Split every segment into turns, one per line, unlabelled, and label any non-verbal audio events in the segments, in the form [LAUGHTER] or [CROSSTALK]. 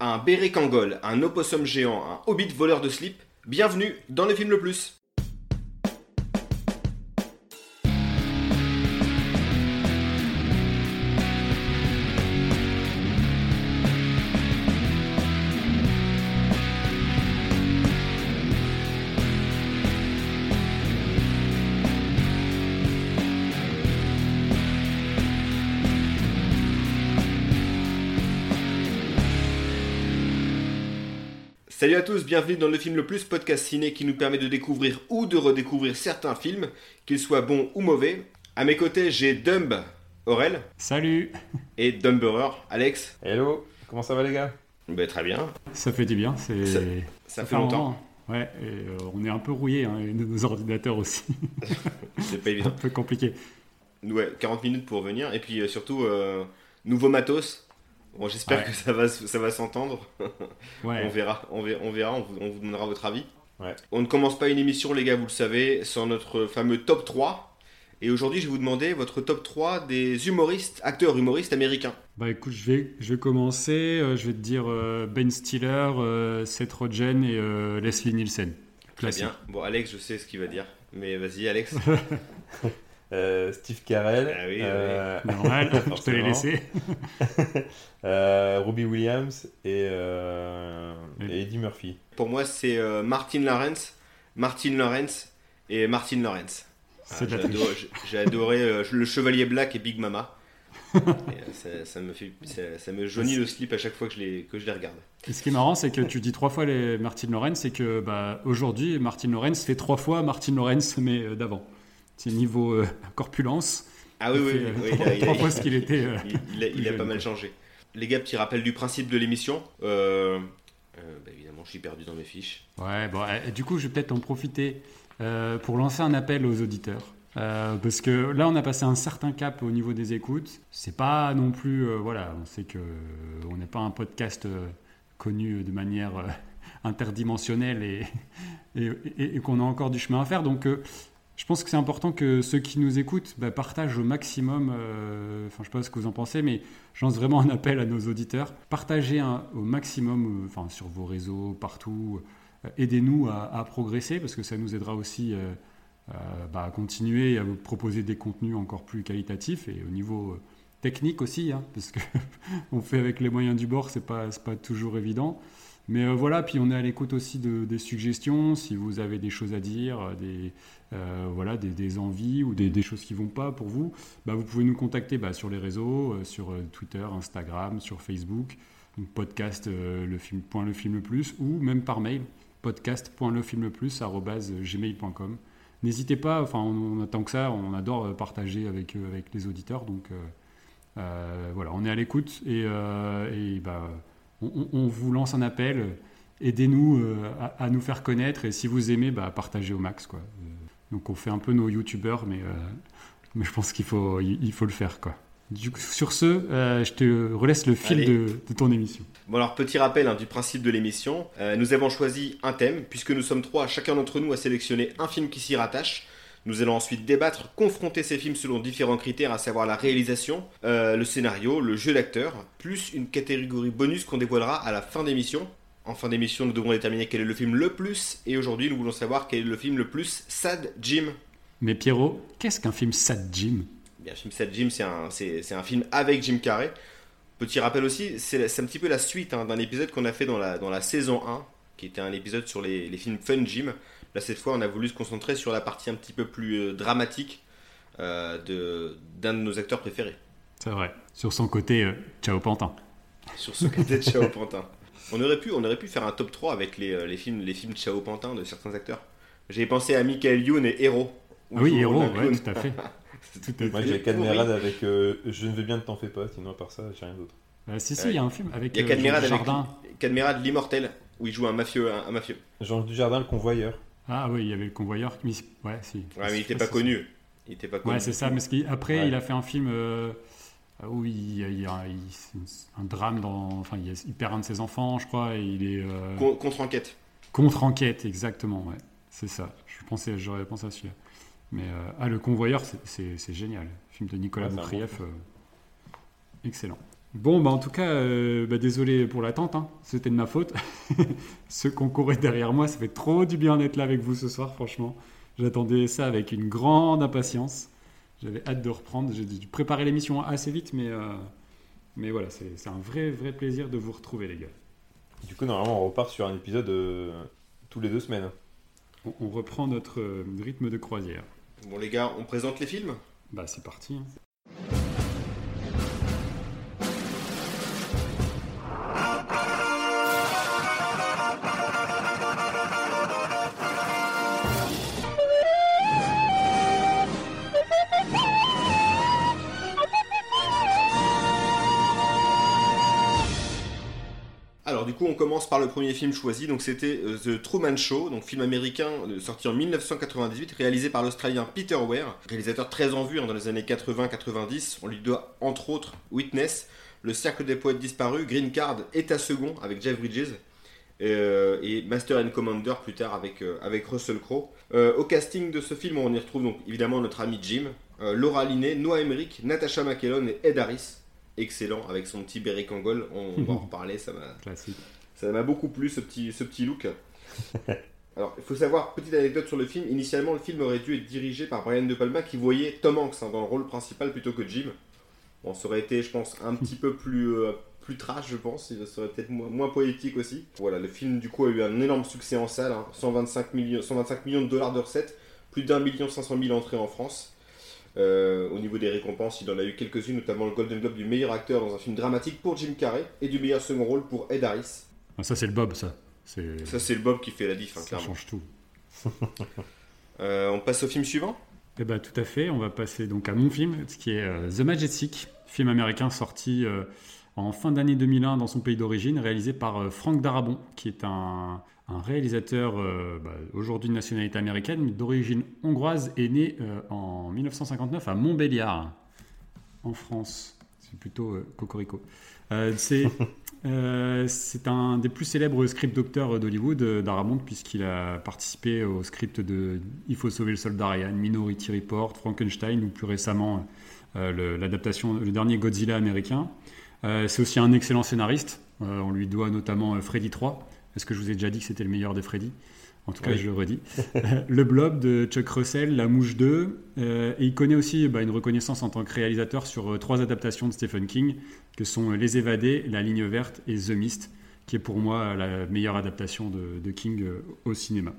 un béret kangol, un opossum géant, un hobbit voleur de slip, bienvenue dans le film le plus. À tous, bienvenue dans le film le plus podcast ciné qui nous permet de découvrir ou de redécouvrir certains films, qu'ils soient bons ou mauvais. À mes côtés, j'ai Dumb, Aurel,
Salut
et Dumberer, Alex.
Hello, comment ça va les gars?
Ben, très bien,
Ça fait du bien, c'est...
Ça- ça fait
un
longtemps,
moment. Ouais, et euh, on est un peu rouillé, hein, et nos ordinateurs aussi. [LAUGHS]
c'est pas [LAUGHS]
un
évident.
peu compliqué.
Ouais, 40 minutes pour venir, et puis euh, surtout, euh, nouveau matos. Bon, j'espère
Ouais.
que ça va, ça va s'entendre. [LAUGHS]
Ouais.
On verra, on verra, on, verra on, vous, on vous donnera votre avis.
Ouais.
On ne commence pas une émission, les gars, vous le savez, sans notre fameux top 3. Et aujourd'hui, je vais vous demander votre top 3 des humoristes, acteurs humoristes américains.
Bah écoute, je vais, je vais commencer. euh, je vais te dire euh, Ben Stiller, euh, Seth Rogen et Leslie Nielsen.
Très
Classique.
bien. Bon, Alex, je sais ce qu'il va dire. Mais vas-y, Alex. [LAUGHS]
Euh, Steve Carell,
Ah oui,
euh, [LAUGHS]
Normal, je te l'ai laissé. [LAUGHS]
euh, Robbie Williams et, euh,
Oui.
et Eddie Murphy.
Pour moi, c'est euh, Martin Lawrence, Martin Lawrence et Martin Lawrence. Ah, j'ai, adoré, j'ai- j'ai adoré, euh, le Chevalier Black et Big Mama. [LAUGHS] Et, ça, ça me fait, ça, ça me jaunit le slip à chaque fois que je les, que je les regarde.
Et ce qui est marrant, c'est que tu dis trois fois les Martin Lawrence, c'est que bah, aujourd'hui, Martin Lawrence fait trois fois Martin Lawrence, mais d'avant. C'est niveau euh, corpulence.
Ah oui, oui, oui,
euh, ce qu'il était. euh,
il, a,
jeune,
pas mal changé. Les gars, petit rappel du principe de l'émission. Euh, euh, bah, évidemment, je suis perdu dans mes fiches.
Ouais, bon, euh, du coup, je vais peut-être en profiter euh, pour lancer un appel aux auditeurs. Euh, parce que là, on a passé un certain cap au niveau des écoutes. C'est pas non plus, euh, voilà, on sait que euh, on n'est pas un podcast euh, connu de manière euh, [LAUGHS] interdimensionnelle et, et, et- et qu'on a encore du chemin à faire. Donc, euh, je pense que c'est important que ceux qui nous écoutent bah, partagent au maximum. euh, Enfin, je sais pas ce que vous en pensez, mais je lance vraiment un appel à nos auditeurs. Partagez au maximum, euh, sur vos réseaux, partout. Euh, Aidez-nous à, progresser parce que ça nous aidera aussi bah, à continuer à vous proposer des contenus encore plus qualitatifs et au niveau technique aussi, hein, parce que [LAUGHS] on fait avec les moyens du bord, c'est pas c'est pas toujours évident. Mais euh, voilà, puis on est à l'écoute aussi de, des suggestions, si vous avez des choses à dire, euh, des, euh, voilà, des, envies ou des, choses qui vont pas pour vous, bah, vous pouvez nous contacter bah, sur les réseaux, sur Twitter, Instagram, sur Facebook, donc podcast le film, point le film le plus, ou même par mail, podcast.lefilmleplus@gmail.com. N'hésitez pas, enfin on, on attend que ça, on adore partager avec, avec les auditeurs, donc voilà, on est à l'écoute et, et bah, on, vous lance un appel, aidez-nous euh, à, à nous faire connaître et si vous aimez, bah, partagez au max. Quoi. Euh, donc on fait un peu nos youtubeurs, mais, euh, mais je pense qu'il faut, il, il faut le faire. Quoi. Du coup, sur ce, euh, je te relaisse le fil de, de ton émission.
Bon alors petit rappel hein, du principe de l'émission. Euh, nous avons choisi un thème puisque nous sommes trois. Chacun d'entre nous a sélectionné un film qui s'y rattache. Nous allons ensuite débattre, confronter ces films selon différents critères, à savoir la réalisation, euh, le scénario, le jeu d'acteur, plus une catégorie bonus qu'on dévoilera à la fin d'émission. En fin d'émission, nous devrons déterminer quel est le film le plus, et aujourd'hui, nous voulons savoir quel est le film le plus sad Jim.
Mais Pierrot, qu'est-ce qu'un film sad Jim?
Bien, le film Sad Jim, c'est un, c'est, c'est un film avec Jim Carrey. Petit rappel aussi, c'est, c'est un petit peu la suite hein, d'un épisode qu'on a fait dans la, dans la saison 1, qui était un épisode sur les, les films Fun Jim. Là, cette fois, on a voulu se concentrer sur la partie un petit peu plus euh, dramatique euh, de, d'un de nos acteurs préférés.
C'est vrai. Sur son côté, euh, ciao Pantin.
Sur ce côté de [LAUGHS] Chao Pantin. On aurait, pu, on aurait pu faire un top 3 avec les, euh, les films, les films Chao Pantin de certains acteurs. J'ai pensé à Michael Youn et Hero.
Ah oui, héros, ouais, tout à fait. [LAUGHS] Tout à
Moi j'ai. Cadmerade avec euh, Je ne vais bien, ne t'en fais pas, sinon à part ça, j'ai rien d'autre.
Euh, si, si, il y a un film avec
Il y a
euh,
Cadmerade avec l'immortel, où il joue un mafieux. Un, un mafieux.
Jean Dujardin, le convoyeur.
Ah oui, il y avait le convoyeur. Mais, ouais, si.
Ouais, mais il
Je
était
sais
pas connu. Il était pas connu.
Ouais, c'est ça. Mais ce après,
Ouais.
il a fait un film euh, où il, il y a un drame dans. Enfin, il, il perd un de ses enfants, je crois, et il est euh,
Con- Contre-enquête.
contre-enquête, exactement. Ouais, c'est ça. Je pensais, j'aurais pensé à celui-là. Mais euh, ah, le convoyeur, c'est- c'est c'est génial. Film de Nicolas
Ouais, bon
excellent. Bon, bah en tout cas, euh, bah, désolé pour l'attente, hein. c'était de ma faute. [LAUGHS] Ceux qui ont couru derrière moi, ça fait trop du bien d'être là avec vous ce soir, franchement. J'attendais ça avec une grande impatience. J'avais hâte de reprendre. J'ai dû préparer l'émission assez vite, mais, euh, mais voilà, c'est c'est un vrai, vrai plaisir de vous retrouver, les gars.
Du coup, normalement, on repart sur un épisode euh, tous les deux semaines.
On, on reprend notre rythme de croisière.
Bon les gars, on présente les films?
Bah, c'est parti. hein.
Commence par le premier film choisi, donc c'était euh, The Truman Show, donc film américain euh, sorti en 1998, réalisé par l'Australien Peter Weir, réalisateur très en vue hein, dans les années 80-90. On lui doit entre autres Witness, Le Cercle des Poètes Disparus, Green Card, État Second avec Jeff Bridges. euh, et Master and Commander plus tard avec, avec Russell Crowe. Au casting de ce film, on y retrouve donc évidemment notre ami Jim, Laura Linney, Noah Emmerich, Natasha McKellon et Ed Harris. Excellent avec son petit Berry Kangol, on va en reparler, ça m'a
Classique.
Ça m'a beaucoup plu ce petit, ce petit look. [LAUGHS] Alors, il faut savoir, petite anecdote sur le film, initialement le film aurait dû être dirigé par Brian De Palma qui voyait Tom Hanks hein, dans le rôle principal plutôt que Jim. Bon, ça aurait été, je pense, un petit peu plus, euh, plus trash, je pense, ça serait peut-être moins, moins poétique aussi. Voilà, le film du coup a eu un énorme succès en salle, hein, 125, millions, 125 millions de dollars de recettes, plus d'un million 500 mille entrées en France. Euh, au niveau des récompenses, il en a eu quelques-unes, notamment le Golden Globe du meilleur acteur dans un film dramatique pour Jim Carrey et du meilleur second rôle pour Ed Harris.
Ah, ça, c'est le Bob, ça.
Ça, c'est le Bob qui fait la diff, hein,
ça
clairement.
change tout. [LAUGHS]
Euh, on passe au film suivant?
Eh ben, tout à fait. On va passer donc à mon film, ce qui est euh, The Majestic, film américain sorti euh, en fin d'année 2001 dans son pays d'origine, réalisé par Frank Darabont, qui est un, un réalisateur bah, aujourd'hui de nationalité américaine, mais d'origine hongroise, et né en 1959 à Montbéliard, en France. C'est plutôt cocorico. C'est [LAUGHS] euh, c'est un des plus célèbres script docteurs d'Hollywood, euh, puisqu'il a participé au script de Il faut sauver le soldat Ryan, Minority Report, Frankenstein ou plus récemment euh, le- l'adaptation, le dernier Godzilla américain. Euh, c'est aussi un excellent scénariste. On lui doit notamment Freddy 3. Est-ce que je vous ai déjà dit que c'était le meilleur des Freddy? En tout cas,
Oui.
je le redis. le Blob de Chuck Russell, La Mouche 2. euh, et il connaît aussi bah, une reconnaissance en tant que réalisateur sur euh, trois adaptations de Stephen King, que sont euh, Les Évadés, La Ligne Verte et The Mist, qui est pour moi la meilleure adaptation de, de King euh, au cinéma.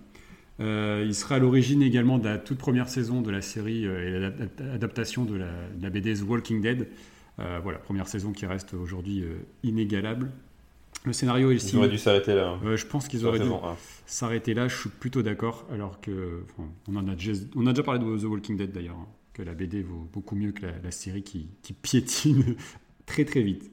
Euh, il sera à l'origine également de la toute première saison de la série euh, et l'adaptation de la, de la BD The Walking Dead. Euh, voilà, première saison qui reste aujourd'hui euh, inégalable. Le scénario est
Ils
signé.
auraient dû s'arrêter là. hein,
Euh, je pense qu'ils auraient dû
un.
s'arrêter là. Je suis plutôt d'accord. Alors que, enfin, on, en a déjà, on a déjà parlé de The Walking Dead d'ailleurs, hein, que la BD vaut beaucoup mieux que la, la série qui, qui piétine [LAUGHS] très très vite.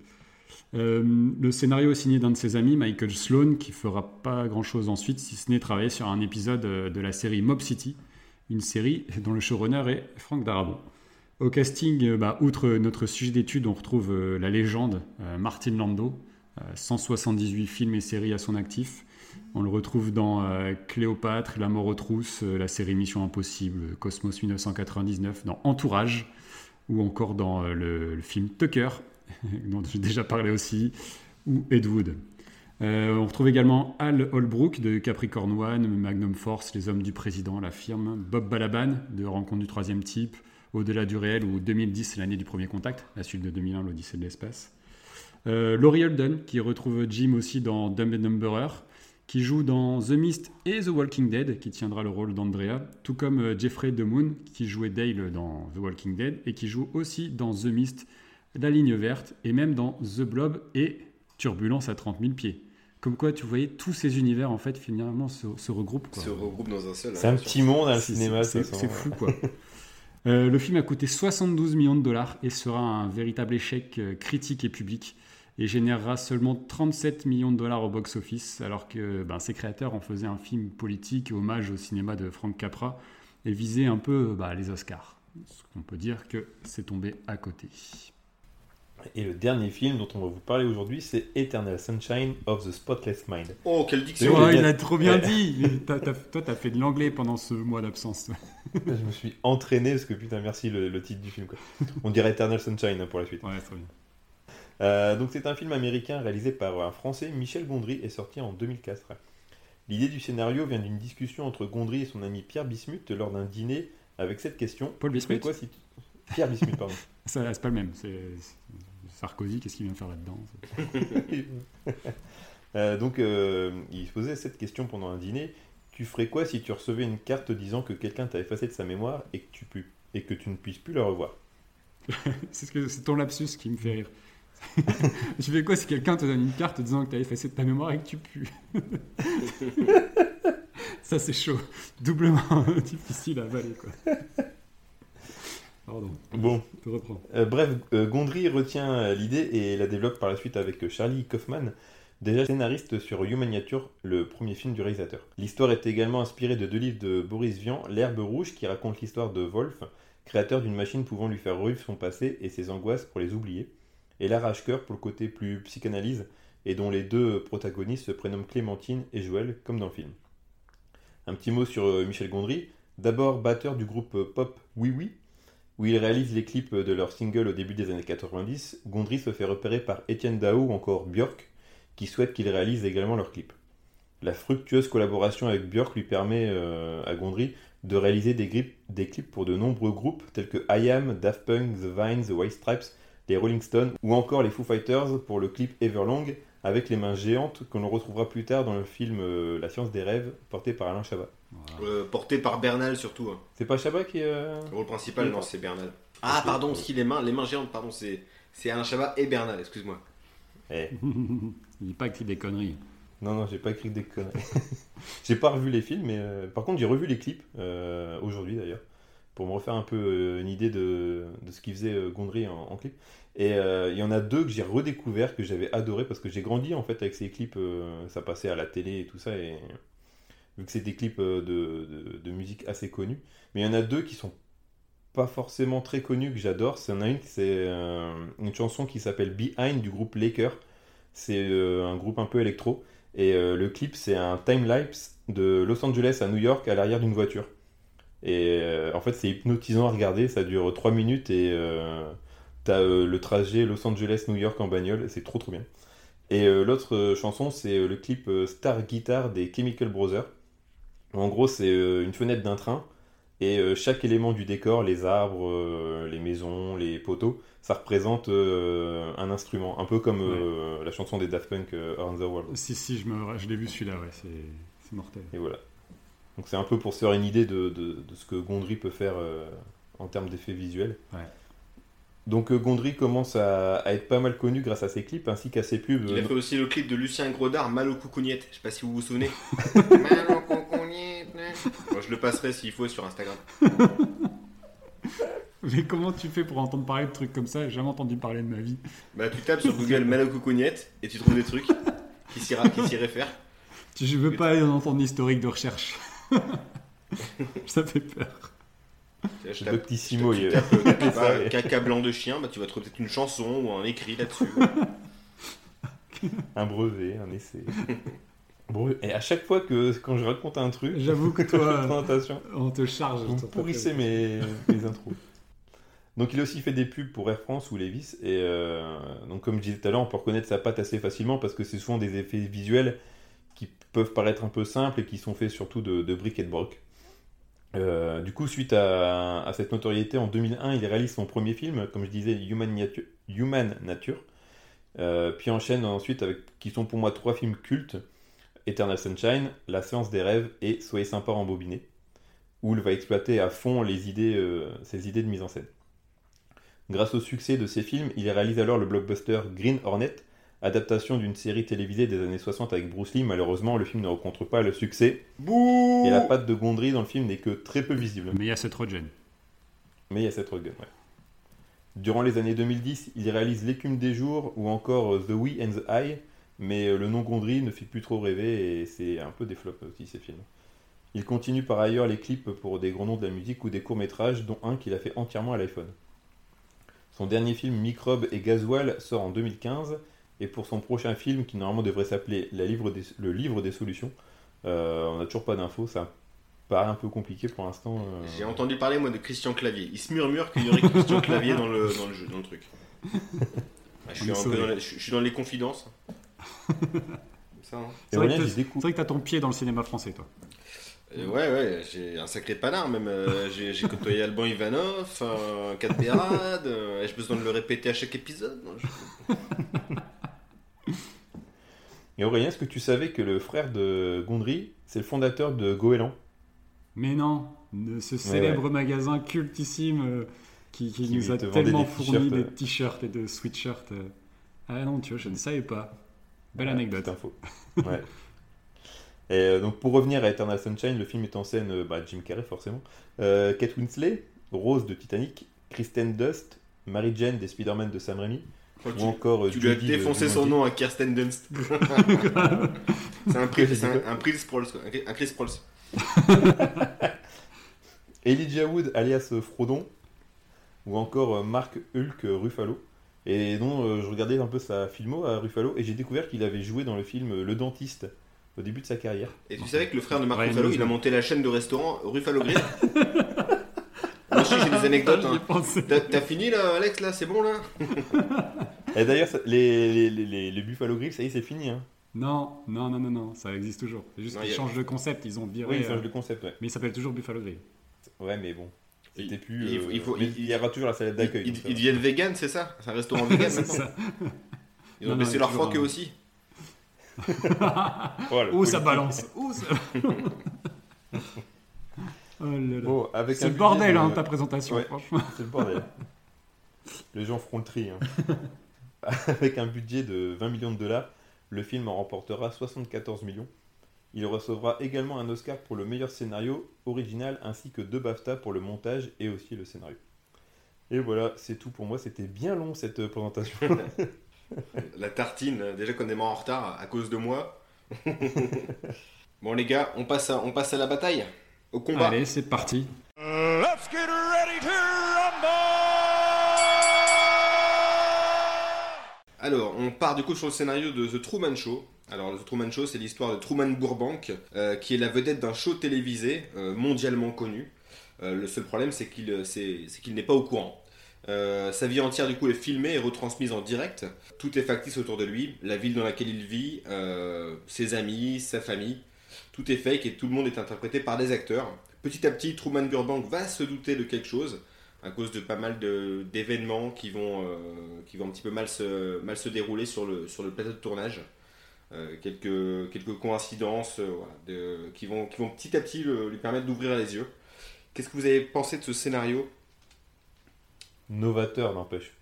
Euh, le scénario est signé d'un de ses amis, Michael Sloan, qui fera pas grand chose ensuite, si ce n'est travailler sur un épisode euh, de la série Mob City, une série [LAUGHS] dont le showrunner est Frank Darabont. Au casting, euh, bah, outre notre sujet d'étude, on retrouve la légende Martin Landau, euh, 178 films et séries à son actif. On le retrouve dans euh, Cléopâtre, La mort aux trousses, euh, la série Mission Impossible, Cosmos 1999, dans Entourage, ou encore dans euh, le, le film Tucker, [LAUGHS] dont j'ai déjà parlé aussi, ou Ed Wood. Euh, on retrouve également Al Holbrook de Capricorn One, Magnum Force, Les Hommes du Président, La Firme, Bob Balaban de Rencontre du Troisième Type, Au-delà du réel ou 2010, c'est l'année du premier contact, la suite de 2001, l'Odyssée de l'espace. Euh, Laurie Holden, qui retrouve Jim aussi dans Dumb and Dumberer, qui joue dans The Mist et The Walking Dead, qui tiendra le rôle d'Andrea, tout comme euh, Jeffrey DeMoon, qui jouait Dale dans The Walking Dead, et qui joue aussi dans The Mist, La Ligne Verte, et même dans The Blob et Turbulence à 30 000 pieds. Comme quoi, tu voyais tous ces univers, en fait, finalement, se, se regroupent. quoi.
se regroupe dans un seul.
C'est un
hein,
petit monde, un cinéma.
c'est- fou, quoi. Euh, le film a coûté 72 millions de dollars et sera un véritable échec euh, critique et public et générera seulement 37 millions de dollars au box-office alors que ben, ses créateurs en faisaient un film politique hommage au cinéma de Frank Capra et visait un peu bah, les Oscars. Ce qu'on peut dire que c'est tombé à côté.
Et le dernier film dont on va vous parler aujourd'hui, c'est Eternal Sunshine of the Spotless Mind.
Oh, quelle
C'est
diction.
Oh, il a trop bien dit Toi, t'as fait de l'anglais pendant ce mois d'absence.
Je me suis entraîné parce que putain, merci le, le titre du film. Quoi. On dirait Eternal Sunshine hein, pour la suite.
Ouais, très bien.
Euh, donc c'est un film américain réalisé par un Français, Michel Gondry, et sorti en 2004. L'idée du scénario vient d'une discussion entre Gondry et son ami Pierre Bismuth lors d'un dîner avec cette question.
Paul Bismuth
quoi si tu- Pierre Bismuth, pardon. [LAUGHS]
C'est pas le même. C'est Sarkozy, qu'est-ce qu'il vient faire là-dedans [LAUGHS]
Euh, donc, euh, il se posait cette question pendant un dîner. Tu ferais quoi si tu recevais une carte disant que quelqu'un t'a effacé de sa mémoire et que tu, pu- et que tu ne puisses plus la revoir? [LAUGHS]
C'est ce que- c'est ton lapsus qui me fait rire. [LAUGHS] tu fais quoi si quelqu'un te donne une carte disant que tu as effacé de ta mémoire et que tu pues [LAUGHS] Ça, c'est chaud. Doublement [LAUGHS] difficile à avaler, quoi. Pardon,
Bon,
je reprends.
Euh, bref, euh, Gondry retient euh, l'idée et la développe par la suite avec Charlie Kaufman, déjà scénariste sur Human Nature, le premier film du réalisateur. L'histoire est également inspirée de deux livres de Boris Vian, L'herbe rouge, qui raconte l'histoire de Wolf, créateur d'une machine pouvant lui faire revivre son passé et ses angoisses pour les oublier, et L'arrache-cœur pour le côté plus psychanalyse, et dont les deux protagonistes se prénomment Clémentine et Joël, comme dans le film. Un petit mot sur euh, Michel Gondry, d'abord batteur du groupe pop Oui Oui, où il réalise les clips de leur single au début des années 90, Gondry se fait repérer par Étienne Dao ou encore Björk, qui souhaitent qu'il réalise également leurs clips. La fructueuse collaboration avec Björk lui permet euh, à Gondry de réaliser des, clips pour de nombreux groupes tels que I Am, Daft Punk, The Vines, The White Stripes, les Rolling Stones ou encore les Foo Fighters pour le clip Everlong avec les mains géantes que l'on retrouvera plus tard dans le film euh, La science des rêves porté par Alain Chabat.
Voilà.
Euh, porté par Bernal surtout. hein.
C'est pas Chabat qui est... euh,
Le rôle principal, non, c'est Bernal. Ah,
Ok.
pardon, si les mains, les mains géantes, pardon, c'est c'est Alain Chabat et Bernal, excuse-moi.
eh. [LAUGHS]
Il dit pas que des conneries.
Non, non, j'ai pas écrit des conneries. [LAUGHS] j'ai pas revu les films, mais euh, par contre, j'ai revu les clips, euh, aujourd'hui d'ailleurs, pour me refaire un peu euh, une idée de, ce qu'il faisait euh, Gondry en, clip. Et euh, il y en a deux que j'ai redécouvert, que j'avais adoré, parce que j'ai grandi en fait avec ces clips, ça passait à la télé et tout ça, et vu que c'est des clips de, musique assez connus. Mais il y en a deux qui sont pas forcément très connus, que j'adore. A une, c'est euh, une chanson qui s'appelle Behind du groupe Laker. C'est un groupe un peu électro. Et le clip, c'est un time-lapse de Los Angeles à New York à l'arrière d'une voiture. Et euh, en fait, c'est hypnotisant à regarder. Ça dure 3 minutes et euh, t'as euh, le trajet Los Angeles-New York en bagnole. C'est trop trop bien. Et euh, l'autre euh, chanson, c'est euh, le clip euh, Star Guitar des Chemical Brothers. En gros, c'est euh, une fenêtre d'un train. Et euh, chaque élément du décor, les arbres, euh, les maisons, les poteaux, ça représente euh, un instrument. Un peu comme euh, la chanson des Daft Punk, euh, Around the World.
Si, si, je, me, je l'ai vu celui-là, ouais, c'est mortel.
Et voilà. Donc c'est un peu pour se faire une idée de, de- de ce que Gondry peut faire euh, en termes d'effets visuels.
Ouais.
Donc euh, Gondry commence à, à être pas mal connu grâce à ses clips ainsi qu'à ses pubs.
Il a fait aussi le clip de Lucien Grodard, Mal aux coucougnettes. Je sais pas si vous vous souvenez. [LAUGHS]
Mal aux coucougnettes, hein.
Moi, je le passerai s'il faut sur Instagram. [LAUGHS]
Mais comment tu fais pour entendre parler de trucs comme ça? J'ai jamais entendu parler de ma vie.
Bah, tu tapes sur Google Mal aux coucougnettes et tu trouves des trucs qui s'y [LAUGHS] réfèrent.
Je veux pas aller dans ton historique de recherche. [LAUGHS] ça fait peur.
Je tape,
Doctissimo,
tu
il-
tapes, euh,
C'est ça,
bah,
ouais.
caca blanc de chien, bah, tu vas trouver peut-être une chanson ou un écrit là-dessus.
un brevet, un essai. Et à chaque fois que quand je raconte un truc,
J'avoue que [LAUGHS] toi,
présentation,
on te charge.
vous pourrissez mes, mes intros. Donc il a aussi fait des pubs pour Air France ou Levis et euh, donc comme je disais tout à l'heure, on peut reconnaître sa patte assez facilement parce que c'est souvent des effets visuels peuvent paraître un peu simples et qui sont faits surtout de, de briques et de broc. Euh, du coup, suite à, cette notoriété, en 2001, il réalise son premier film, comme je disais, Human Nature. Euh, puis enchaîne ensuite avec, qui sont pour moi trois films cultes, Eternal Sunshine, La séance des rêves et Soyez sympa en bobiné, où il va exploiter à fond les idées, euh, ses idées de mise en scène. Grâce au succès de ces films, il réalise alors le blockbuster Green Hornet, adaptation d'une série télévisée des années 60 avec Bruce Lee. Malheureusement, le film ne rencontre pas le succès
Bouh
et la patte de Gondry dans le film n'est que très peu visible.
Mais il y a cette Rogen.
Mais il y a cette Rogen, ouais. Durant les années 2010, il réalise L'écume des jours ou encore euh, The We and the Eye, mais euh, le nom Gondry ne fait plus trop rêver et c'est un peu des flops aussi ces films. Il continue par ailleurs les clips pour des grands noms de la musique ou des courts-métrages, dont un qu'il a fait entièrement à l'iPhone. Son dernier film Microbe et Gasoil sort en 2015 et pour son prochain film qui normalement devrait s'appeler La livre des- Le livre des solutions, euh, on n'a toujours pas d'infos, ça paraît un peu compliqué pour l'instant. euh.
J'ai entendu parler moi de Christian Clavier. Il se murmure qu'il y aurait Christian Clavier dans le, dans le jeu, dans le truc. Ah, [LAUGHS] je, suis un peu dans les, je, je suis dans les confidences. [LAUGHS] Hein.
C'est vrai, vrai que t'as ton pied dans le cinéma français, toi.
Euh, ouais, ouais, j'ai un sacré panard même. euh, [LAUGHS] j'ai côtoyé Alban Ivanov, euh, Kat Bérad, euh, et j'ai besoin de le répéter à chaque épisode? je-
Et Aurélien, est-ce que tu savais que le frère de Gondry, c'est le fondateur de Goéland?
Mais non, de ce célèbre magasin cultissime euh, qui, qui
Qui
nous a tellement
des
fourni des
euh.
t-shirts et de sweatshirts. euh. Ah non, tu vois, je ne savais pas. Belle anecdote.
info. [LAUGHS] Ouais. Et donc pour revenir à Eternal Sunshine, le film est en scène bah, Jim Carrey forcément, euh, Kate Winslet, Rose de Titanic, Kristen Dust, Mary Jane des Spider-Man de Sam Raimi, ou
tu,
encore
tu lui as défoncé son nom à Kirsten Dunst. [LAUGHS] c'est un, prix- un, un Chris. Un. [LAUGHS]
Elijah Wood alias euh, Frodon, ou encore euh, Mark Hulk euh, Ruffalo. Et dont euh, je regardais un peu sa filmo à Ruffalo et j'ai découvert qu'il avait joué dans le film Le Dentiste au début de sa carrière.
Et tu savais que le frère de Marc
Ryan
Ruffalo, il a monté la chaîne de restaurant Ruffalo Grill? [LAUGHS] J'ai [LAUGHS] des anecdotes. Hein. T'as t'as fini là, Alex Là, c'est bon là [LAUGHS]
Et d'ailleurs, ça- les, les, les, les- les Buffalo Grill, ça y est, c'est fini. Hein.
Non, non, non, non, non, ça existe toujours. C'est juste
Non,
qu'ils
il y a-
changent de concept, ils ont viré.
Oui, ils
euh,
changent de concept, ouais.
Mais il s'appelle toujours Buffalo Grill.
Ouais, mais bon. C'était
Il-
plus.
il faut-
euh,
il faut-
mais
il-
il y aura toujours la salade
Ils,
d'accueil.
ils-
donc ça
ils
va.
deviennent vegan, c'est ça? C'est un restaurant vegan [LAUGHS]
C'est
maintenant?
ça.
Ils ont
Non,
baissé leur
toujours
froc eux aussi
Oh, la
Oh, ça balance? Oh, ça... Oh là là.
Bon, avec
C'est
un
le
budget
bordel,
de-
hein, ta présentation,
Ouais.
franchement.
C'est le bordel. Les gens feront le tri. hein. [LAUGHS] Avec un budget de 20 millions de dollars, le film en remportera 74 millions. Il recevra également un Oscar pour le meilleur scénario original ainsi que deux BAFTA pour le montage et aussi le scénario. Et voilà, c'est tout pour moi. C'était bien long cette euh, présentation. [LAUGHS]
La tartine, déjà qu'on est mort en retard à cause de moi. [LAUGHS] bon les gars, on passe à, on passe à la bataille Au combat
Allez, c'est parti.
Let's get ready to rumble!
Alors, on part du coup sur le scénario de The Truman Show. Alors, The Truman Show, c'est l'histoire de Truman Burbank, euh, qui est la vedette d'un show télévisé euh, mondialement connu. Euh, le seul problème, c'est qu'il c'est- c'est qu'il n'est pas au courant. Euh, sa vie entière, du coup, est filmée et retransmise en direct. Tout est factice autour de lui. La ville dans laquelle il vit, euh, ses amis, sa famille. Tout est fake et tout le monde est interprété par des acteurs. Petit à petit, Truman Burbank va se douter de quelque chose à cause de pas mal de- d'événements qui vont euh, qui vont un petit peu mal se mal se dérouler sur le sur le plateau de tournage. Euh, quelques quelques coïncidences euh, voilà, de- qui vont qui vont petit à petit le- lui permettre d'ouvrir les yeux. Qu'est-ce que vous avez pensé de ce scénario?
Novateur, n'empêche.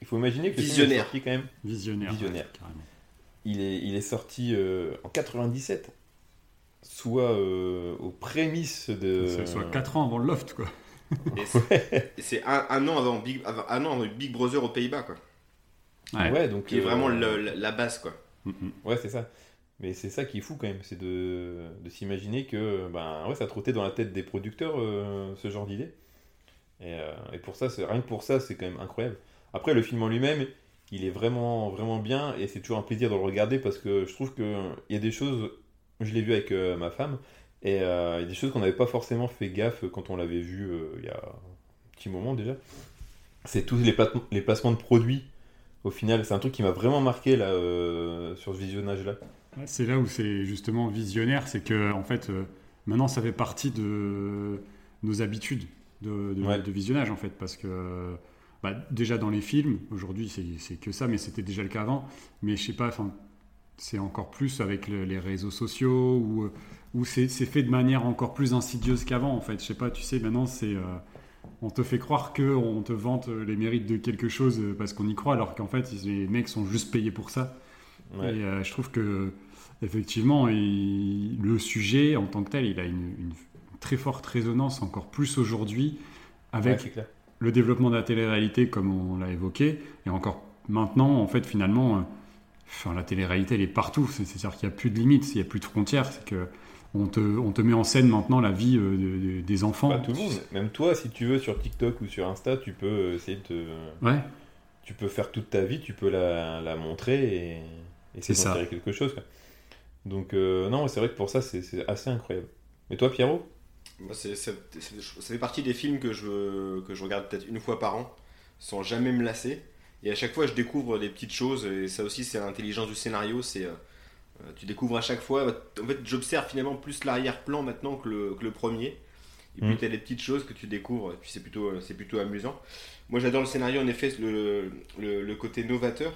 Il faut imaginer que film est
Visionnaire.
sorti quand même.
Visionnaire.
Visionnaire.
ouais, carrément.
Il est, il est sorti euh, en 97, soit euh, aux prémices de.
C'est soit 4 ans avant le loft, quoi. [LAUGHS]
Et c'est un, un an avant Big avant- un an avant Big Brother aux Pays-Bas quoi.
Ouais, donc.
Qui est
euh,
vraiment le- la, la base quoi.
Mm, mm.
Ouais, c'est ça. Mais c'est ça qui est fou quand même, c'est de, de s'imaginer que ben, ouais, ça trottait dans la tête des producteurs euh, ce genre d'idée. Et, euh, et pour ça, c'est- rien que pour ça, c'est quand même incroyable. Après, le film en lui-même, il est vraiment, vraiment bien et c'est toujours un plaisir de le regarder parce que je trouve qu'il y a des choses, je l'ai vu avec euh, ma femme, et euh, il y a des choses qu'on n'avait pas forcément fait gaffe quand on l'avait vu euh, il y a un petit moment déjà. C'est tous les, pla- les placements de produits. Au final, c'est un truc qui m'a vraiment marqué là, sur ce visionnage-là.
C'est là où c'est justement visionnaire, c'est que en fait, maintenant ça fait partie de nos habitudes de, de-
Ouais.
de visionnage en fait, parce que bah, déjà dans les films, aujourd'hui c'est que ça, mais c'était déjà le cas avant. Mais je sais pas, c'est encore plus avec le- les réseaux sociaux où, où c'est fait de manière encore plus insidieuse qu'avant en fait. Je sais pas, tu sais, maintenant c'est euh, on te fait croire que on te vante les mérites de quelque chose euh, parce qu'on y croit, alors qu'en fait les mecs sont juste payés pour ça.
Ouais.
Et euh, je trouve que effectivement, il- le sujet en tant que tel, il a une, une très forte résonance encore plus aujourd'hui avec le développement de la télé-réalité comme on l'a évoqué, et encore maintenant, en fait, finalement, euh, enfin, la télé-réalité, elle est partout. C'est- C'est-à-dire qu'il n'y a plus de limites, il n'y a plus de frontières. C'est que on te, on te met en scène maintenant la vie euh, de- de- des enfants.
Bah, tout le monde, même toi, si tu veux, sur TikTok ou sur Insta, tu peux euh, essayer de te-
Ouais,
Tu peux faire toute ta vie, tu peux la, la montrer et, essayer d'en
ça.
tirer quelque chose. quoi. Donc, euh, non, c'est vrai que pour ça, c'est assez incroyable. Et toi, Pierrot?
Ça fait partie des films que je, que je regarde peut-être une fois par an, sans jamais me lasser. Et à chaque fois, je découvre des petites choses. Et ça aussi, c'est l'intelligence du scénario. C'est euh, euh, tu découvres à chaque fois. En fait, j'observe finalement plus l'arrière-plan maintenant que le, que le premier. Et puis,
Mm.
tu as des petites choses que tu découvres. Et puis, c'est plutôt, euh, c'est plutôt amusant. Moi, j'adore le scénario, en effet, le, le, le côté novateur.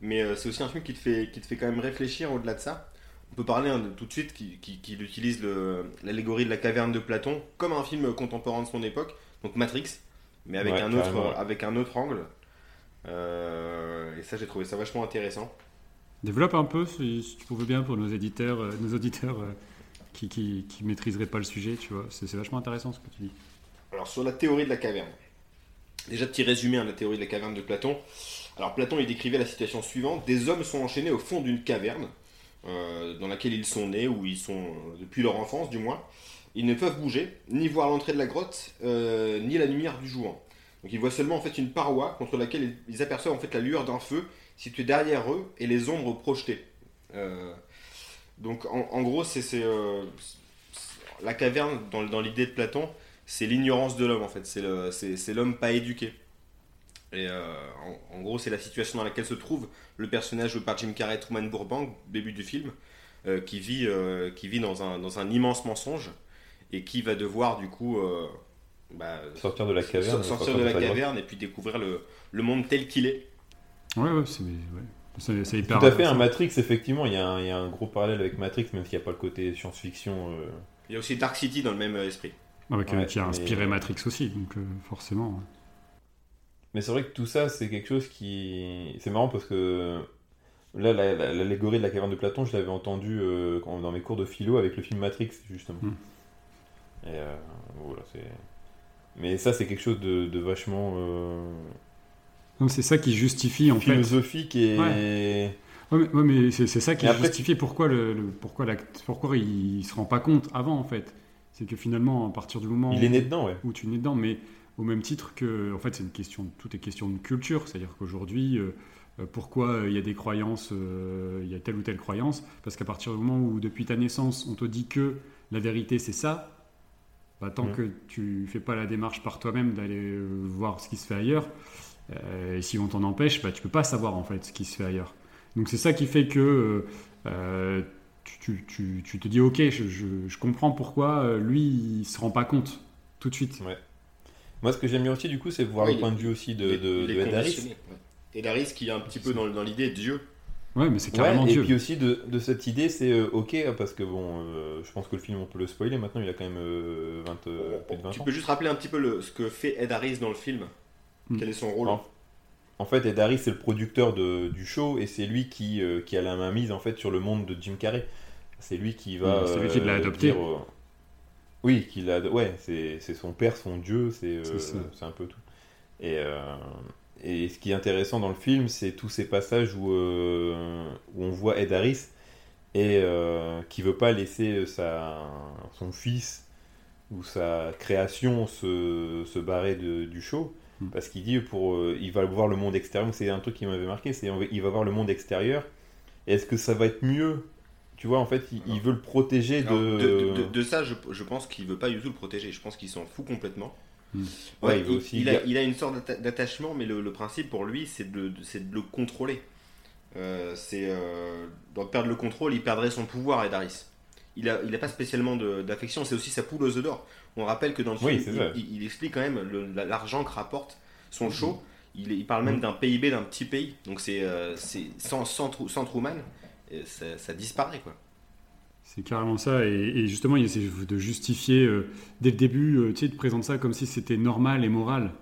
Mais euh, c'est aussi un film qui te, fait, qui te fait quand même réfléchir au-delà de ça. On peut parler hein, de- tout de suite qu'il qui, qu'il utilise le- l'allégorie de la caverne de Platon comme un film contemporain de son époque, donc Matrix, mais avec,
Ouais,
un, autre,
ouais.
avec un autre angle. Euh, et ça, j'ai trouvé ça vachement intéressant.
Développe un peu, si, si tu pouvais bien, pour nos éditeurs, euh, nos auditeurs euh, qui, qui, qui maîtriseraient pas le sujet, tu vois. C'est vachement intéressant ce que tu dis.
Alors sur la théorie de la caverne. Déjà petit résumé à la théorie de la caverne de Platon. Alors Platon il décrivait la situation suivante des hommes sont enchaînés au fond d'une caverne euh, dans laquelle ils sont nés ou ils sont depuis leur enfance du moins. Ils ne peuvent bouger ni voir l'entrée de la grotte euh, ni la lumière du jour. Donc ils voient seulement en fait une paroi contre laquelle ils- aperçoivent en fait la lueur d'un feu situé derrière eux et les ombres projetées. Euh, donc en, gros euh, c'est- la caverne dans, dans l'idée de Platon c'est l'ignorance de l'homme en fait, c'est l'homme pas éduqué. Et euh, en, gros, c'est la situation dans laquelle se trouve le personnage joué par Jim Carrey, Truman Burbank, début du film, qui vit, qui vit dans, un, dans un immense mensonge et qui va devoir du coup bah,
Sortir de la caverne.
so- sortir de la caverne et puis découvrir le, le monde tel qu'il est.
Ouais, ouais, c'est ouais. C'est- hyper.
Tout à fait, un. Matrix, effectivement, il y, a un, il y a un gros parallèle avec Matrix, même s'il n'y a pas le côté science-fiction. euh.
Il y a aussi Dark City dans le même euh, esprit.
Avec, euh,
Ouais,
qui a
mais-
inspiré Matrix aussi, donc euh, forcément. ouais.
Mais c'est vrai que tout ça, c'est quelque chose qui. C'est marrant parce que là, la- la- l'allégorie de la caverne de Platon, je l'avais entendu euh, quand- dans mes cours de philo avec le film Matrix, justement.
Hmm.
Et euh, voilà, c'est. Mais ça, c'est quelque chose de, de vachement euh,
c'est ça qui justifie en fait.
philosophique et.
Ouais, mais, ouais, mais c'est ça qui
après,
justifie pourquoi, le, le- pourquoi, la- pourquoi il, se rend pas compte avant en fait. C'est que finalement, à partir du moment
Il est né dedans, ouais.
où tu es né dedans, mais au même titre que, en fait, c'est une question, tout est question de culture. C'est-à-dire qu'aujourd'hui, euh, euh, pourquoi euh, il y a des croyances, euh, il y a telle ou telle croyance? Parce qu'à partir du moment où, depuis ta naissance, on te dit que la vérité c'est ça, bah, tant
Mhm.
que tu fais pas la démarche par toi-même d'aller euh, voir ce qui se fait ailleurs, euh, et si on t'en empêche, bah, tu peux pas savoir en fait ce qui se fait ailleurs. Donc c'est ça qui fait que euh, tu, tu- tu- tu te dis ok, je, je- je comprends pourquoi lui il se rend pas compte tout de suite.
Moi, ce que j'aime bien aussi, du coup, c'est voir
Oui,
le point de vue aussi de,
Il est-
de,
il est
de
ouais. Qui est un petit peu dans, dans l'idée de Dieu.
Ouais, mais c'est
Ouais,
carrément
et
Dieu.
puis aussi de, de cette idée, c'est euh, ok, parce que bon, euh, je pense que le film, on peut le spoiler maintenant, il a quand même euh, 20, euh, plus de 20
Tu
ans.
peux juste rappeler un petit peu le- ce que fait Ed Harris dans le film
Hmm.
Quel est son rôle
En, en fait, Ed Harris, c'est le producteur de- du show et c'est lui qui, euh, qui a la main mise en fait sur le monde de Jim Carrey. C'est lui qui va.
Oui, c'est lui qui l'a
euh,
adopté.
dire, euh, Oui, qui l'a. Ouais, c'est c'est son père, son dieu, c'est euh, un peu tout. Et, euh, et ce qui est intéressant dans le film, c'est tous ces passages où, euh, où on voit Ed Harris et euh, qui veut pas laisser sa, son fils ou sa création se, se barrer de- du show
Mm.
parce qu'il dit pour euh, il va voir le monde extérieur c'est un truc qui m'avait marqué c'est il va voir le monde extérieur est-ce que ça va être mieux? Tu vois en fait il, il veut le protéger de,
Alors, de, de- de- de ça, je, je pense qu'il veut pas du tout le protéger. Je pense qu'il s'en fout complètement.
Ouais, il
il,
veut aussi-
il a, il a une sorte d'atta- d'attachement, mais le, le principe pour lui, c'est de, le contrôler. Euh, c'est euh, dans perdre le contrôle, il perdrait son pouvoir, Ed Harris. Il a, il a pas spécialement d'affection. C'est aussi sa poule aux œufs d'or. On rappelle que dans le
Oui,
film, il, explique quand même l'argent que rapporte son show. Il, il parle même d'un PIB d'un petit pays. Donc c'est euh, sans, sans, Trou- sans Truman, ça, ça disparaît quoi.
C'est carrément ça. Et, et justement, il essaie de justifier euh, dès le début, euh, tu sais, il te présente ça comme si c'était normal et moral.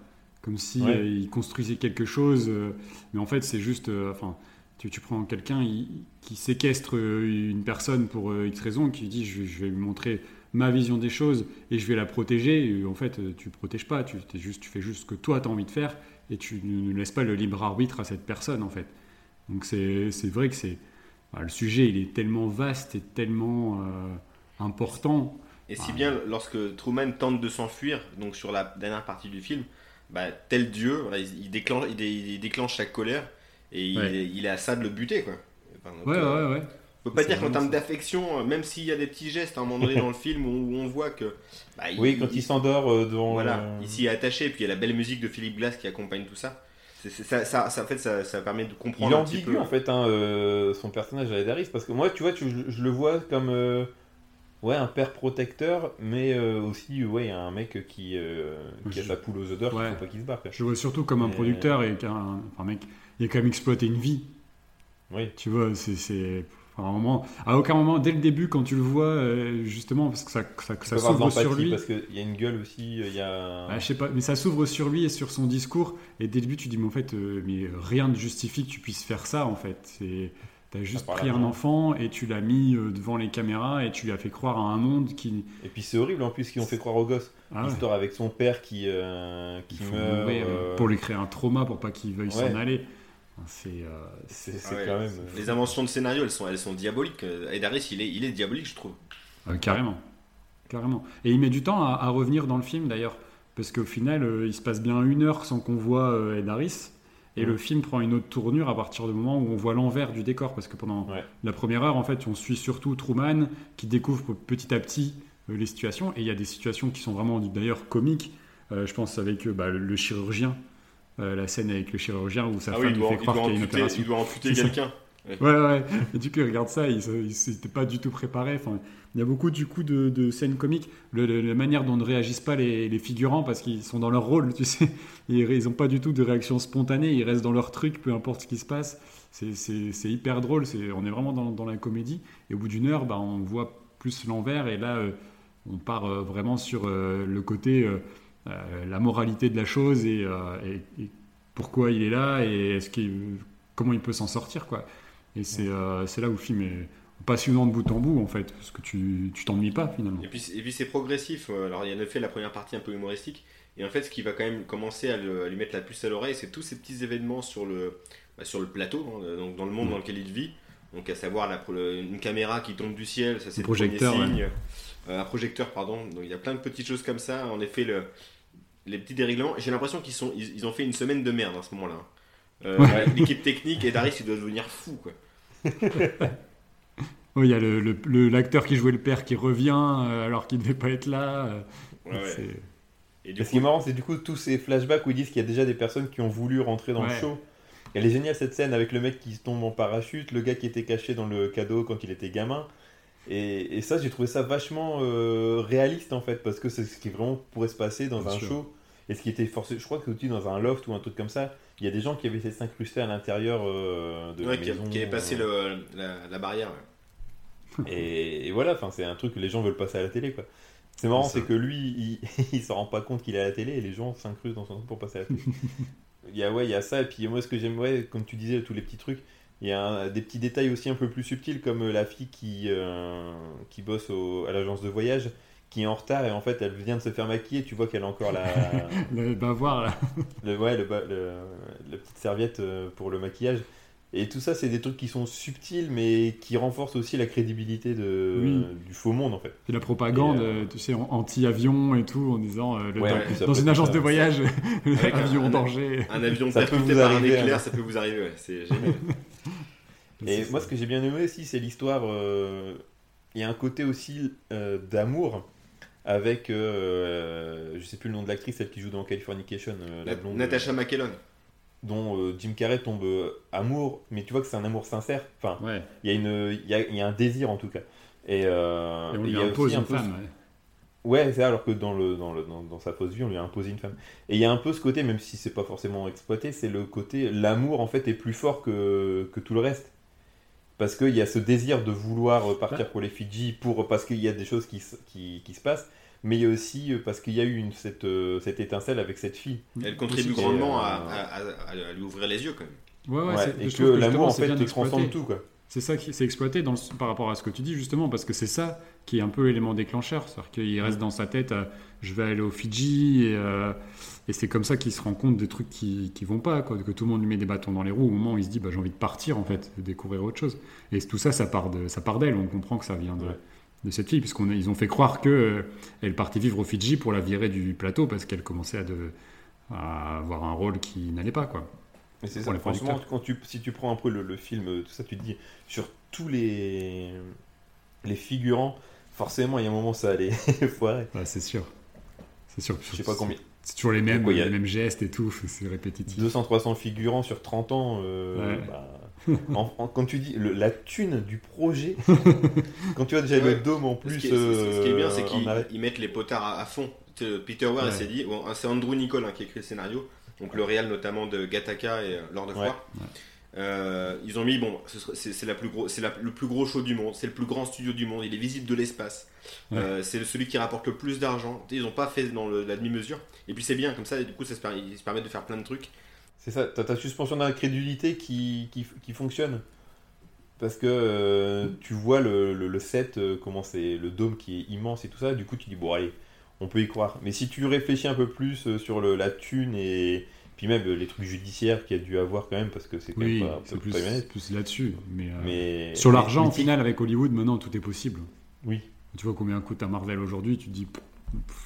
Comme si
Ouais.
euh, il construisait quelque chose. euh, mais en fait, c'est juste. enfin, tu, tu prends quelqu'un qui séquestre une personne pour X raison, qui dit je, je vais lui montrer ma vision des choses et je vais la protéger. Et en fait, tu protèges pas. Tu, t'es juste, tu fais juste ce que toi, tu as envie de faire et tu ne ne laisses pas le libre arbitre à cette personne, en fait. Donc, c'est c'est vrai que c'est. Enfin, le sujet, il est tellement vaste et tellement euh, important.
Et si bien lorsque Truman tente de s'enfuir, donc sur la dernière partie du film, bah, tel Dieu, voilà, il, déclenche, il, dé- il déclenche sa colère et il,
Ouais.
est, il est à ça de le buter quoi. Enfin, donc,
Ouais,
euh,
ouais, ouais.
On peut pas dire qu'en termes d'affection, euh, même s'il y a des petits gestes à un moment donné dans le [LAUGHS] film où, où on voit que. bah,
oui quand il s'endort devant
Voilà,
euh,
ici il est attaché, et puis il y a la belle musique de Philippe Glass qui accompagne tout ça. Ça, ça, ça, en fait, ça, ça permet de
Il
comprendre
est
un petit
ambigu
peu.
en fait, hein, euh, son personnage à Edaris, parce que moi, tu vois, tu- je, je le vois comme euh, ouais, un père protecteur, mais euh, aussi ouais, un mec qui, euh, qui a
Je-
sa poule aux odeurs,
Ouais.
faut pas qu'il se barre.
Je le vois surtout comme un producteur et qu'un enfin, un mec, il a quand même exploité une vie.
Oui.
Tu vois, c'est. Enfin, à, un moment, à aucun moment, dès le début, quand tu le vois, euh, justement, parce que ça, ça, ça s'ouvre sur lui.
parce qu'il y a une gueule aussi, il y a.
Ah, je sais pas, mais ça s'ouvre sur lui et sur son discours. Et dès le début, tu dis, mais en fait, euh, mais rien ne justifie que tu puisses faire ça, en fait. T'as juste pris un enfant et tu l'as mis euh, devant les caméras et tu lui as fait croire à un monde qui.
Et puis c'est horrible en plus qu'ils ont fait croire au gosse.
Ah ouais.
L'histoire avec son père qui, euh, qui meurt.
mourir,
euh,
Pour lui créer un trauma pour pas qu'il veuille
Ouais.
s'en aller. C'est. euh,
C'est
ouais,
quand même. euh,
Les inventions de scénario, elles sont, elles sont diaboliques. Euh, Edaris, il est, il est diabolique, je trouve.
Euh, carrément. Carrément. Et il met du temps à, à revenir dans le film d'ailleurs. Parce qu'au final, euh, il se passe bien une heure sans qu'on voit euh, Ed Harris. Et le film prend une autre tournure à partir du moment où on voit l'envers du décor. Parce que pendant
Ouais.
la première heure, en fait, on suit surtout Truman qui découvre petit à petit euh, les situations. Et il y a des situations qui sont vraiment d'ailleurs comiques. Euh, je pense avec euh, bah, le chirurgien. Euh, la scène avec le chirurgien où sa
Ah
femme
oui, il
lui fait croire qu'il y a une opération.
il doit amputer quelqu'un.
Ouais, ouais. Et du coup, il regarde ça, il s'était pas du tout préparé. Enfin, il y a beaucoup du coup de, de scènes comiques. Le- le- la manière dont ne réagissent pas les, les figurants parce qu'ils sont dans leur rôle, tu sais. Ils, ils ont pas du tout de réaction spontanée. Ils restent dans leur truc, peu importe ce qui se passe. C'est- hyper drôle. On est vraiment dans, dans la comédie. Et au bout d'une heure, bah, on voit plus l'envers. Et là, euh, on part euh, vraiment sur euh, le côté, la moralité de la chose et, euh, et- et pourquoi il est là et est-ce qu'il, comment il peut s'en sortir, quoi. Et c'est euh, c'est là où le film est passionnant de bout en bout, en fait, parce que tu tu t'ennuies pas finalement.
Et puis, et puis c'est progressif. Euh, Alors il y a en effet la première partie un peu humoristique. Et en fait, ce qui va quand même commencer à, le- à lui mettre la puce à l'oreille, c'est tous ces petits événements sur le, bah, sur le plateau, hein, donc dans le monde
Mm.
dans lequel il vit. Donc à savoir la, le- une caméra qui tombe du ciel, ça c'est
Un
le premier
projecteur, ouais.
signe. Euh, un projecteur, pardon. Donc il y a plein de petites choses comme ça. En effet, le, les petits dérèglements. J'ai l'impression qu'ils sont, ils, ils ont fait une semaine de merde à ce moment-là. Euh,
Ouais.
L'équipe technique et Darius, il doit devenir fou. Quoi. [LAUGHS]
Il y a le- le- le- l'acteur qui jouait le père qui revient euh, alors qu'il devait pas être là. euh,
Ouais, ouais.
c'est-
Et du
ce qui est
coup,
marrant, c'est du coup tous ces flashbacks où ils disent qu'il y a déjà des personnes qui ont voulu rentrer dans le show. Elle est géniale cette scène avec le mec qui se tombe en parachute, le gars qui était caché dans le cadeau quand il était gamin. Et, et ça, j'ai trouvé ça vachement euh, réaliste en fait, parce que c'est ce qui vraiment pourrait se passer dans
Bien
un
sûr.
show. Et ce qui était forcé, je crois que aussi dans un loft ou un truc comme ça, il y a des gens qui avaient essayé de s'incruster à l'intérieur euh, de
ouais,
la
qui,
maison.
qui avait passé
euh,
le, la, la barrière. [LAUGHS]
et, et voilà, enfin, c'est un truc que les gens veulent passer à la télé, quoi. C'est marrant,
C'est
que lui, il, [LAUGHS] il s'en rend pas compte qu'il est à la télé et les gens s'incrustent dans son truc pour passer à la télé. [LAUGHS] il y a, ouais, il y a ça, et puis moi, ce que j'aime, ouais, comme tu disais, tous les petits trucs, il y a un- des petits détails aussi un peu plus subtils, comme euh, la fille qui, euh, qui bosse au- à l'agence de voyage, qui est en retard, et en fait, elle vient de se faire maquiller, tu vois qu'elle a encore la, [LAUGHS]
Le là.
le, ouais, le, la petite serviette euh, pour le maquillage. Et tout ça, c'est des trucs qui sont subtils, mais qui renforcent aussi la crédibilité de,
Oui.
du faux monde, en fait.
C'est la propagande,
Et, euh,
euh, tu sais, anti-avion et tout, en disant euh, le-
Ouais,
dans, une agence
ça,
de voyage, [LAUGHS]
Avec un-
avion en
un-
danger.
Un avion
Ça peut vous
par un
arriver,
éclair,
hein.
ça peut vous arriver, ouais, c'est génial. [LAUGHS]
Et moi,
ça.
ce que j'ai bien aimé aussi, c'est l'histoire. euh, Il y a un côté aussi euh, d'amour avec, euh, je sais plus le nom de l'actrice, celle qui joue dans Californication, euh, la blonde,
Natasha McKellon.
dont euh, Jim Carrey tombe euh, amour, mais tu vois que c'est un amour sincère. Enfin,
Ouais,
il y a une, il y a, il y a un désir en tout cas. Et, euh,
et on lui
y a
impose
aussi un
une
peu
femme.
ce-
ouais.
Ouais, c'est alors que dans, le, dans, le, dans, dans sa fausse vie, on lui a imposé une femme. Et il y a un peu ce côté, même si c'est pas forcément exploité, c'est le côté, l'amour en fait est plus fort que, que tout le reste. Parce qu'il y a ce désir de vouloir euh, partir pour les Fidji, pour, parce qu'il y a des choses qui, se- qui, qui se passent, mais il y a aussi euh, parce qu'il y a eu une, cette, euh, cette étincelle avec cette fille.
Elle contribue
Aussi,
grandement
euh,
à, à- à- à lui ouvrir les yeux quand même.
Ouais, ouais,
et que l'amour en
c'est
fait
bien
te transcende tout. Quoi.
C'est ça qui c'est exploité dans le- par rapport à ce que tu dis justement parce que c'est ça qui est un peu élément déclencheur, c'est-à-dire qu'il reste dans sa tête euh, je vais aller au Fidji et, euh, et c'est comme ça qu'il se rend compte des trucs qui, qui vont pas quoi, que tout le monde lui met des bâtons dans les roues au moment où il se dit bah, j'ai envie de partir en fait, de découvrir autre chose. Et tout ça ça part de ça part d'elle, on comprend que ça vient de,
Ouais.
De cette fille puisqu'on a- ils ont fait croire que euh, elle partait vivre au Fidji pour la virer du plateau parce qu'elle commençait à, de, à avoir un rôle qui n'allait pas quoi.
Mais c'est ça, franchement, quand tu, si tu prends un peu le, le film, euh, tout ça, tu te dis, sur tous les, les figurants, forcément, il y a un moment, ça allait [LAUGHS] foirer.
Bah, c'est sûr. C'est sûr.
Je sais pas combien.
C'est toujours les mêmes,
a-
les mêmes gestes et tout, [LAUGHS] c'est répétitif.
200-300 figurants sur 30 ans. euh,
Ouais.
bah, en- en- quand tu dis le- la thune du projet, [LAUGHS] quand tu vois déjà
Ouais.
le dôme en
Ce
plus.
qui est, c'est- ce qui est bien,
euh,
c'est qu'ils mettent les potards à, à fond. Peter Weir
Ouais.
s'est dit, bon, c'est Andrew Nicole hein, qui a écrit le scénario, donc le réal notamment de Gattaca et euh, Lord of. War. Euh, ils ont mis, bon, c'est c'est la plus gros, c'est la- le plus gros show du monde, c'est le plus grand studio du monde, il est visible de l'espace,
Ouais.
Euh, c'est celui qui rapporte le plus d'argent. Ils n'ont pas fait dans le- la demi-mesure, et puis c'est bien comme ça, et du coup ça se, permet, ils se permettent de faire plein de trucs.
C'est ça, t'as ta suspension d'incrédulité qui, qui, qui fonctionne. Parce que euh, tu vois le, le, le set, euh, comment c'est, le dôme qui est immense et tout ça, du coup tu dis bon allez, on peut y croire. Mais si tu réfléchis un peu plus euh, sur le, la thune et puis même les trucs judiciaires qu'il y a dû avoir quand même, parce que c'est quand
Oui,
même pas,
c'est plus, là-dessus. Mais,
Mais
sur l'argent, au final, avec Hollywood, maintenant, tout est possible.
Oui.
Tu vois combien coûte un Marvel aujourd'hui, tu te dis, pff,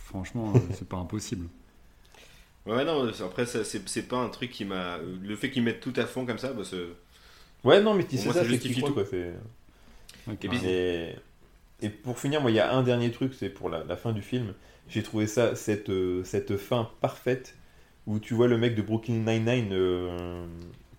franchement, c'est pas impossible. [LAUGHS]
Ouais, non, c'est- après, c'est c'est pas un truc qui m'a. Le fait qu'ils mettent tout à fond comme ça, bah, c'est-
Ouais, non, mais tu
Pour
sais
moi,
ça,
ça
c'est
justifie tout.
quoi. c'est-
Ok.
Et
Et, pour finir, moi, il y a un dernier truc, c'est pour la, la fin du film. J'ai trouvé ça, cette, euh, cette fin parfaite, où tu vois le mec de Brooklyn Nine-Nine euh,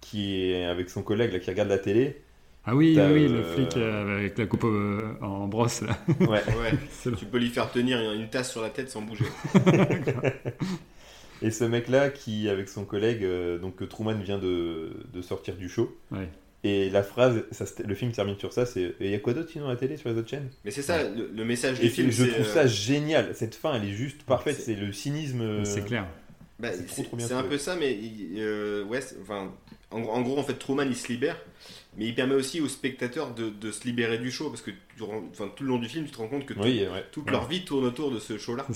qui est avec son collègue là, qui regarde la télé.
Ah oui, oui, le
euh,
flic euh, avec la coupe euh, en brosse, là.
Ouais.
ouais, [LAUGHS]
C'est
tu peux lui faire tenir une tasse sur la tête sans bouger. [LAUGHS] [LAUGHS]
et ce mec-là qui, avec son collègue, euh, donc que Truman vient de, de sortir du show.
Ouais.
Et la phrase, ça, le film termine sur ça, c'est Et il y a quoi d'autre sinon à la télé sur les autres chaînes?
Mais c'est ça, le, le message
Et
du film.
je trouve
euh,
ça génial. Cette fin, elle est juste parfaite.
C'est-
le cynisme. euh,
C'est clair.
Bah,
C'est trop,
c'est
trop bien
c'est un peu ça, mais il- euh, ouais, enfin, en, gros- en gros, en fait, Truman il se libère, mais il permet aussi aux spectateurs de, de se libérer du show parce que enfin, tout le long du film, tu te rends compte que tout-
Oui, ouais.
toute
Ouais.
leur vie tourne autour de ce show-là.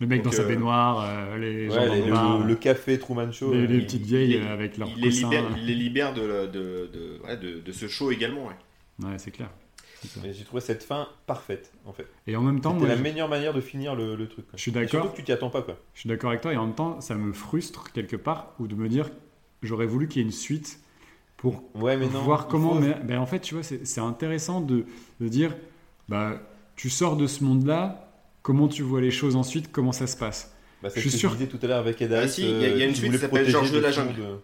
Le mec
Donc,
dans sa
euh,
baignoire, euh, les gens
Ouais,
dans
les-
le
le, café Truman Show.
les,
euh,
les
il-
petites vieilles
il les-
euh, avec leurs
Il les,
coussins.
libère, il les libère de, de, de, ouais, de, de ce show également. Ouais.
Ouais, c'est clair.
J'ai trouvé cette fin parfaite, en fait.
Et en même temps,
C'était la
je-
meilleure manière de finir le, le truc. quoi.
Je suis d'accord.
Surtout que tu t'y attends pas, quoi.
Je suis d'accord avec toi et en même temps, ça me frustre quelque part ou de me dire j'aurais voulu qu'il y ait une suite pour
Ouais, mais non.
voir comment.
faut-
Mais, ben, en fait, tu vois, c'est c'est intéressant de, de dire bah, tu sors de ce monde-là, comment tu vois les choses ensuite, comment ça se passe?
Bah,
je suis
que
sûr-
je disais tout à l'heure avec Ed
Ah si, il y a- il y a
euh,
une suite qui s'appelle Georges de la jungle.
de-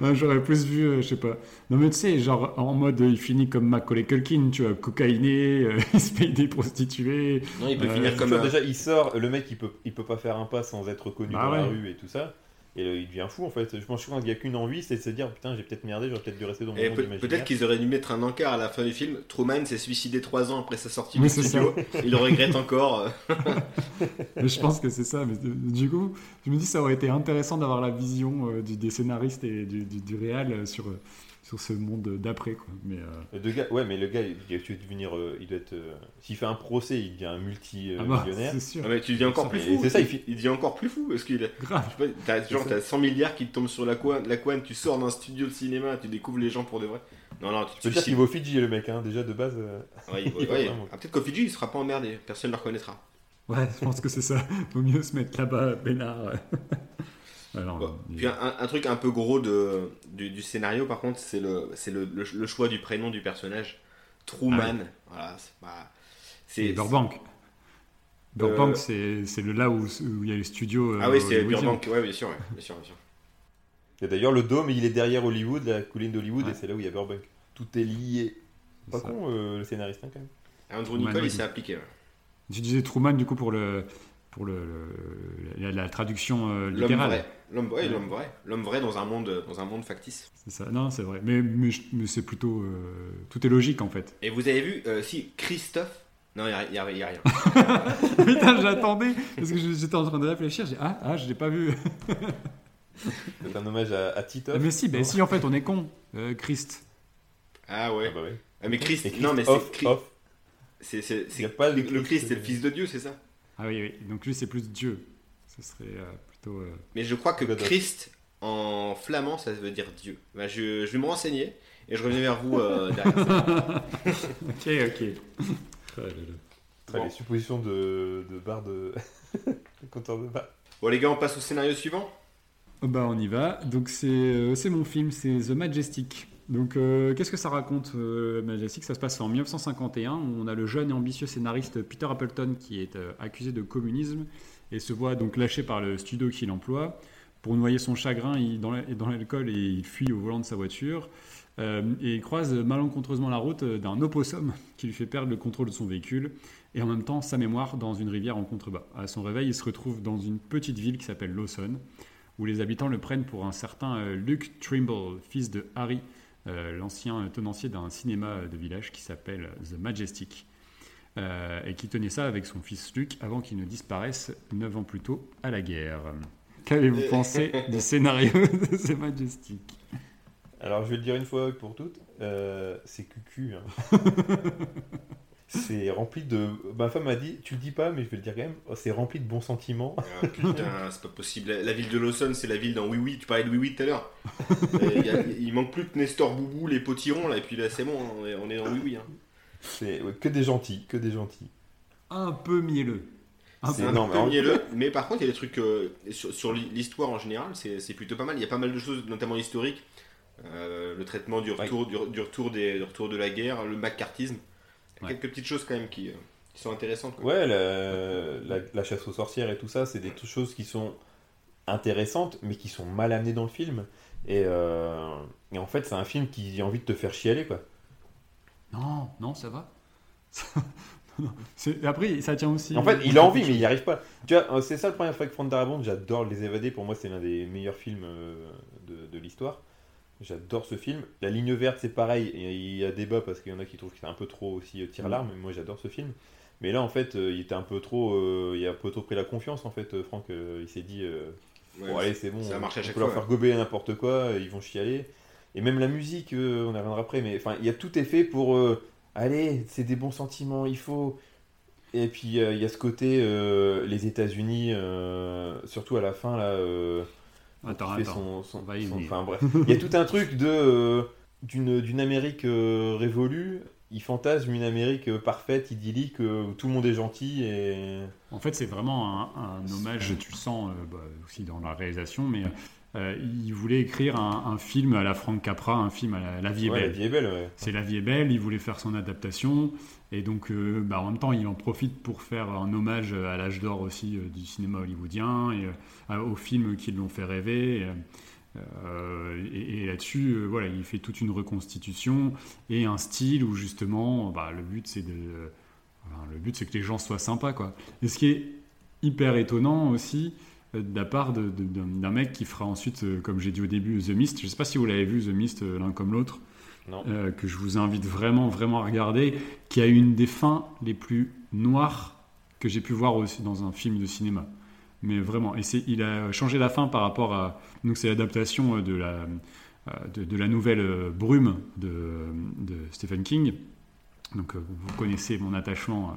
Ah, J'aurais plus vu, euh, je sais pas. Non, mais tu sais, genre en mode euh, il finit comme Macaulay Culkin, tu vois, cocaïné, euh, [LAUGHS] il se paye des prostituées.
Non, il peut
Euh,
finir comme. euh,
déjà, il sort, le mec, il peut, il peut pas faire un pas sans être connu
Bah
dans la rue et tout ça. Et il devient fou, en fait. Je pense qu'il n'y a qu'une envie, c'est de se dire, putain, j'ai peut-être merdé, j'aurais peut-être dû rester dans mon
et
monde
peut-. Peut-être qu'ils auraient dû mettre un encart à la fin du film. Truman s'est suicidé trois ans après sa sortie du
c'est
studio. Il le regrette encore. [LAUGHS] [LAUGHS]
Mais je pense que c'est ça. Mais euh, du coup, je me dis ça aurait été intéressant d'avoir la vision euh, du- des scénaristes et du, du, du réal euh, sur, euh, sur ce monde d'après. quoi. Mais euh,
gars- ouais, mais le gars, il, il doit devenir, euh, il doit être. euh, S'il fait un procès, il devient un
ah bah,
multi-millionnaire.
c'est sûr.
Ah, mais tu deviens encore plus fou.
c'est ça, il
devient encore plus fou parce qu'il
Grave.
Je sais pas, t'as, genre, t'as 100 milliards qui te tombent sur la couenne, la couenne, tu sors d'un studio de cinéma, tu découvres les gens pour de vrai. Non, non, tu
peux dire qu'il va au Fidji, le mec, hein, déjà de base. euh,
Ouais, [LAUGHS] ouais. Ah, peut-être qu'au Fidji, il sera pas emmerdé, personne ne le reconnaîtra.
Ouais, je pense que c'est ça. Vaut mieux se mettre là-bas, Bénard. Alors,
Bon. Puis un, un truc un peu gros de, du, du scénario, par contre, c'est le, c'est le, le, le choix du prénom du personnage. Truman.
Ah
Voilà, c'est pas.
c'est
C'est,
Burbank. Burbank,
Euh,
c'est c'est le là où, où il y a les studios. euh,
ah oui, c'est. Burbank, ouais, bien sûr, ouais, bien sûr, bien sûr.
Et d'ailleurs, le dôme, il est derrière Hollywood, la colline d'Hollywood,
Ouais.
et c'est là où il y a Burbank. Tout est lié. Pas
ça.
con, euh, le scénariste, hein, quand même.
Andrew
Truman,
Nicole, il s'est appliqué. ouais.
Tu disais Truman, du coup, pour, le, pour le, le- la, la traduction euh,
L'homme
littérale.
vrai. L'homme, ouais, vrai. L'homme vrai dans un monde, dans un monde factice.
C'est ça. Non, c'est vrai. Mais, mais, je- mais c'est plutôt. euh, tout est logique, en fait.
Et vous avez vu, euh, si, Christophe. Non, il n'y a, rien. [LAUGHS]
Putain, j'attendais. Parce que j'étais en train de réfléchir. J'ai ah, ah, je l'ai pas vu. [LAUGHS]
C'est un hommage à, à Titoff.
mais si, ben si, en fait, on est con. Euh, Christ.
Ah
Ah
ouais.
bah ouais.
Ah, mais Christ,
Christ
non, mais c'est. Chri-
off.
c'est, c'est,
Il y
c'est-
a pas
le, le Christ, c'est le fils de Dieu, c'est ça?
Ah oui, oui. Donc lui, c'est plus Dieu. Ce serait euh, plutôt. euh,
Mais je crois que. Christ, en flamand, ça veut dire Dieu. Bah, je, je vais me renseigner et je reviens vers vous euh, [LAUGHS] derrière ça.
Ok, ok.
Très
Bon.
Les suppositions de, de bar [LAUGHS] de. compteur de.
Bon, les gars, on passe au scénario suivant
Oh, Bah, on y va. Donc, c'est euh, c'est mon film, c'est The Majestic. Donc, euh, qu'est-ce que ça raconte, euh, Majestic? Ça se passe en 1951. où On a le jeune et ambitieux scénariste Peter Appleton qui est euh, accusé de communisme et se voit donc lâché par le studio qu'il emploie. Pour noyer son chagrin, il est dans l'alcool et il fuit au volant de sa voiture. Euh, et il croise malencontreusement la route d'un opossum qui lui fait perdre le contrôle de son véhicule et en même temps sa mémoire dans une rivière en contrebas. À son réveil, il se retrouve dans une petite ville qui s'appelle Lawson, où les habitants le prennent pour un certain Luke Trimble, fils de Harry, l'ancien tenancier d'un cinéma de village qui s'appelle The Majestic, euh, et qui tenait ça avec son fils Luke avant qu'il ne disparaisse neuf ans plus tôt à la guerre. Qu'avez-vous pensé du scénario [LAUGHS] de The Majestic?
Alors, je vais le dire une fois pour toutes, euh, c'est cucu. hein. [LAUGHS] c'est rempli de. Ma femme m'a dit, tu le dis pas, mais je vais le dire quand même, c'est rempli de bons sentiments.
Ah, putain, c'est pas possible. La, la ville de Lawson, c'est la ville dans Oui Oui. Tu parlais de Oui Oui tout à l'heure. Il manque plus que Nestor Boubou, les potirons, là, et puis là, c'est bon, hein, on est, on est dans Oui Oui. hein.
C'est ouais, que des gentils, que des gentils.
Un peu mielleux. Un
C'est
peu-
un
énorme.
peu
Alors-
mielleux, mais par contre, il y a des trucs euh, sur, sur l'histoire en général, c'est c'est plutôt pas mal. Il y a pas mal de choses, notamment historiques. Euh, le traitement du retour, du, du retour des, du retour de la guerre, le macartisme. Il y a
Ouais.
quelques petites choses quand même qui, euh, qui sont intéressantes. quoi.
Ouais, la, la- la chasse aux sorcières et tout ça, c'est des choses qui sont intéressantes, mais qui sont mal amenées dans le film. Et, euh, et en fait, c'est un film qui a envie de te faire chialer, quoi.
Non, non, ça va. [LAUGHS] Non, Après, ça tient aussi.
En fait, il a envie, mais il n'y arrive pas. Tu vois, euh, c'est ça le problème avec Frank Darabont. J'adore Les Évadés. Pour moi, c'est l'un des meilleurs films de, de l'histoire. J'adore ce film. La ligne verte, c'est pareil. Il y a- débat parce qu'il y en a qui trouvent que c'est un peu trop aussi euh, tire-larme. mais Moi, j'adore ce film. Mais là, en fait, euh, il était un peu trop. euh, il a un peu trop pris la confiance, en fait, Franck. il s'est dit. euh,
Ouais,
bon, allez, c'est bon.
ça a marché à
on
chaque
peut leur
fois,
faire gober n'importe quoi. Ils vont chialer. Et même la musique, euh, on y reviendra après. Mais enfin, il y a tout est fait pour. allez, c'est des bons sentiments. Il faut. Et puis il y a ce côté, les États-Unis, surtout à la fin, là,
Attends,
qui fait
attends.
son, son-
on va y
son-
venir.
enfin bref, il y a tout un truc de euh, d'une Amérique euh, révolue. Il fantasme une Amérique euh, parfaite, idyllique, où tout le monde est gentil et
En fait, c'est vraiment un, un hommage, tu le sens bah, aussi dans la réalisation, mais euh, il voulait écrire un, un film à la Frank Capra, un film à la, La vie est
Ouais, la
belle.
vie est belle. ouais.
C'est La vie est belle, il voulait faire son adaptation, et donc euh, bah, en même temps, il en profite pour faire un hommage à l'âge d'or aussi euh, du cinéma hollywoodien, et aux films qui l'ont fait rêver. et, là-dessus, voilà, il fait toute une reconstitution et un style où justement, bah, le but c'est de, enfin, le but c'est que les gens soient sympas, quoi. Et ce qui est hyper étonnant aussi de la part de- de- d'un mec qui fera ensuite, euh, comme j'ai dit au début, The Mist. Je sais pas si vous l'avez vu The Mist euh, l'un comme l'autre, euh, que je vous invite vraiment, vraiment à regarder, qui a une des fins les plus noires que j'ai pu voir aussi dans un film de cinéma. Mais vraiment, et il a changé la fin par rapport à. Donc c'est l'adaptation euh, de la, euh, de, de la nouvelle euh, Brume de, de Stephen King. Donc euh, vous connaissez mon attachement,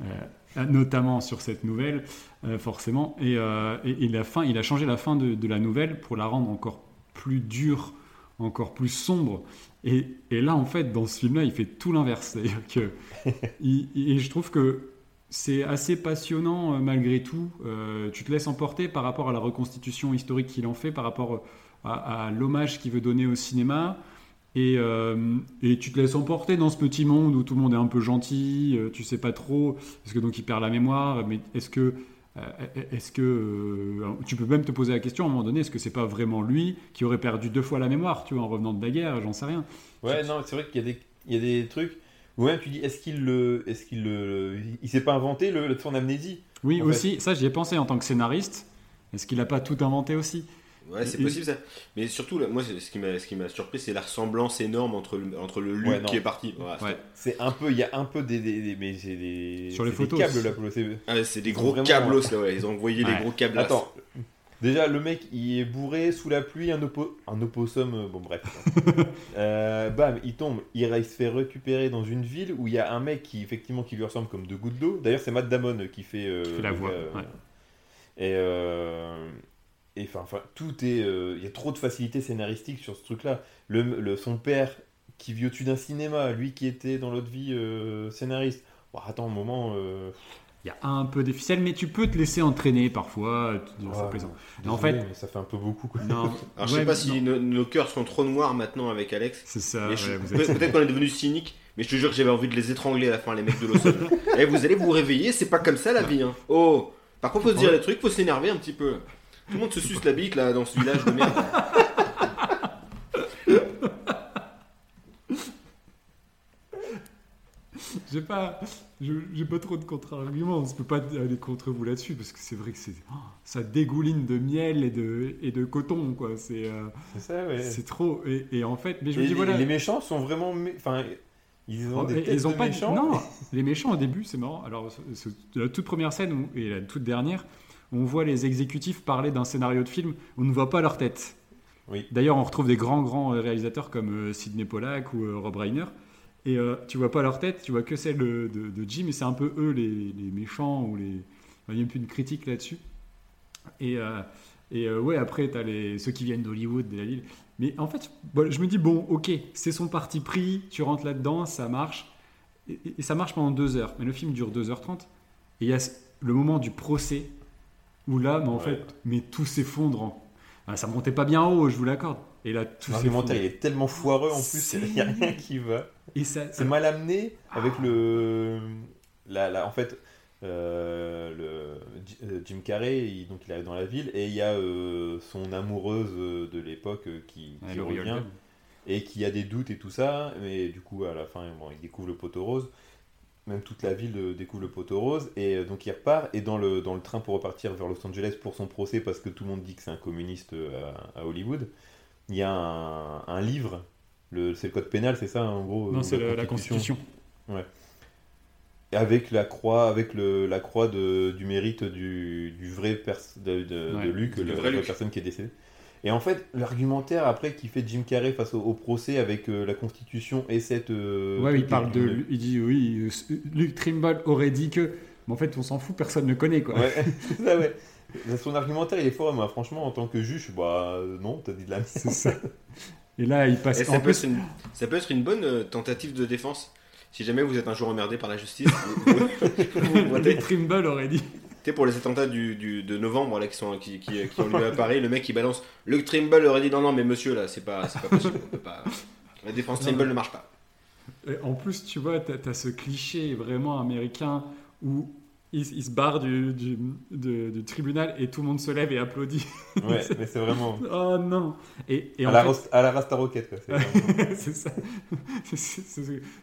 euh, euh, notamment sur cette nouvelle, euh, forcément. Et, euh, et- et la fin, il a changé la fin de, de la nouvelle pour la rendre encore plus dure, encore plus sombre. Et, et là, en fait, dans ce film-là, il fait tout l'inverse. [LAUGHS] Que. [LAUGHS] il- et je trouve que c'est assez passionnant euh, malgré tout. Euh, tu te laisses emporter par rapport à la reconstitution historique qu'il en fait, par rapport à, à l'hommage qu'il veut donner au cinéma. Et, euh, et tu te laisses emporter dans ce petit monde où tout le monde est un peu gentil, euh, tu sais pas trop, parce que donc il perd la mémoire, mais est-ce que, euh, est-ce que tu peux même te poser la question à un moment donné, est-ce que c'est pas vraiment lui qui aurait perdu deux fois la mémoire, tu vois, en revenant de la guerre, j'en sais rien.
Ouais, non, c'est vrai qu'il y a des, il y a des trucs où même tu dis, est-ce qu'il le, est-ce qu'il le, il s'est pas inventé le, le son amnésie
Oui, aussi, ça j'y ai pensé en tant que scénariste. Est-ce qu'il a pas tout inventé aussi?
Ouais, c'est possible ça. Mais surtout, là, moi, ce qui m'a ce qui m'a surpris, c'est la ressemblance énorme entre le, entre le Luke
Ouais, non.
qui est parti.
Ouais.
C'est un peu, il y a un peu des, des, des- mais c'est des,
Sur les
c'est
photos,
des câbles
c'est-
là, pour le CV.
Ah, c'est des
Ils ont
gros
vraiment-
câblos là, ouais. Ils ont envoyé
Ouais.
des gros câbles.
Attends, déjà le mec il est bourré sous la pluie, un, oppo- un opossum, euh, bon bref. [LAUGHS] Euh, bam, il tombe, il, il se fait récupérer dans une ville où il y a un mec qui effectivement qui lui ressemble comme deux gouttes d'eau. D'ailleurs c'est Matt Damon qui fait, euh,
Qui fait la
le
voix,
euh,
ouais.
Et euh, et enfin, enfin, tout est, euh, il y a trop de facilité scénaristique sur ce truc-là. Le, le- son père qui vit au-dessus d'un cinéma, lui qui était dans l'autre vie euh, scénariste. Bon, attends un moment. euh,
il y a un peu des ficelles, mais tu peux te laisser entraîner parfois.
Ouais,
plaisant.
je suis
En
désolé,
fait-
mais ça fait un peu beaucoup. Quoi.
Non, [LAUGHS]
Alors je
ouais,
sais pas si nos, nos cœurs sont trop noirs maintenant avec Alex.
C'est ça. ouais, êtes-
Peut-être qu'on est devenu cynique, mais je te jure que j'avais envie de les étrangler à la fin, les mecs de Lawson. [LAUGHS] Et vous allez vous réveiller, c'est pas comme ça la vie. Hein. Oh Par contre, faut se dire les trucs, faut s'énerver un petit peu. Tout le monde se suce la bite là dans ce village de merde. [LAUGHS]
J'ai pas, je- j'ai pas trop de contre-arguments. On ne peut pas aller contre vous là-dessus parce que c'est vrai que c'est, oh, ça dégouline de miel et de, et de coton, quoi. C'est, euh,
C'est ça, ouais.
c'est trop. Et, et en fait, mais je
Et
me dis
les,
voilà.
les méchants sont vraiment. Enfin, ils ont
Oh,
des
ils ont
de
pas
méchants.
non les méchants au début c'est marrant alors la toute première scène où- et la toute dernière on voit les exécutifs parler d'un scénario de film on ne voit pas leur tête
Oui.
d'ailleurs on retrouve des grands grands euh, réalisateurs comme euh, Sidney Pollack ou euh, Rob Reiner et euh, tu vois pas leur tête tu vois que celle de, de, de Jim et c'est un peu eux les, les méchants ou les il y a un peu une critique là-dessus et euh, et euh, ouais après t'as les ceux qui viennent d'Hollywood de la ville mais en fait, bon, je me dis, bon, ok, c'est son parti pris, tu rentres là-dedans, ça marche. Et, et ça marche pendant deux heures. Mais le film dure 2h30. Et il y a le moment du procès où là, mais en
Ouais.
fait, mais tout s'effondre. En... Ah, ça montait pas bien haut, je vous l'accorde. Et là, tout
L'argumentaire, il
s'effondre.
est tellement foireux en plus, il n'y a rien qui va.
Et ça,
C'est mal amené avec le. La, la- en fait, euh, le, euh, Jim Carrey, il, donc il arrive dans la ville et il y a euh, son amoureuse de l'époque qui, revient et qui a des doutes et tout ça. Mais du coup, à la fin, bon, il découvre le poteau rose. Même toute la ville euh, découvre le poteau rose et euh, donc il repart et dans le, dans le train pour repartir vers Los Angeles pour son procès parce que tout le monde dit que c'est un communiste euh, à, à Hollywood, il y a un, un livre, le, c'est le code pénal, c'est ça en gros
Non, c'est la, la Constitution.
avec la croix, avec le, la croix de, du mérite du, du vrai de, de,
Ouais,
de Luc, la
Luc.
personne qui est décédée. Et en fait, l'argumentaire après qui fait Jim Carrey face au, au procès avec euh, la Constitution et cette. euh,
Ouais, il parle de. Il dit, oui, euh, Luke Trimble aurait dit que. Mais en fait, on s'en fout, personne ne connaît, quoi.
Ouais, [LAUGHS] c'est ça, ouais. Son argumentaire, il est fort, moi, franchement, en tant que juge, bah non, t'as dit de la merde.
C'est ça. Et là, il passe.
Et ça,
en
peut
plus,
être une, ça peut être une bonne tentative de défense. Si jamais vous êtes un jour emmerdé par la justice, vous, vous- vous votez. [LAUGHS]
Luke Trimble aurait dit.
Tu sais, pour les attentats du, du- de novembre là, qui, sont, qui, qui, qui ont lieu à Paris, le mec il balance Luke Trimble aurait dit non, non, mais monsieur là, c'est pas, c'est pas possible. on peut pas- La défense Trimble ne marche pas.
Et en plus, tu vois, tu as, ce cliché vraiment américain où il, il se barre du, du, du tribunal et tout le monde se lève et applaudit.
Ouais, mais c'est vraiment. [LAUGHS]
Oh non Et, et
À
en
la,
fait,
à la Rasta Rocket, quoi. c'est [LAUGHS]
ça.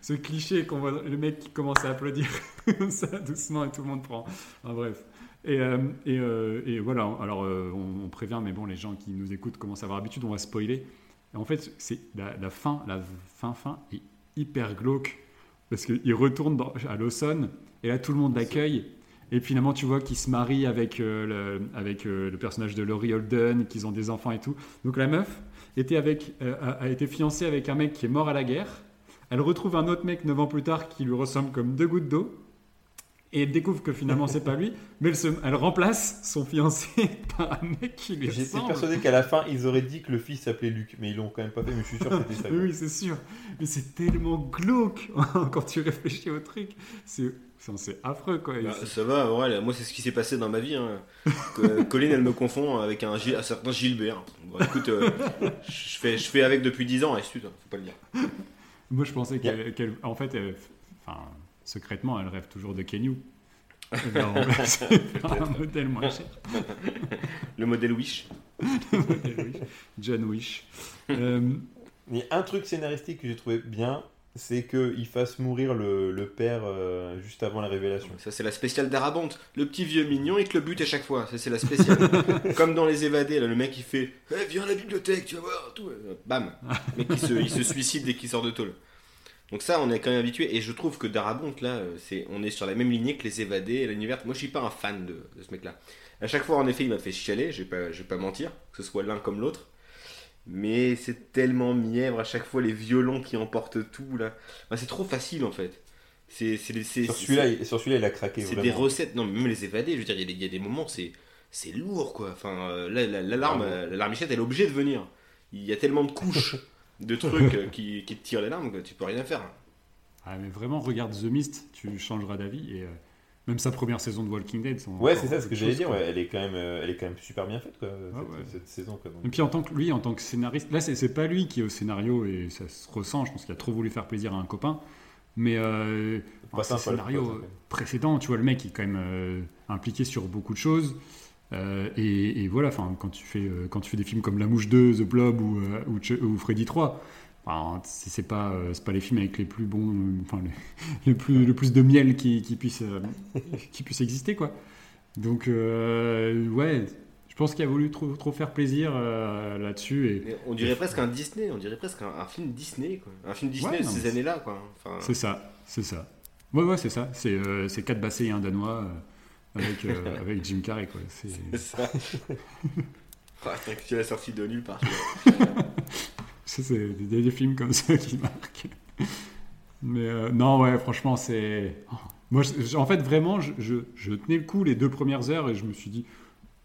Ce cliché qu'on voit, le mec qui commence à applaudir [LAUGHS] comme ça doucement et tout le monde prend. Enfin, bref. Et, euh, euh, et voilà, alors euh, on, prévient, mais bon, les gens qui nous écoutent commencent à avoir l'habitude, on va spoiler. En fait, c'est la, fin, la fin, fin est hyper glauque parce qu'il retourne à Lawson et là tout le monde l'accueille. Et finalement, tu vois qu'il se marie avec, le, personnage de Laurie Holden, qu'ils ont des enfants et tout. Donc la meuf a, a été fiancée avec un mec qui est mort à la guerre. Elle retrouve un autre mec 9 ans plus tard qui lui ressemble comme deux gouttes d'eau. Et elle découvre que finalement c'est pas lui, mais elle, se- elle remplace son fiancé [LAUGHS] par un mec qui lui
J'étais persuadé qu'à la fin, ils auraient dit que le fils s'appelait Luc, mais ils l'ont quand même pas fait, mais je suis sûr que c'était ça.
Oui, c'est sûr. Mais c'est tellement glauque quand tu réfléchis au truc. C'est affreux, quoi.
Bah, ça va, ouais, moi c'est ce qui s'est passé dans ma vie. Hein. Que- [LAUGHS] Colline elle me confond avec un, certain Gilbert. Bon, écoute, euh, je fais, je fais avec depuis 10 ans, et c'est tout, faut pas le dire.
Moi, je pensais qu'elle, qu'elle- en fait, elle- enfin, secrètement, elle rêve toujours de Kenyu. Elle va remplacer par un modèle moins cher.
Le modèle Wish. [LAUGHS]
Modèle Wish. John Wish. Euh,
Il y a un truc scénaristique que j'ai trouvé bien, c'est qu'il fasse mourir le, le père euh, juste avant la révélation.
Ça, c'est la spéciale d'Arabonte. Le petit vieux mignon, il te le bute à chaque fois. Ça, c'est la spéciale. [LAUGHS] Comme dans Les Évadés, là, le mec, il fait Eh, Viens à la bibliothèque, tu vas voir. Tout. Euh, Bam Le mec, il se, il se suicide dès qu'il sort de tôle. Donc, ça, on est quand même habitué. Et je trouve que Darabonte, là, euh, c'est, on est sur la même lignée que Les Évadés et l'univers. Moi, je suis pas un fan de, de ce mec-là. À chaque fois, en effet, il m'a fait chialer. Je vais pas, je vais pas mentir, que ce soit l'un comme l'autre. Mais c'est tellement mièvre à chaque fois, les violons qui emportent tout, là. Enfin, c'est trop facile, en fait. C'est, c'est, c'est-
Sur celui-là, il, sur celui-là, il a craqué
c'est
vraiment.
des recettes, non, mais même les évadés, je veux dire, il y a des- il y, a des moments, c'est, c'est lourd, quoi. Enfin, euh, là, la- l'alarme,
Ah bon.
euh, l'alarmichette, elle est obligée de venir. Il y a tellement de couches [LAUGHS] de trucs [LAUGHS] qui, qui te tirent l'alarme que tu peux rien faire.
ah, mais vraiment, regarde The Mist, tu changeras d'avis. Et euh, Même sa première saison de Walking Dead.
Ouais, c'est ça ce que j'allais dire. ouais, elle, est quand même, euh, elle est quand même super bien faite, quoi, cette,
ouais.
cette saison. Quoi, donc.
Et puis en tant que lui, en tant que scénariste, là c'est c'est pas lui qui est au scénario et ça se ressent. Je pense qu'il a trop voulu faire plaisir à un copain. Mais euh,
le fait.
précédents, tu vois, le mec est quand même euh, impliqué sur beaucoup de choses. Euh, et, et voilà, enfin, quand tu fais euh, quand tu fais des films comme La Mouche 2, The Blob ou, euh, ou, Freddy 3, enfin, c'est pas c'est pas les films avec les plus bons, enfin les, [LAUGHS] les plus le plus de miel qui, qui puisse qui puisse exister quoi. Donc euh, ouais, je pense qu'il a voulu trop, trop faire plaisir euh, là-dessus et
on dirait presque un Disney, on dirait presque un, un film Disney, quoi. Un film Disney
Ouais,
de
non,
ces années-là. Enfin,
c'est ça, c'est ça. Ouais ouais c'est ça, c'est euh, quatre bassés et un danois avec euh, avec Jim Carrey quoi. C'est
c'est ça. Tu l'as sorti de nulle part. [LAUGHS]
C'est des, des films comme ça qui marquent. Mais euh, non, ouais, franchement, c'est. oh. Moi, je- en fait, vraiment, je, je, je tenais le coup les deux premières heures et je me suis dit,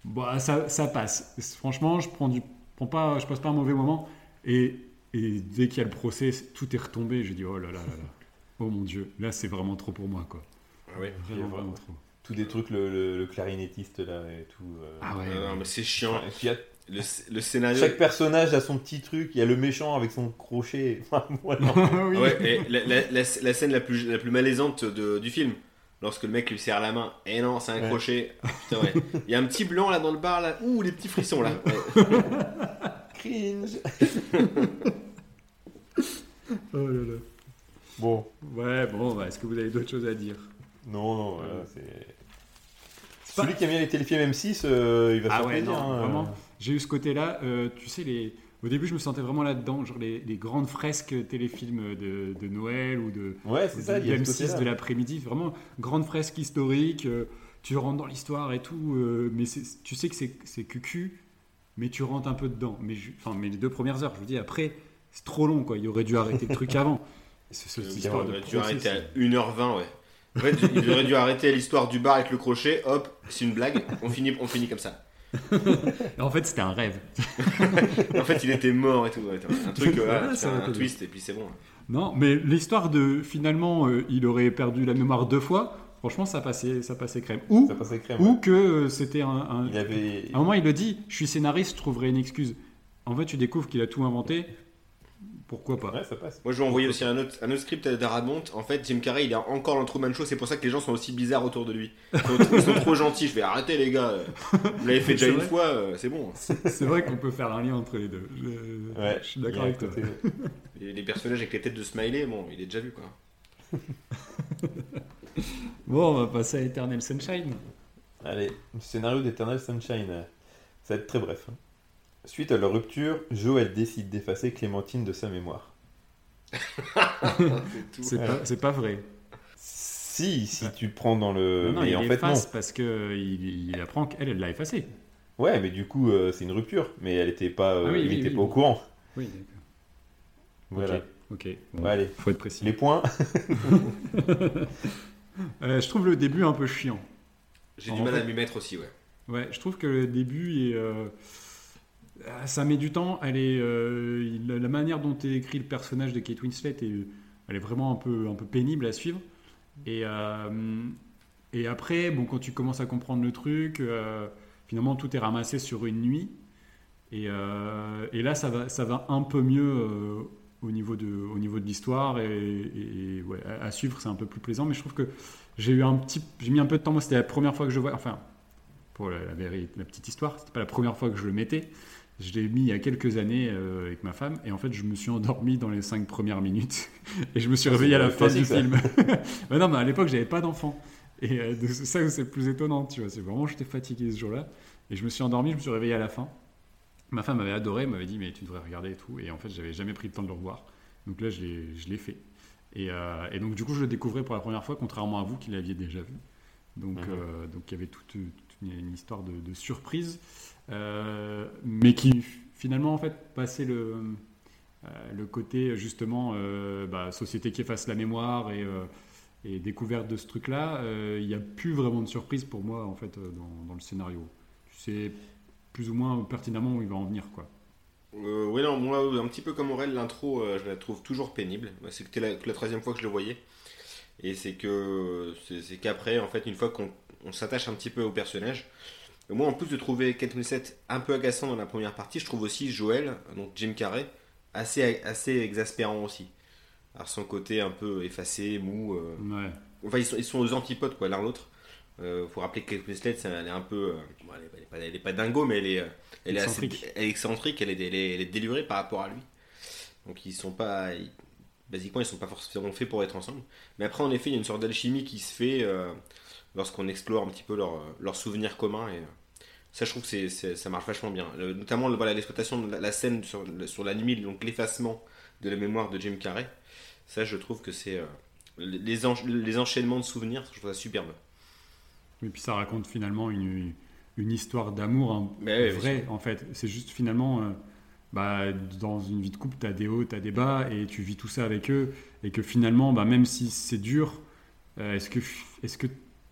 bah, ça, ça passe. Franchement, je prends du, prends pas, je passe pas un mauvais moment. Et, et dès qu'il y a le procès, tout est retombé. J'ai dit, oh là là là là. Oh mon dieu, là, c'est vraiment trop pour moi, quoi.
Ah.
Vraiment,
vraiment.
vraiment trop.
Tous des trucs, le, le- le clarinettiste là et tout. euh.
Ah ouais.
Euh, non, mais c'est chiant.
Et puis, a-
Le, le scénario.
chaque personnage a son petit truc. Il y a le méchant avec son crochet. [LAUGHS] [LAUGHS]
Oui.
Ouais, et la, la- la- la scène la plus, la plus malaisante de- du film, lorsque le mec lui serre la main, et non, c'est un
Ouais.
crochet. Ah, putain, ouais. Il y a un petit blanc là dans le bar, là. Ouh, les petits frissons là. Ouais. [LAUGHS]
Cringe.
Oh là là.
Bon,
Ouais, bon, bah, est-ce que vous avez d'autres choses à dire?
Non, non, voilà, c'est. Celui qui aime bien les téléfilms M6, euh, il va
Ah
faire
ouais,
plaisir.
non,
hein,
vraiment. J'ai eu ce côté-là. euh, tu sais, les... au début, je me sentais vraiment là-dedans, genre les, les grandes fresques téléfilms de, de Noël ou de,
Ouais, c'est ça, il y a
du
ce
M6
côté-là.
de l'après-midi. Vraiment, grande fresque historique. euh, tu rentres dans l'histoire et tout, mais tu sais que c'est cucu, mais tu rentres un peu dedans. Mais, je- enfin, mais les deux premières heures, je vous dis, après, c'est trop long, quoi. Il aurait dû arrêter le truc [LAUGHS] avant. C'est
dû
procès,
arrêter à
c'est-
1h20, ouais. En fait, il aurait dû arrêter l'histoire du bar avec le crochet. Hop, c'est une blague. On finit, on finit comme ça.
En fait, c'était un rêve.
En fait, il était mort et tout. ouais. Un truc, euh, voilà,
Ouais,
un twist et puis c'est bon.
Non, mais l'histoire de finalement, euh, il aurait perdu la mémoire deux fois. Franchement, ça passait, ça passait crème. Ou,
Ça passait crème.
ou que euh, c'était un, un-
Il avait.
À un moment, il le dit Je suis scénariste, je trouverai une excuse. En fait, tu découvres qu'il a tout inventé. Pourquoi pas
Ouais, ça passe.
Moi, je vais envoyer aussi un autre, un autre script d'Aramont. En fait, Jim Carrey, il a encore dans le Truman Show. C'est pour ça que les gens sont aussi bizarres autour de lui. Ils sont, ils sont trop gentils. Je vais arrêter, les gars. Vous l'avez fait déjà une fois, euh, c'est bon.
C'est vrai qu'on peut faire un lien entre les deux. Je,
Ouais,
je suis d'accord avec toi. [LAUGHS]
Et les personnages avec les têtes de smiley, bon, il est déjà vu, quoi. [LAUGHS]
Bon, on va passer à Eternal Sunshine.
Allez, scénario d'Eternal Sunshine. Ça va être très bref. hein. Suite à leur rupture, Joël décide d'effacer Clémentine de sa mémoire. [LAUGHS]
C'est
pas, vrai.
Si, si tu prends dans le.
non, non,
mais
il
en fait, non.
parce que il, il apprend qu'elle, elle l'a effacé.
Ouais, mais du coup, euh, c'est une rupture. Mais elle était pas, euh,
Ah oui,
il
oui,
était
oui.
pas au courant.
Oui, d'accord.
Voilà.
Ok, ok. Bon,
allez.
faut être précis.
Les points. [LAUGHS]
Euh, je trouve le début un peu chiant.
J'ai du mal
fait-
à m'y mettre aussi, ouais.
Ouais, je trouve que le début est. ça met du temps. Elle est, euh, la manière dont est écrit le personnage de Kate Winslet, est, elle est vraiment un peu, un peu pénible à suivre. Et, euh, après, bon, quand tu commences à comprendre le truc, euh, finalement tout est ramassé sur une nuit. Et, là, ça va, ça va un peu mieux au niveau de, au niveau de l'histoire. Et, à, suivre, c'est un peu plus plaisant. Mais je trouve que j'ai eu un petit, j'ai mis un peu de temps. Moi, c'était la première fois que je vois. Enfin, pour la, la, véri- la petite histoire, c'était pas la première fois que je le mettais. Je l'ai mis il y a quelques années euh, avec ma femme et en fait je me suis endormi dans les cinq premières minutes [LAUGHS] et je me suis réveillé à la fin du
ça.
film. Mais [LAUGHS] non, mais à l'époque j'avais pas d'enfant et euh, c'est ça que c'est le plus étonnant, tu vois. C'est vraiment j'étais fatigué ce jour-là et je me suis endormi, je me suis réveillé à la fin. Ma femme avait adoré, m'avait dit mais tu devrais regarder et tout et en fait j'avais jamais pris le temps de le revoir. Donc là je l'ai, fait et, euh, et donc du coup je le découvrais pour la première fois contrairement à vous qui l'aviez déjà vu. Donc
Mhm.
donc il y avait toute, toute une, une histoire de, de surprise, mais qui finalement en fait passait le euh, le côté justement euh, bah, société qui efface la mémoire et, euh, découverte de ce truc-là. euh, Il n'y a plus vraiment de surprise pour moi en fait euh, dans, le scénario. Tu sais plus ou moins pertinemment où il va en venir quoi.
Euh, oui, non, moi, un petit peu comme Aurel, l'intro, euh, je la trouve toujours pénible. C'était la, la troisième fois que je le voyais. Et c'est que c'est qu'après, en fait, une fois qu'on on s'attache un petit peu au personnage, moi, en plus de trouver Kate Winslet un peu agaçant dans la première partie, je trouve aussi Joel, donc Jim Carrey, assez, assez exaspérant aussi. Alors son côté un peu effacé, mou. euh,
Ouais.
Enfin, ils sont, ils sont aux antipodes, quoi, l'un l'autre. Euh, faut rappeler que Kate Winslet, elle est un peu. euh, bon, elle, est, elle est pas, elle est pas dingo, mais elle est, euh, elle est assez-
Excentrique.
elle est excentrique, elle est, elle délurée par rapport à lui. Donc ils sont pas. ils- basiquement, ils sont pas forcément faits pour être ensemble. Mais après, en effet, il y a une sorte d'alchimie qui se fait lorsqu'on explore un petit peu leurs leurs souvenirs communs. Et euh, ça, je trouve que ça marche vachement bien. Le- notamment voilà, l'exploitation de la, la scène sur, sur la nuit, donc l'effacement de la mémoire de Jim Carrey. Ça, je trouve que c'est. euh, les, les encha- les enchaînements de souvenirs, je trouve ça superbe.
Et puis ça raconte finalement une, une histoire d'amour hein,
ouais,
vrai en fait. C'est juste finalement, euh, bah, dans une vie de couple, tu as des hauts, tu as des bas et tu vis tout ça avec eux. Et que finalement, bah, même si c'est dur, euh, est-ce que est-ce que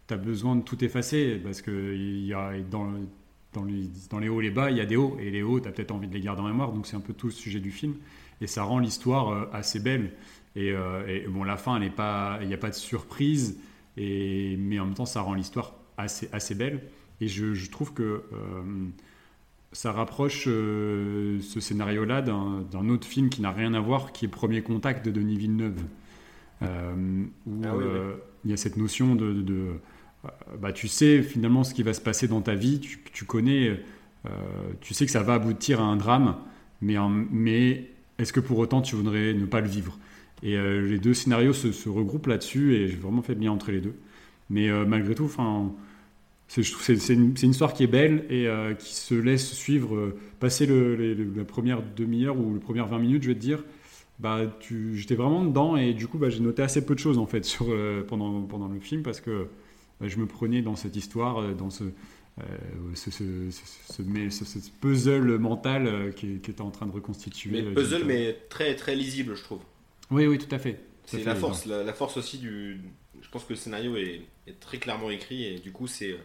tu as besoin de tout effacer Parce que y a, dans, dans, les, dans les hauts et les bas, il y a des hauts. Et les hauts, tu as peut-être envie de les garder en mémoire. Donc c'est un peu tout le sujet du film. Et ça rend l'histoire euh, assez belle. Et, euh, et bon, la fin, il n'y a pas de surprise. Et, mais en même temps, ça rend l'histoire assez, assez belle. Et je, je trouve que euh, ça rapproche euh, ce scénario-là d'un d'un autre film qui n'a rien à voir, qui est Premier Contact de Denis Villeneuve. Euh, où
Ah oui, oui.
il y a cette notion de... bah, tu sais finalement ce qui va se passer dans ta vie, tu, connais, euh, tu sais que ça va aboutir à un drame, mais, mais est-ce que pour autant tu voudrais ne pas le vivre? Et euh, les deux scénarios se, regroupent là-dessus et j'ai vraiment fait bien entre les deux. Mais euh, malgré tout, c'est une, histoire qui est belle et euh, qui se laisse suivre. euh, passer la première demi-heure ou les premières 20 minutes, je vais te dire, bah, j'étais vraiment dedans et du coup, bah, j'ai noté assez peu de choses en fait euh, pendant, pendant le film parce que je me prenais dans cette histoire, euh, dans ce, euh, ce, puzzle mental euh, qui, qui était en train de reconstituer.
Mais
euh,
puzzle, mais très très lisible, je trouve.
Oui, oui, tout à fait.
C'est la force, la, la force aussi du. Je pense que le scénario est, est très clairement écrit et du coup c'est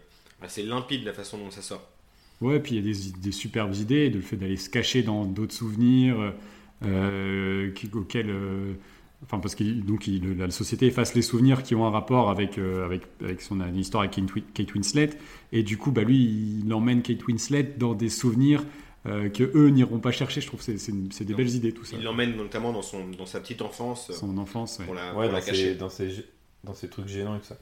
bah, c'est limpide la façon dont ça sort.
Ouais, puis il y a des, des superbes idées, de le fait d'aller se cacher dans d'autres souvenirs, euh, qui- auxquels, euh, enfin parce que donc il- la société efface les souvenirs qui ont un rapport avec euh, avec avec son histoire avec Kate Win- Kate Winslet, et du coup bah lui il emmène Kate Winslet dans des souvenirs euh, que eux n'iront pas chercher. Je trouve que c'est des belles idées tout ça.
Il l'emmène notamment dans, son, dans sa petite enfance
Son enfance. ouais.
pour la,
Ouais,
pour la
dans
cacher.
ces, dans, ces, gé- dans ces trucs gênants et tout ça.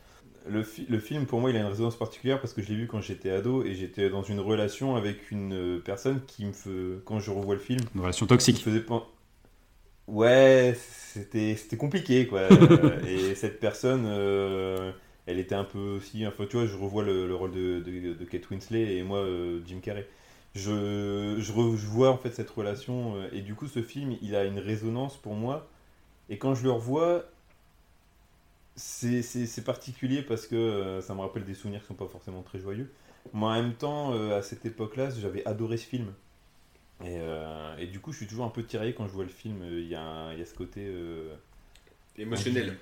Le, fi- le film, pour moi, il a une résonance particulière parce que je l'ai vu quand j'étais ado et j'étais dans une relation avec une euh, personne qui me fait, quand je revois le film,
Une relation
qui me
toxique.
faisait Ouais, c'était c'était compliqué, quoi. [LAUGHS] Et cette personne, euh, elle était un peu aussi. Enfin, tu vois, je revois le, le rôle de, de, de Kate Winslet et moi, euh, Jim Carrey. Je, je, re- je vois en fait cette relation euh, et du coup, ce film, il a une résonance pour moi. Et quand je le revois, c'est particulier parce que euh, ça me rappelle des souvenirs qui sont pas forcément très joyeux. Mais en même temps, euh, à cette époque-là, j'avais adoré ce film. Et, euh, et du coup, je suis toujours un peu tiraillé quand je vois le film. Euh, Il y, a un- il y a ce côté. euh,
Émotionnel.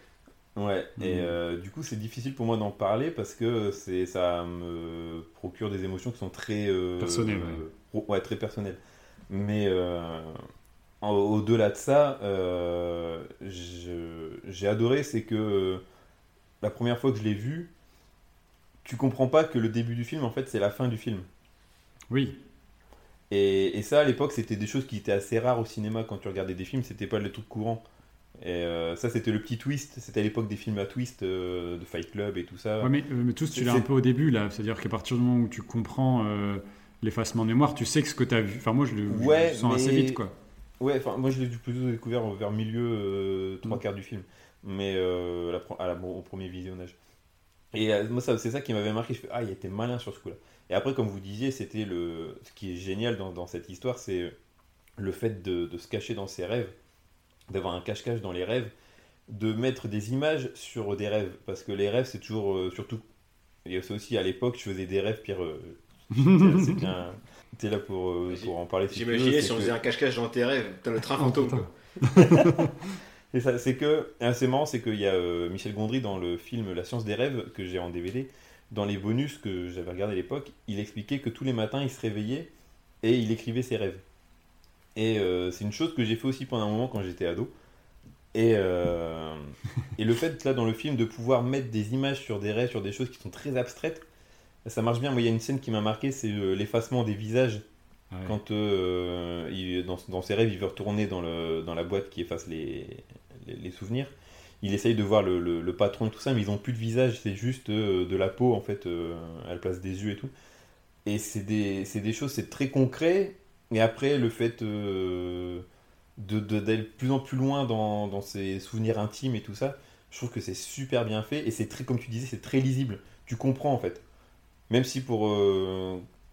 Ouais, et
Mhm.
euh, du coup, c'est difficile pour moi d'en parler parce que c'est ça me procure des émotions qui sont très. euh,
Personnelles,
euh, pro- ouais, très personnelles. Mais euh, au-delà de ça, euh, j'ai adoré, c'est que la première fois que je l'ai vu, tu comprends pas que le début du film, en fait, c'est la fin du film.
Oui.
Et, et ça, à l'époque, c'était des choses qui étaient assez rares au cinéma quand tu regardais des films, c'était pas le truc courant. Et euh, ça, c'était le petit twist, c'était à l'époque des films à twist, euh, de Fight Club et tout ça.
Ouais, mais, euh, mais tous, tu l'as un peu au début, là. C'est-à-dire qu'à partir du moment où tu comprends euh, l'effacement de mémoire, tu sais que ce que tu as vu. Enfin, moi, je le, je
Ouais,
le sens assez vite, quoi.
Ouais, enfin, moi je l'ai plutôt découvert vers milieu, trois
Mm.
quarts du film, mais la, à la- au premier visionnage. Et moi, c'est ça qui m'avait marqué. Je fais, ah, il était malin sur ce coup-là. Et après, comme vous disiez, c'était le. Ce qui est génial dans, dans cette histoire, c'est le fait de, de se cacher dans ses rêves, d'avoir un cache-cache dans les rêves, de mettre des images sur des rêves. Parce que les rêves, c'est toujours. euh, surtout. Et c'est aussi à l'époque, je faisais des rêves, Pierre. euh, c'est bien. [LAUGHS] T'es là pour, euh, pour en parler. si
J'imaginais si on
que-
faisait un cache-cache dans tes rêves. Putain, le train
Oh,
fantôme. [LAUGHS]
C'est ça, c'est que, c'est marrant, c'est qu'il y a euh, Michel Gondry dans le film La science des rêves que j'ai en DVD, dans les bonus que j'avais regardé à l'époque, il expliquait que tous les matins il se réveillait et il écrivait ses rêves. Et euh, c'est une chose que j'ai fait aussi pendant un moment quand j'étais ado. Et, euh, et le fait, là, dans le film, de pouvoir mettre des images sur des rêves, sur des choses qui sont très abstraites, ça marche bien. Moi, il y a une scène qui m'a marqué, c'est euh, l'effacement des visages.
Ouais.
Quand euh, il- dans, dans ses rêves, il veut retourner dans, le, dans la boîte qui efface les, les, les souvenirs. Il essaye de voir le, patron et tout ça, mais ils ont plus de visage, c'est juste euh, de la peau en fait, euh, à la place des yeux et tout. Et c'est des, choses, c'est très concret. Et après, le fait euh, d'aller de plus en plus loin dans, ses souvenirs intimes et tout ça, je trouve que c'est super bien fait. Et c'est très, comme tu disais, c'est très lisible. Tu comprends en fait. Même si pour.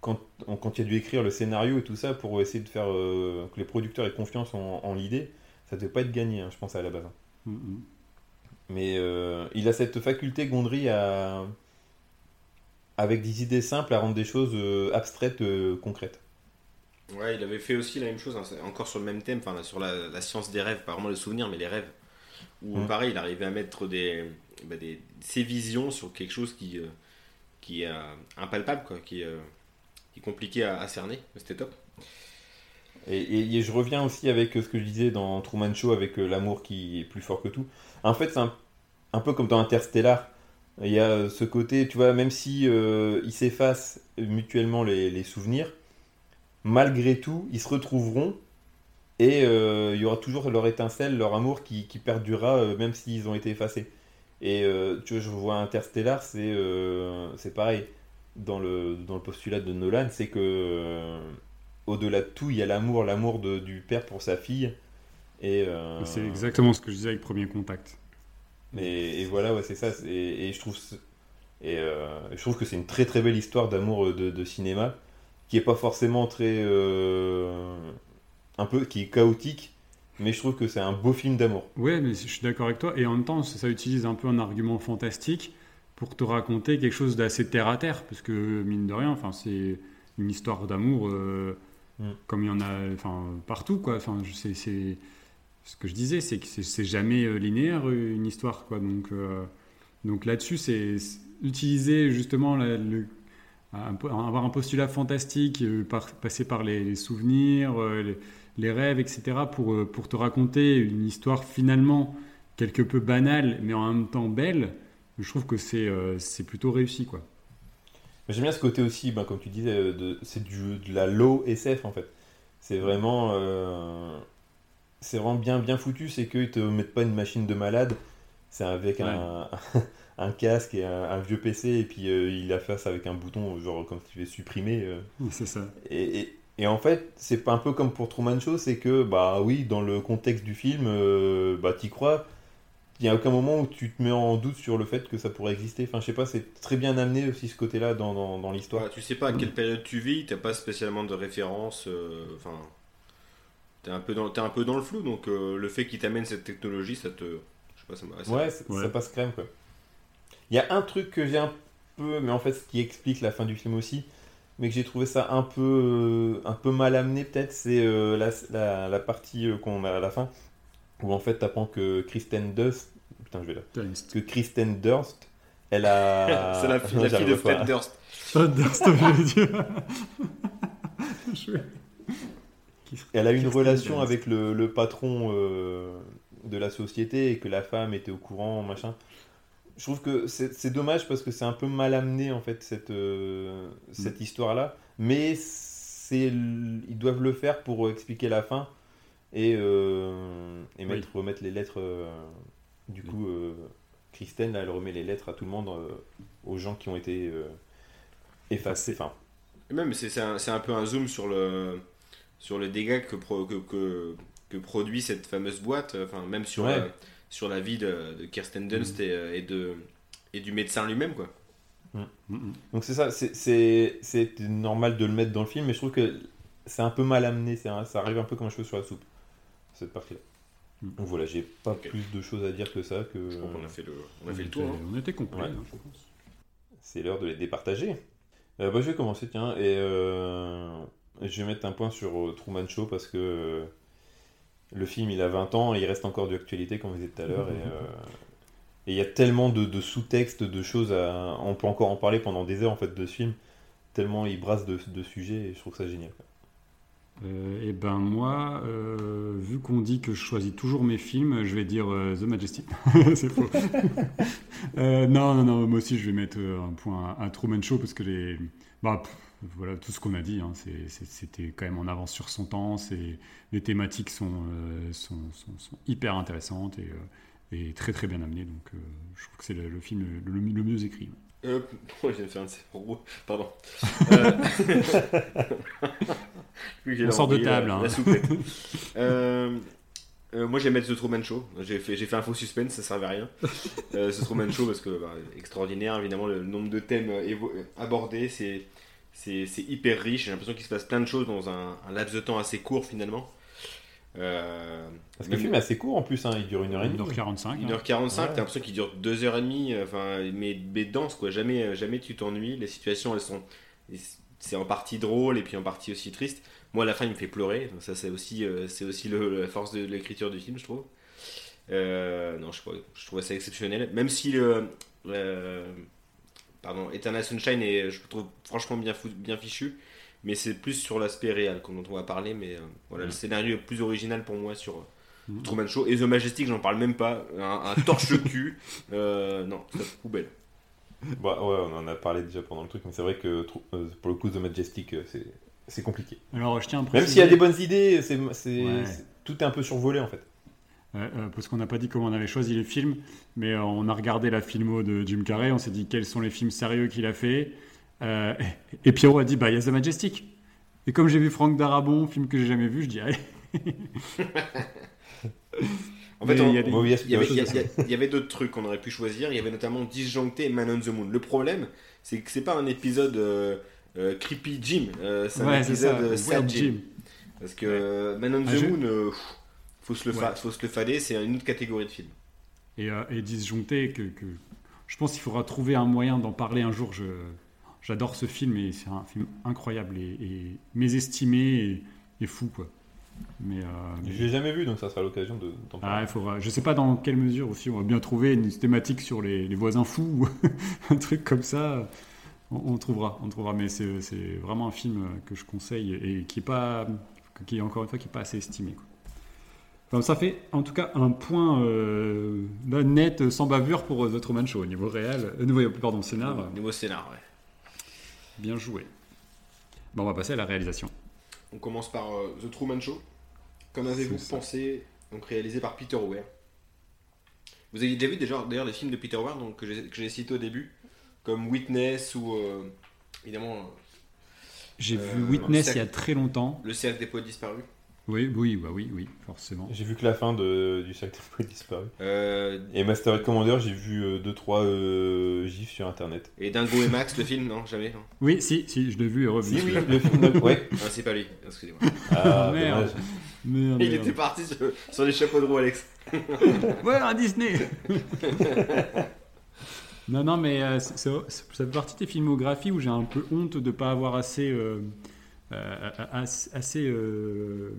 quand, quand il a dû écrire le scénario et tout ça, pour essayer de faire que les producteurs aient confiance en, l'idée, ça devait pas être gagné, hein, je pense, à la base.
Mm, mm.
Mais euh, il a cette faculté, Gondry, à, avec des idées simples, à rendre des choses euh, abstraites euh, concrètes.
Ouais, il avait fait aussi la même chose, hein, encore sur le même thème, enfin sur la, la science des rêves, pas vraiment les souvenirs, mais les rêves. Où
Mm.
pareil, il arrivait à mettre des, bah, des, ses visions sur quelque chose qui, qui est impalpable, quoi, qui, est, qui est compliqué à, à cerner. C'était top.
Et, je reviens aussi avec euh, ce que je disais dans Truman Show, avec euh, l'amour qui est plus fort que tout. En fait, c'est un, peu comme dans Interstellar. Il y a euh, ce côté, tu vois, même si ils s'effacent mutuellement les, souvenirs, malgré tout, ils se retrouveront et il y aura toujours leur étincelle, leur amour qui, qui perdurera même s'ils ont été effacés. Et tu vois, je vois Interstellar, c'est c'est pareil. Dans le, dans le postulat de Nolan, c'est que au-delà de tout, il y a l'amour, l'amour du père pour sa fille. Et, euh,
C'est exactement ce que je disais avec Premier Contact.
et, et voilà, ouais, c'est ça. c'est- Et, je trouve, ce- et, euh, je trouve que c'est une très très belle histoire d'amour euh, de, de cinéma qui est pas forcément très. euh, un peu. qui est chaotique, mais je trouve que c'est un beau film d'amour.
Ouais, mais je suis d'accord avec toi. Et en même temps, ça, ça utilise un peu un argument fantastique pour te raconter quelque chose d'assez terre à terre. Parce que, mine de rien, enfin, c'est une histoire d'amour euh,
Mm.
comme il y en a enfin, partout. Quoi. Enfin, c'est, Ce que je disais, c'est que c'est, jamais euh, linéaire une histoire. Quoi. Donc, euh, donc là-dessus, c'est utiliser justement avoir un postulat fantastique, euh, passer par les, souvenirs, les, rêves, etc., pour, pour te raconter une histoire finalement quelque peu banale, mais en même temps belle, je trouve que c'est c'est plutôt réussi. quoi.
J'aime bien ce côté aussi, ben, comme tu disais, euh, de- c'est du, de la low SF en fait. C'est vraiment, euh, c'est vraiment bien, bien foutu, c'est qu'ils te mettent pas une machine de malade, c'est avec un, [LAUGHS] un casque et un, un vieux PC, et puis euh, il la face avec un bouton, genre comme si tu veux supprimer. euh.
C'est ça.
Et, et- et en fait, c'est un peu comme pour Truman Show, c'est que, bah oui, dans le contexte du film, bah t'y crois. Il n'y a aucun moment où tu te mets en doute sur le fait que ça pourrait exister. Enfin, je sais pas, c'est très bien amené aussi ce côté-là dans, dans, dans l'histoire.
Voilà, tu sais pas à quelle période tu vis, t'as pas spécialement de référence, euh, enfin, t'es un peu dans, t'es un peu dans le flou, donc euh, le fait qu'il t'amène cette technologie, ça te, je sais pas, ça me,
Ouais,
Ouais.
ça passe crème quoi. Il y a un truc que j'ai un peu, mais en fait, ce qui explique la fin du film aussi, mais que j'ai trouvé ça un peu, euh, un peu mal amené peut-être, c'est euh, la, la, la partie euh, qu'on a à la fin, où en fait, t'apprends que Kristen Dunst, putain, je vais là, que Kristen Durst, elle a. [LAUGHS]
c'est la, fille-
Non,
la fille de. Fred Durst.
Je voulais dire. Je- [LAUGHS]
Elle a eu une
Kristen
relation avec le, le patron euh, de la société et que la femme était au courant, machin. Je trouve que c'est dommage parce que c'est un peu mal amené en fait cette, euh, cette histoire-là. Mais c'est ils doivent le faire pour expliquer la fin et, euh, et mettre, remettre les lettres. Euh, du coup, euh, Kristen, là, elle remet les lettres à tout le monde, euh, aux gens qui ont été euh, effacés. Enfin,
Et même, c'est c'est un, un peu un zoom sur le, sur le dégât que, pro- que, que, que produit cette fameuse boîte, enfin, même sur,
Ouais.
la, sur la vie de, de Kirsten Dunst et, euh, et, de, et du médecin lui-même, quoi.
Mm, mm.
Donc c'est ça, c'est- normal de le mettre dans le film, mais je trouve que c'est un peu mal amené, un- ça arrive un peu comme un cheveu sur la soupe, cette partie-là.
Mm.
Donc voilà, j'ai pas plus de choses à dire que ça, que
Je crois qu'on a fait le, on a
On
fait le tour. hein.
On était complet,
Ouais.
hein, je pense.
c'est l'heure de les départager. Euh, bah, je vais commencer, tiens, et euh, je vais mettre un point sur euh, Truman Show parce que euh, le film il a 20 ans et il reste encore d'actualité, comme vous disiez tout à l'heure, et euh, et il y a tellement de, de sous-textes, de choses à. On peut encore en parler pendant des heures en fait de ce film, tellement il brasse de, de sujets et je trouve ça génial. quoi.
Euh, et ben moi, euh, vu qu'on dit que je choisis toujours mes films, je vais dire euh, The Majestic. [LAUGHS] c'est faux. [LAUGHS] Euh, non, non, non, moi aussi je vais mettre un point à, Truman Show parce que les, bah, voilà tout ce qu'on a dit, hein, c'était quand même en avance sur son temps. Les thématiques sont, hyper intéressantes et, très très bien amenées. Donc je trouve que c'est le, film le mieux écrit.
Euh, moi, je viens de faire un zéro. Pardon. Euh, [LAUGHS] j'ai
On sort de table, hein.
La. Euh, euh, moi, j'ai mettre The Truman Show. J'ai fait, j'ai fait un faux suspense, ça servait à rien. Euh, The Truman Show, parce que bah, extraordinaire, évidemment, le nombre de thèmes euh, euh, abordés, c'est, c'est, c'est hyper riche. J'ai l'impression qu'il se passe plein de choses dans un, un laps de temps assez court, finalement. Euh,
Parce que le film est assez court en plus, hein, il dure une heure et demie.
1h45.
1h45,
Ouais.
t'as l'impression qu'il dure 2h30, enfin, mais, mais dense quoi, jamais, jamais tu t'ennuies, les situations elles sont. C'est en partie drôle et puis en partie aussi triste. Moi à la fin il me fait pleurer, donc ça c'est aussi, euh, c'est aussi le- la force de l'écriture du film je trouve. Euh, non, je, je trouve ça exceptionnel, même si le. euh, pardon, Eternal Sunshine est, je trouve franchement bien, fou- bien fichu, mais c'est plus sur l'aspect réel dont on va parler, mais euh, voilà, le scénario est plus original pour moi sur.
Mhm.
Truman Show et The Majestic, j'en parle même pas. Un, un torche-cul. [LAUGHS] euh, non, c'est poubelle.
Bah, ouais, on en a parlé déjà pendant le truc, mais c'est vrai que pour le coup, The Majestic, c'est c'est compliqué.
Alors je tiens à
Même s'il y a des bonnes idées, c'est c'est-
Ouais.
c'est- tout est un peu survolé en fait.
Ouais, euh, parce qu'on n'a pas dit comment on avait choisi les films, mais euh, on a regardé la filmo de Jim Carrey, on s'est dit quels sont les films sérieux qu'il a fait. Euh, et Pierrot a dit bah il y a The Majestic. Et comme j'ai vu Franck Darabon, film que j'ai jamais vu, je dis allez. [LAUGHS]
En fait,
il y
avait, d'autres trucs qu'on aurait pu choisir. Il y avait notamment Disjoncté et Man on the Moon. Le problème, c'est que c'est pas un épisode euh, euh, Creepy Jim. euh, c'est un
Ouais,
épisode Sad Jim.
Jim.
Parce que Man on the
Ah, je-
Moon, euh, pff, faut, se le fa-
Ouais.
faut se le fader, c'est une autre catégorie de film.
Et, euh, et disjoncté que, que je pense qu'il faudra trouver un moyen d'en parler un jour. Je, j'adore ce film et c'est un film incroyable et, et mésestimé et, et fou quoi. Mais, euh, mais-
Je l'ai jamais vu, donc ça sera l'occasion de d'en
Ah,
parler.
il faudra. Je sais pas dans quelle mesure aussi on va bien trouver une thématique sur les, les voisins fous ou [LAUGHS] un truc comme ça. On, on trouvera, on trouvera. Mais c'est vraiment un film que je conseille et qui est pas, qui est encore une fois qui est pas assez estimé. quoi. Enfin, ça fait en tout cas un point euh, là, net sans bavure pour The Truman Show au niveau réel, euh, niveau- pardon scénar,
Nouveau scénar, ouais.
Bien joué. Bon, on va passer à la réalisation.
On commence par euh, The Truman Show. Qu'en avez-vous pensé Donc réalisé par Peter Weir? Vous avez déjà vu déjà, d'ailleurs des films de Peter Weir donc, que j'ai j'ai cités au début, comme Witness ou euh, évidemment
J'ai
Euh,
vu Witness
cercle-
il y a très longtemps.
Le cercle des poètes disparus.
Oui, oui, bah oui, oui, forcément.
J'ai vu que la fin de, du des poètes disparu.
Euh,
Et Master Commander, j'ai vu 2-3 gifs sur internet.
et Dingo et Max, le film, non Jamais non?
Oui, si, si, je l'ai vu et revu.
Si, oui, le film de... Ouais. [LAUGHS]
Ah, c'est pas lui, excusez-moi.
Ah, [LAUGHS]
Merde.
dommage.
Merde,
Il
merde.
était parti sur, sur les chapeaux de roue, Alex. [LAUGHS]
Ouais, un Disney Non, non, mais euh, c'est- c'est- ça fait partie des filmographies où j'ai un peu honte de ne pas avoir assez, euh, euh, assez, assez, euh,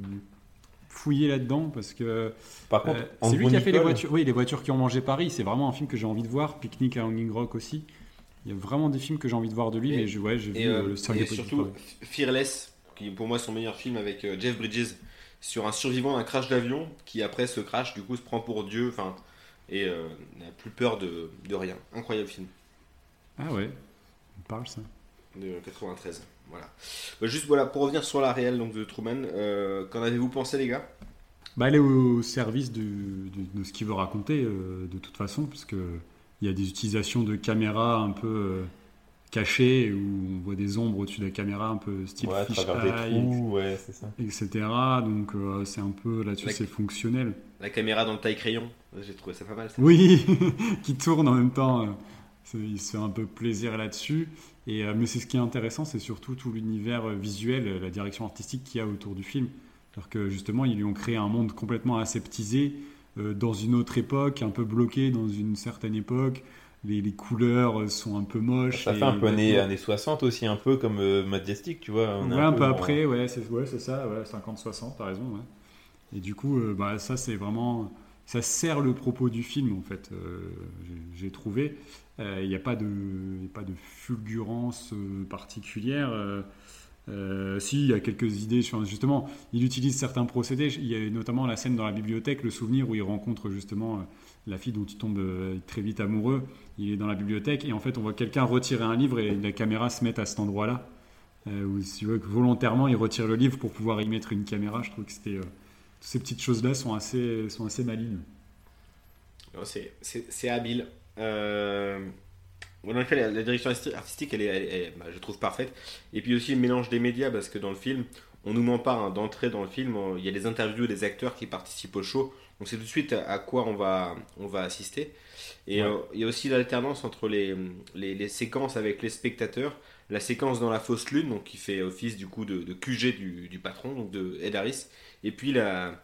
fouillé là-dedans parce que
Par contre,
euh, c'est lui qui a fait les voitures. Oui, les voitures qui ont mangé Paris. C'est vraiment un film que j'ai envie de voir. Picnic à Hanging Rock aussi. Il y a vraiment des films que j'ai envie de voir de lui,
Et-
mais je, ouais, j'ai vu euh,
euh,
le
et surtout. Fearless, qui est pour moi son meilleur film avec euh, Jeff Bridges, sur un survivant d'un crash d'avion qui, après ce crash, du coup, se prend pour Dieu enfin, et euh, n'a plus peur de, de rien. Incroyable film
Ah ouais, on parle ça.
de 93. Voilà. Bah, juste voilà, pour revenir sur la réelle donc, de Truman, euh, qu'en avez-vous pensé, les gars?
Bah, elle est au service de, de- de ce qu'il veut raconter, euh, de toute façon, parce que il y a des utilisations de caméras un peu euh, cachées, où on voit des ombres au-dessus de la caméra, un peu style
Ouais,
fish
travers des
eye,
trous, ouais, ça.
etc. Donc euh, c'est un peu là-dessus,
La-
c'est fonctionnel.
La caméra dans le taille-crayon, j'ai trouvé ça pas mal. Ça.
Oui, [LAUGHS] qui tourne en même temps. Il se fait un peu plaisir là-dessus. Et, euh, mais c'est ce qui est intéressant, c'est surtout tout l'univers euh, visuel, euh, la direction artistique qu'il y a autour du film. Alors que justement, ils lui ont créé un monde complètement aseptisé, euh, dans une autre époque, un peu bloqué dans une certaine époque. Les, les couleurs sont un peu moches.
Ça
et-
fait un peu années, années 60 aussi, un peu comme euh, Majestic, tu vois. on
Ouais, un peu après, ouais, c'est ouais, c'est ça, ouais, 50-60, t'as raison. Ouais. Et du coup, euh, bah, ça, c'est vraiment. Ça sert le propos du film, en fait, j'ai trouvé. Euh, Il n'y a, pas de- fulgurance euh, particulière. euh, Euh, si, il y a quelques idées. Justement, il utilise certains procédés. Il y a notamment la scène dans la bibliothèque, le souvenir où il rencontre justement euh, la fille dont il tombe euh, très vite amoureux. Il est dans la bibliothèque et en fait, on voit quelqu'un retirer un livre et la caméra se met à cet endroit-là. Euh, si que volontairement, il retire le livre pour pouvoir y mettre une caméra. Je trouve que euh, ces petites choses-là sont assez,
c'est- c'est habile. Euh, En effet, la, la direction arti- artistique, elle est, elle elle bah, je trouve parfaite. Et puis aussi le mélange des médias, parce que dans le film, on nous ment pas hein, d'entrée dans le film. on- Il y a des interviews des acteurs qui participent au show. On sait tout de suite à, quoi on va, on va assister. Et
Ouais.
euh, il y a aussi l'alternance entre les, les, les séquences avec les spectateurs. La séquence dans la fausse lune, donc qui fait office du coup de, de QG du, du patron, donc de Ed Harris. Et puis la,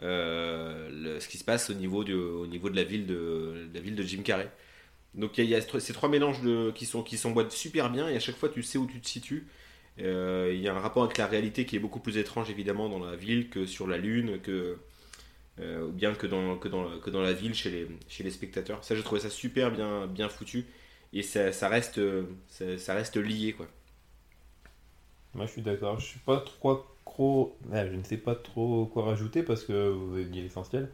le- ce qui se passe au niveau, du, au niveau de, la ville de, la ville de Jim Carrey. Donc il y a, ces trois mélanges de, qui sont qui s'emboîtent super bien et à chaque fois tu sais où tu te situes. Euh, il y a un rapport avec la réalité qui est beaucoup plus étrange évidemment dans la ville que sur la lune, que euh, ou bien que dans, que, dans, que dans la ville chez les, chez les spectateurs. Ça j'ai trouvé ça super bien, bien foutu et ça, ça reste, euh, ça reste lié quoi.
Moi, je suis d'accord. Je suis pas trop, trop... ah, je ne sais pas trop quoi rajouter parce que vous avez dit l'essentiel.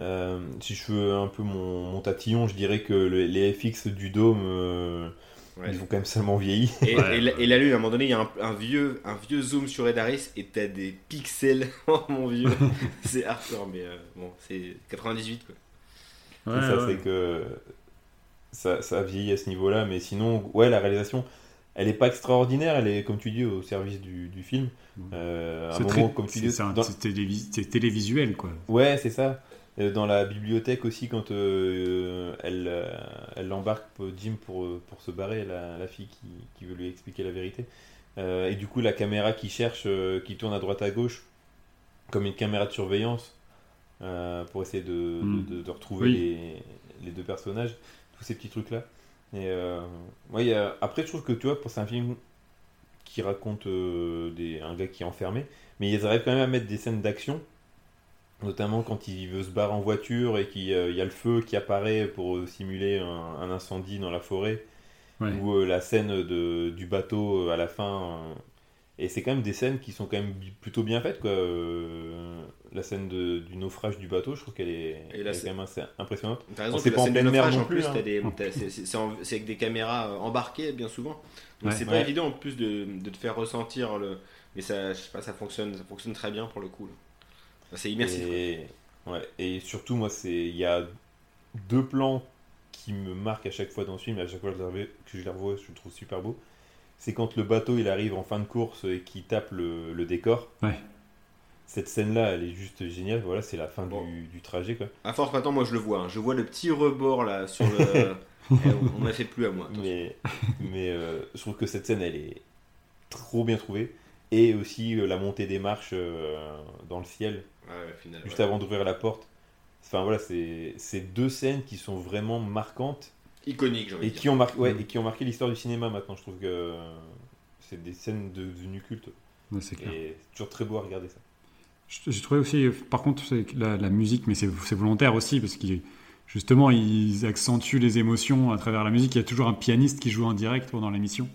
Euh, si je fais un peu mon, mon tatillon, je dirais que le- les FX du dôme, euh,
Ouais.
ils ont quand même seulement vieilli.
Et,
Ouais.
et la, et la lune, à un moment donné, il y a un, un vieux, un vieux zoom sur Ed Harris et t'as des pixels. [LAUGHS] Oh mon vieux, [LAUGHS] c'est hardcore, mais euh, bon, c'est 98 quoi.
Ça, c'est que ça, ça a vieilli à ce niveau-là, mais sinon, ouais, la réalisation, elle est pas extraordinaire, elle est, comme tu dis, au service du, du film. Euh,
C'est
moment, comme tu dis,
c'est
dans-
télévis- télévisuel, quoi.
Ouais, c'est ça. Euh, Dans la bibliothèque aussi, quand euh, elle euh, elle l'embarque pour Jim pour, pour se barrer, la, la fille qui, qui veut lui expliquer la vérité. Euh, et du coup, la caméra qui cherche, qui tourne à droite à gauche, comme une caméra de surveillance, pour essayer de,
Mm.
de, de retrouver
Oui.
les, les deux personnages, tous ces petits trucs-là. Et euh, ouais, il y a- après, je trouve que tu vois, pour c'est un film qui raconte euh, des, un gars qui est enfermé, mais ils arrivent quand même à mettre des scènes d'action notamment quand il veut se barrer en voiture et qu'il y a le feu qui apparaît pour euh, simuler un, un incendie dans la forêt,
Ouais.
ou euh, la scène de, du bateau euh, à la fin. Et c'est quand même des scènes qui sont quand même plutôt bien faites. Quoi. Euh, la scène de- du naufrage du bateau, je trouve qu'elle est, elle est quand même assez impressionnante.
C'est
pas en pleine mer non
plus,
hein.
c'est- avec des caméras euh, embarquées bien souvent. Donc
Ouais.
c'est pas
Ouais.
évident en plus de, de te faire ressentir le. Mais ça, je sais pas, ça fonctionne, ça fonctionne très bien pour le coup. C'est immersif.
Et, ouais, et surtout, moi, c'est il y a deux plans qui me marquent à chaque fois dans ce film, à chaque fois que je les revois- que je les revois, je le trouve super beau. C'est quand le bateau il arrive en fin de course et qu'il tape le, le décor.
Ouais.
Cette scène-là, elle est juste géniale. Voilà, c'est la fin
Bon.
du, du trajet, quoi.
À force maintenant, moi je le vois. hein. Je vois le petit rebord là sur le. [LAUGHS] Eh, on m'a fait plus à moi. attention.
Mais, mais euh, je trouve que cette scène, elle est trop bien trouvée. Et aussi euh, la montée des marches euh, dans le ciel,
Ouais, final,
juste
ouais.
avant d'ouvrir la porte. Enfin voilà, c'est c'est deux scènes qui sont vraiment marquantes
Iconique,
et qui ont marqué, ouais,
Mm.
et qui ont marqué l'histoire du cinéma maintenant. Je trouve que c'est des scènes de- devenues cultes.
Ouais, c'est clair.
Et c'est toujours très beau à regarder ça.
J'ai trouvé aussi, par contre, la, la musique, mais c'est c'est volontaire aussi, parce qu'ils justement, ils accentuent les émotions à travers la musique. Il y a toujours un pianiste qui joue en direct pendant l'émission.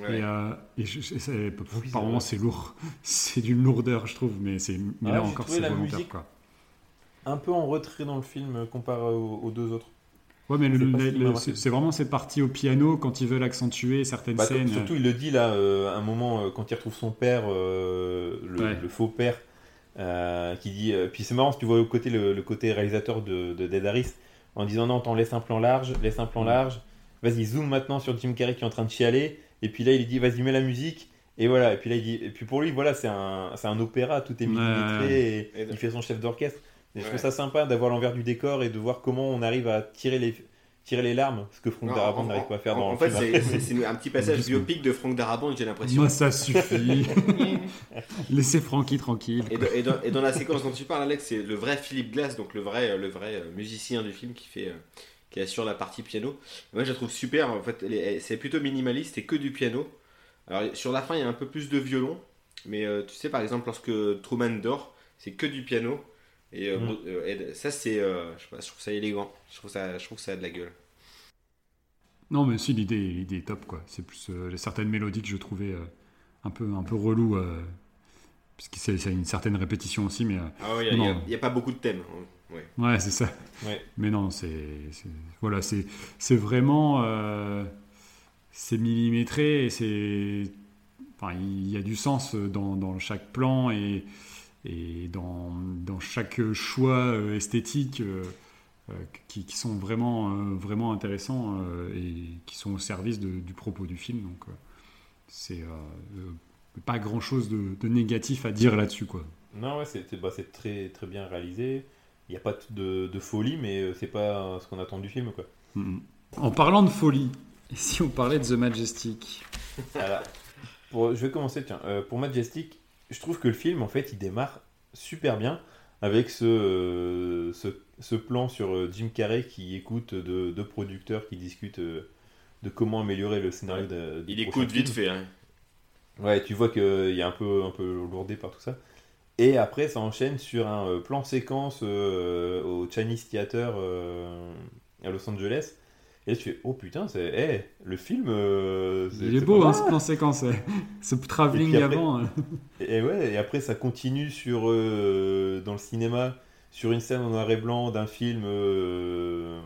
Ouais.
Et, euh, et je- je- c'est-
Oui,
par moments, c'est lourd. [LAUGHS] C'est d'une lourdeur, je trouve, mais, c'est mais
Ah,
là encore, c'est volontaire. Quoi.
Un peu en retrait dans le film euh, comparé aux, aux deux autres.
Ouais, mais
C'est
vraiment cette partie au piano quand ils veulent accentuer certaines
Bah,
scènes.
surtout, il le dit là, euh, un moment, euh, quand il retrouve son père, euh, le,
Ouais.
le faux père, euh, qui dit. euh, puis c'est marrant, si tu vois au côté, le, le côté réalisateur de, de Dead Harris, en disant non, attends, laisse un plan large, laisse un plan large, vas-y, zoom maintenant sur Jim Carrey qui est en train de chialer, et puis là, il dit, vas-y, mets la musique. Et voilà, et puis là, il dit, et puis pour lui, voilà, c'est un, c'est un opéra, tout est
Ouais.
millimétré, et il fait son chef d'orchestre. Et je
Ouais.
trouve ça sympa d'avoir l'envers du décor et de voir comment on arrive à tirer les, tirer les larmes, ce que Franck
Non,
Darabont
en-
n'arrive pas à faire
en-
dans
En
le
fait,
film.
c'est- un petit passage [LAUGHS] biopic de Franck Darabont, j'ai l'impression.
Moi, ça suffit. [LAUGHS] Laissez Francky tranquille.
Et, dans- et dans, et dans la séquence dont tu parles, Alex, c'est le vrai Philippe Glass, donc le vrai, le vrai euh, musicien du film qui fait, euh, qui assure la partie piano. Moi, je la trouve super. En fait, c'est plutôt minimaliste et que du piano. Alors sur la fin, il y a un peu plus de violon, mais euh, tu sais, par exemple, lorsque Truman dort, c'est que du piano. Et euh,
Mhm.
euh, et ça, c'est, euh, je sais pas, je trouve ça élégant. Je trouve ça, je trouve que ça a de la gueule.
Non, mais si, l'idée l'idée est top, quoi. C'est plus euh, certaines mélodies que je trouvais euh, un peu, un peu relou. euh, parce que c'est c'est une certaine répétition aussi, mais euh,
Ah ouais, il n'y a, pas beaucoup de thèmes. hein. Ouais.
ouais, c'est ça.
Ouais.
Mais non, c'est c'est- voilà, c'est c'est vraiment euh, c'est millimétré et c'est enfin il y a du sens dans, dans chaque plan et et dans, dans chaque choix euh, esthétique euh, euh, qui, qui sont vraiment vraiment intéressants et qui sont au service de- du propos du film. Donc c'est pas grand chose de, de négatif à dire là-dessus quoi.
Non, ouais, c'est bah, très, très bien réalisé. Il n'y a pas de, de folie, mais c'est pas ce qu'on attend du film, quoi.
Mhm. En parlant de folie, et si on parlait de The Majestic?
Alors, pour- je vais commencer, tiens. Euh, pour Majestic, je trouve que le film, en fait, il démarre super bien avec ce, euh, ce, ce plan sur euh, Jim Carrey qui écoute deux, producteurs qui discutent euh, de comment améliorer le scénario de, du
Il écoute vite
film.
fait. hein.
Ouais, tu vois qu'il y a un peu, un peu lourdé par tout ça. Et après, ça enchaîne sur un plan séquence euh, au Chinese Theater à Los Angeles. Et là, tu fais, oh putain, c'est, eh, le film. euh, c'est-
Il est
c'est
beau hein, ce plan séquence, ouais. [LAUGHS] ce travelling avant. euh.
Et ouais, et après ça continue sur euh, dans le cinéma sur une scène en noir et blanc d'un film euh,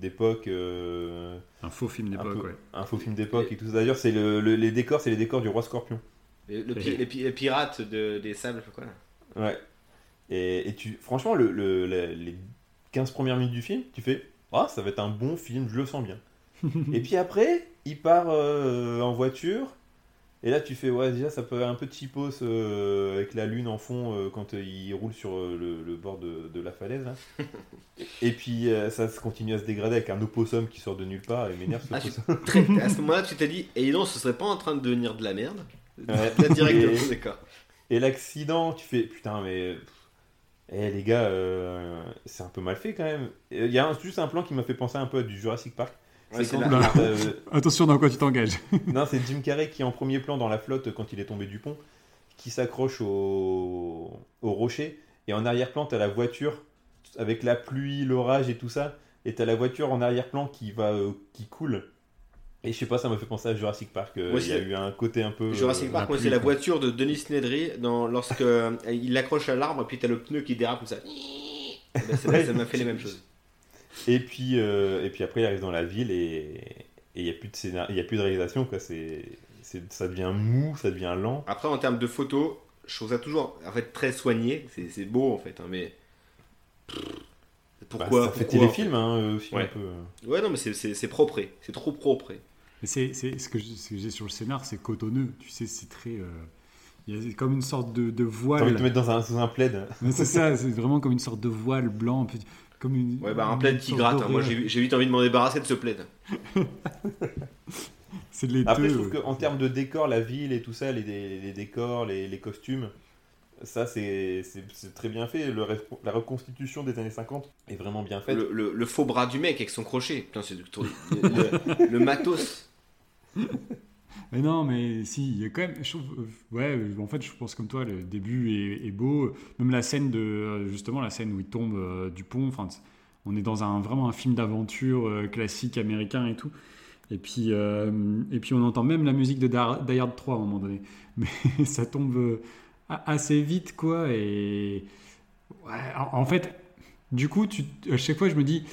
d'époque, euh,
Un faux film
un,
d'époque,
peu-
ouais.
un faux film d'époque et tout ça. D'ailleurs, c'est le, le- les décors, c'est les décors du roi Scorpion.
Le, le pi- les, pi- les pirates de- des sables, quoi. là.
Ouais. Et, et tu, franchement, le, le- la- les 15 premières minutes du film, tu fais, ah, ça va être un bon film, je le sens bien. [LAUGHS] et puis après, il part euh, en voiture. Et là, tu fais, ouais, déjà, ça peut un peu cheapos euh, avec la lune en fond euh, quand euh, il roule sur le, le bord de, de la falaise. là. [LAUGHS] et puis, ça se continue à se dégrader avec un opossum qui sort de nulle part et m'énerve
Ah. Très- à ce moment-là, tu t'es dit, et non, ce serait pas en train de devenir de la merde?
Ouais.
Là, directement,
Et-
d'accord.
Et l'accident, tu fais, putain, mais. Eh les gars, euh, c'est un peu mal fait quand même. Il y a un- juste un plan qui m'a fait penser un peu à du Jurassic Park.
Ouais, c'est
quand-
là. [LAUGHS]
euh,
Attention dans quoi tu t'engages. [LAUGHS]
non, c'est Jim Carrey qui est en premier plan dans la flotte quand il est tombé du pont, qui s'accroche au... au rocher. Et en arrière-plan, t'as la voiture avec la pluie, l'orage et tout ça. Et t'as la voiture en arrière-plan qui va, euh, qui coule. Et je sais pas, ça m'a fait penser à Jurassic Park. euh, Il y a eu un côté un peu.
Jurassic
euh,
Park, c'est la voiture de Denis Nedry dans, lorsque euh, il l'accroche à l'arbre et puis t'as le pneu qui dérape comme ça. Eh ben, ça m'a fait les mêmes choses.
Et puis, euh, et puis après, il arrive dans la ville et il n'y a plus de scénar... il y a plus de réalisation. Quoi. C'est, ça devient mou, ça devient lent.
Après, en termes de photos, je trouve ça toujours en fait très soigné. C'est beau en fait, hein, mais pff, pourquoi
Bah, ça fait téléfilm hein, aussi
Ouais.
un peu.
Ouais, non, mais c'est propre, c'est trop propre.
Mais c'est, c'est- ce que j'ai ce que j'ai sur le scénar, c'est cotonneux. Tu sais, c'est très. euh, Il y a comme une sorte de, de
T'as envie de
voile.
te mettre dans un, sous un plaid.
Mais c'est ça, c'est vraiment comme une sorte de voile blanc. Comme une,
Ouais, bah un plaid qui gratte. hein. Moi, j'ai j'ai vite envie de m'en débarrasser de ce plaid. [LAUGHS]
C'est.
Après, je trouve
ouais.
qu'en termes de décor, la ville et tout ça, les, les décors, les, les costumes, ça c'est, c'est, c'est très bien fait. Le la reconstitution des années 50 est vraiment bien faite.
Le, le- le faux bras du mec avec son crochet. Putain, c'est du- [LAUGHS] le, le- le matos. [LAUGHS]
Mais non, mais si, il y a quand même. Je euh, ouais, euh, en fait, je pense comme toi, le début est, beau. Même la scène de. euh, Justement, la scène où il tombe du pont. Enfin, on est dans un vraiment un film d'aventure classique américain et tout. Et puis, et puis, on entend même la musique de Die Hard 3 à un moment donné. [LAUGHS] Mais ça tombe assez vite, quoi. Et. Ouais, en, en fait, du coup, tu, à chaque fois, je me dis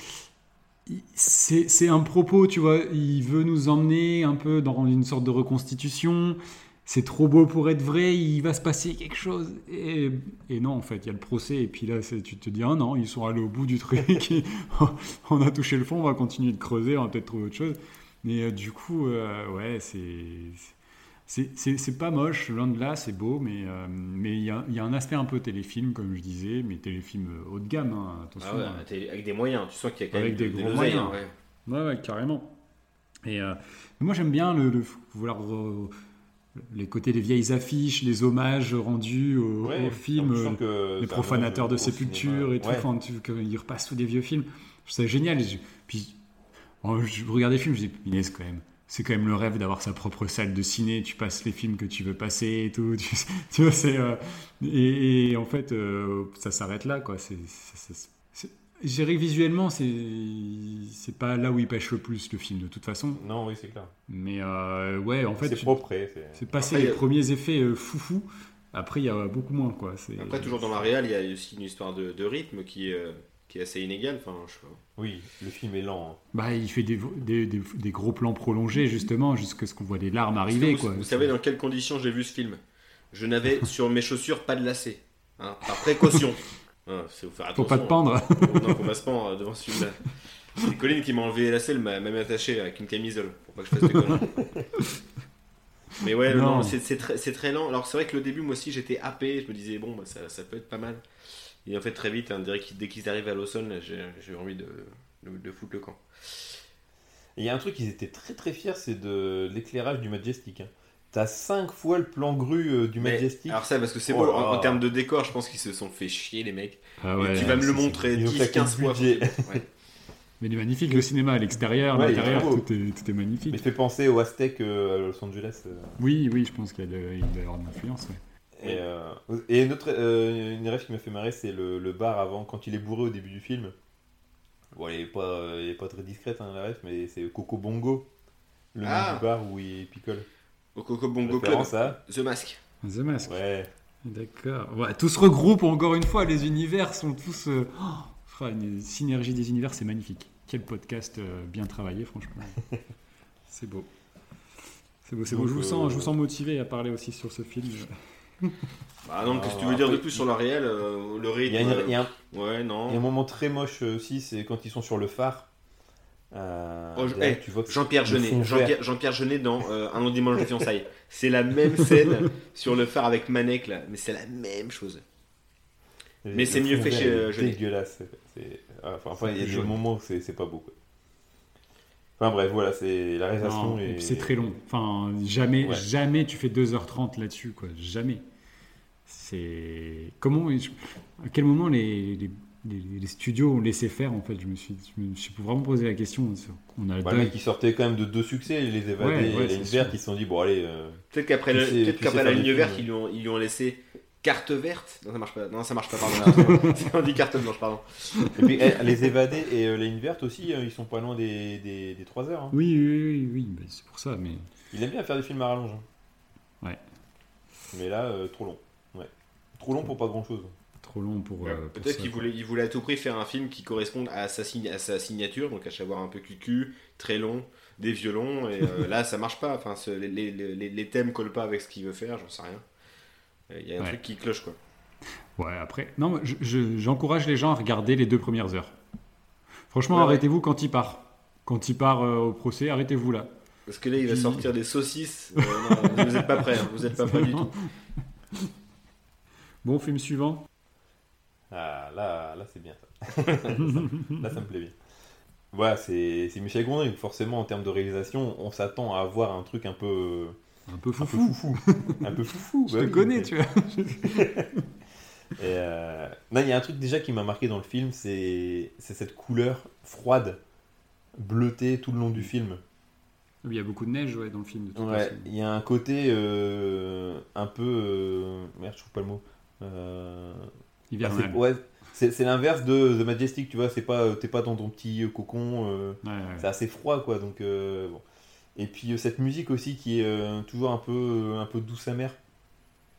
c'est un propos, tu vois. Il veut nous emmener un peu dans une sorte de reconstitution. C'est trop beau pour être vrai, il va se passer quelque chose. Et, et non, en fait, il y a le procès. Et puis là, tu te dis, ah non, ils sont allés au bout du truc. [LAUGHS] on a touché le fond, on va continuer de creuser, on va peut-être trouver autre chose. Mais euh, du coup, euh, ouais, c'est. C'est c'est- c'est pas moche, loin de là, c'est beau, mais euh, mais il y, a, il y a un aspect un peu téléfilm, comme je disais, mais téléfilm euh, haut de gamme, hein, attention.
Ah ouais,
hein.
avec des moyens. Tu sens qu'il y a quand
Avec
même
des
de- de
gros moyens.
ouais.
Ouais, ouais, carrément. Et euh, moi, j'aime bien le, le- vouloir les côtés des vieilles affiches, les hommages rendus au,
Ouais,
film,
que
les profanateurs de sépulture et tout. Tu- qu'ils repassent tous des vieux films. Ça génial. Et je- puis, oh, je regarde des films, je dis, punaise, quand même. C'est quand même le rêve d'avoir sa propre salle de ciné. Tu passes les films que tu veux passer et tout. [LAUGHS] Tu, tu vois, c'est. euh, et, et en fait, euh, ça s'arrête là, quoi. C'est. visuellement, c'est c'est pas là où il pêche le plus le film de toute façon.
Non, oui, c'est clair.
Mais euh, ouais, en fait,
c'est propre. c'est-
c'est passé
Après,
les
a-
premiers effets euh, foufou. Après, il y a beaucoup moins quoi. C'est-
Après, toujours dans la réal, il y a aussi une histoire de, de rythme qui est, euh, qui est assez inégale. Enfin, je sais pas.
Oui, le film est lent. hein.
Bah, il fait des, des, des- des gros plans prolongés justement jusqu'à ce qu'on voit les larmes arriver
vous,
quoi.
vous savez dans quelles conditions j'ai vu ce film Je n'avais [LAUGHS] sur mes chaussures pas de lacets. hein, par précaution. [LAUGHS] Hein, c'est vous faire attention.
Pour pas te pendre.
non, faut pas se pendre devant ce film-là. C'est Colline qui m'a enlevé la selle, m'a même attaché avec une camisole pour pas que je fasse de conneries. Mais ouais, non,
Non.
c'est très, très lent. Alors c'est vrai que le début, moi aussi, j'étais happé. Je me disais, bon, bah, ça, ça peut être pas mal. Et en fait, très vite, hein, on dirait qu'ils- dès qu'ils arrivent à Lawson, j'ai envie de, de, de foutre le camp.
Il y a un truc, ils étaient très très fiers, c'est de l'éclairage du Majestic. hein. T'as 5 fois le plan grue euh, du
Mais-
Majestic.
alors ça, parce que c'est
Oh
beau, en, termes de décor, je pense qu'ils se sont fait chier, les mecs.
Ah ouais,
tu vas me le montrer
Ils ont
10,
claqué
15
le
fois.
budget. [LAUGHS]
Ouais.
Mais il est magnifique le cinéma à l'extérieur,
Ouais,
l'intérieur, tout est, tout est magnifique.
Mais fait penser au Aztec euh, à Los Angeles. euh.
Oui, oui, je pense qu'il doit y avoir de l'influence. ouais.
Et, euh, et une autre euh, une rêve qui m'a fait marrer, c'est le, le bar avant, quand il est bourré au début du film. Bon, elle est pas, elle est pas très discrète, hein, la ref, mais c'est Coco Bongo, le
Ah.
nom du bar où il picole.
Au Coco Bongo Club,
à
The Mask.
The Mask.
Ouais.
D'accord. Ouais, tout se regroupe encore une fois. Les univers sont tous. euh, oh, une synergie des univers, c'est magnifique. Quel podcast euh, bien travaillé, franchement. [LAUGHS] c'est beau. C'est beau, c'est beau. Je vous, sens, je vous sens motivé à parler aussi sur ce film. [LAUGHS]
Bah non,
Ah,
qu'est-ce que tu veux dire de plus sur la réelle euh, Le
Il
rythme.
y, a une-
euh,
il y a un,
Ouais,
il y a un
non.
moment très moche euh, aussi, c'est quand ils sont sur le phare. Euh,
Oh, je- eh,
tu vois que
Jean-Pierre Jeunet. Jean-Pierre. Jean-Pierre Jeunet dans euh, Un long dimanche de fiançailles. C'est la même [LAUGHS] scène sur le phare avec Manek là, mais c'est la même chose.
Le-
Mais c'est mieux
fond
fait
vert
chez,
est
euh, Jeunet.
dégueulasse. c'est- c'est- Enfin, enfin, il y a des
Jaune.
moments où c'est c'est pas beau. quoi. Enfin bref, voilà, c'est la réalisation.
Non, et
est-
puis c'est très long. Enfin, jamais,
Ouais.
jamais tu fais 2h30 là-dessus, quoi. Jamais. C'est. Comment. À quel moment les, les, les- les studios ont laissé faire, en fait Je me suis, je me suis vraiment posé la question. On a le
Bah, qui sortait quand même de deux succès, les évadés
Ouais, ouais,
et les
sûr.
vertes, ils se sont dit bon allez. euh,
Peut-être qu'après
tu
qu'après
sais
la ligne verte, ils lui, ont, ils lui ont laissé carte verte. Non, ça marche pas. Non, ça marche pas, pardon. [LAUGHS] [LAUGHS] on dit carte blanche, pardon.
Et puis les évadés et euh, les lignes vertes aussi, euh, ils sont pas loin des, des, des 3 heures. hein.
Oui, oui, oui, c'est pour ça. Mais
Il aime bien faire des films à rallonge. hein.
Ouais.
Mais là, euh, trop long. Trop long pour pas grand chose.
trop long pour. euh, pour
Peut-être qu'il voulait, il voulait à tout prix faire un film qui corresponde à sa, à sa signature, donc à savoir un peu cucu, très long, des violons, et euh, [LAUGHS] là ça marche pas. Enfin, ce- les, les, les, les thèmes collent pas avec ce qu'il veut faire, j'en sais rien. Il y a un
Ouais.
truc qui cloche quoi.
Ouais, après, non, moi, je- je- j'encourage les gens à regarder les deux premières heures. Franchement,
Ouais, ouais.
arrêtez-vous quand il part. Quand il part euh, au procès, arrêtez-vous là.
Parce que là il va sortir des saucisses. Euh, non, vous êtes pas prêts, hein, vous êtes pas prêts du [LAUGHS] tout.
Bon, film suivant.
Ah, là, là c'est bien ça. [LAUGHS] là, ça me plaît bien. Voilà, c'est Michel Gondry. Forcément, en termes de réalisation, on s'attend à avoir un truc un peu,
Un peu
un peu
foufou. [LAUGHS]
un peu foufou.
Je
bah
te
oui.
connais, tu vois. [LAUGHS]
Euh, Non, il y a un truc déjà qui m'a marqué dans le film, c'est c'est cette couleur froide, bleutée tout le long du film.
Il y a beaucoup de neige ouais, dans le film. De toute
Ouais,
façon.
il y a un côté euh, un peu. euh, Merde, je trouve pas le mot. Euh, ah,
Hivernal.
ouais, c'est l'inverse de The Majestic, tu vois. C'est pas, t'es pas dans ton petit euh, cocon. euh,
Ouais, ouais.
c'est assez froid, quoi. Donc euh, bon. Et puis euh, cette musique aussi qui est euh, toujours un peu, euh, un peu douce amère.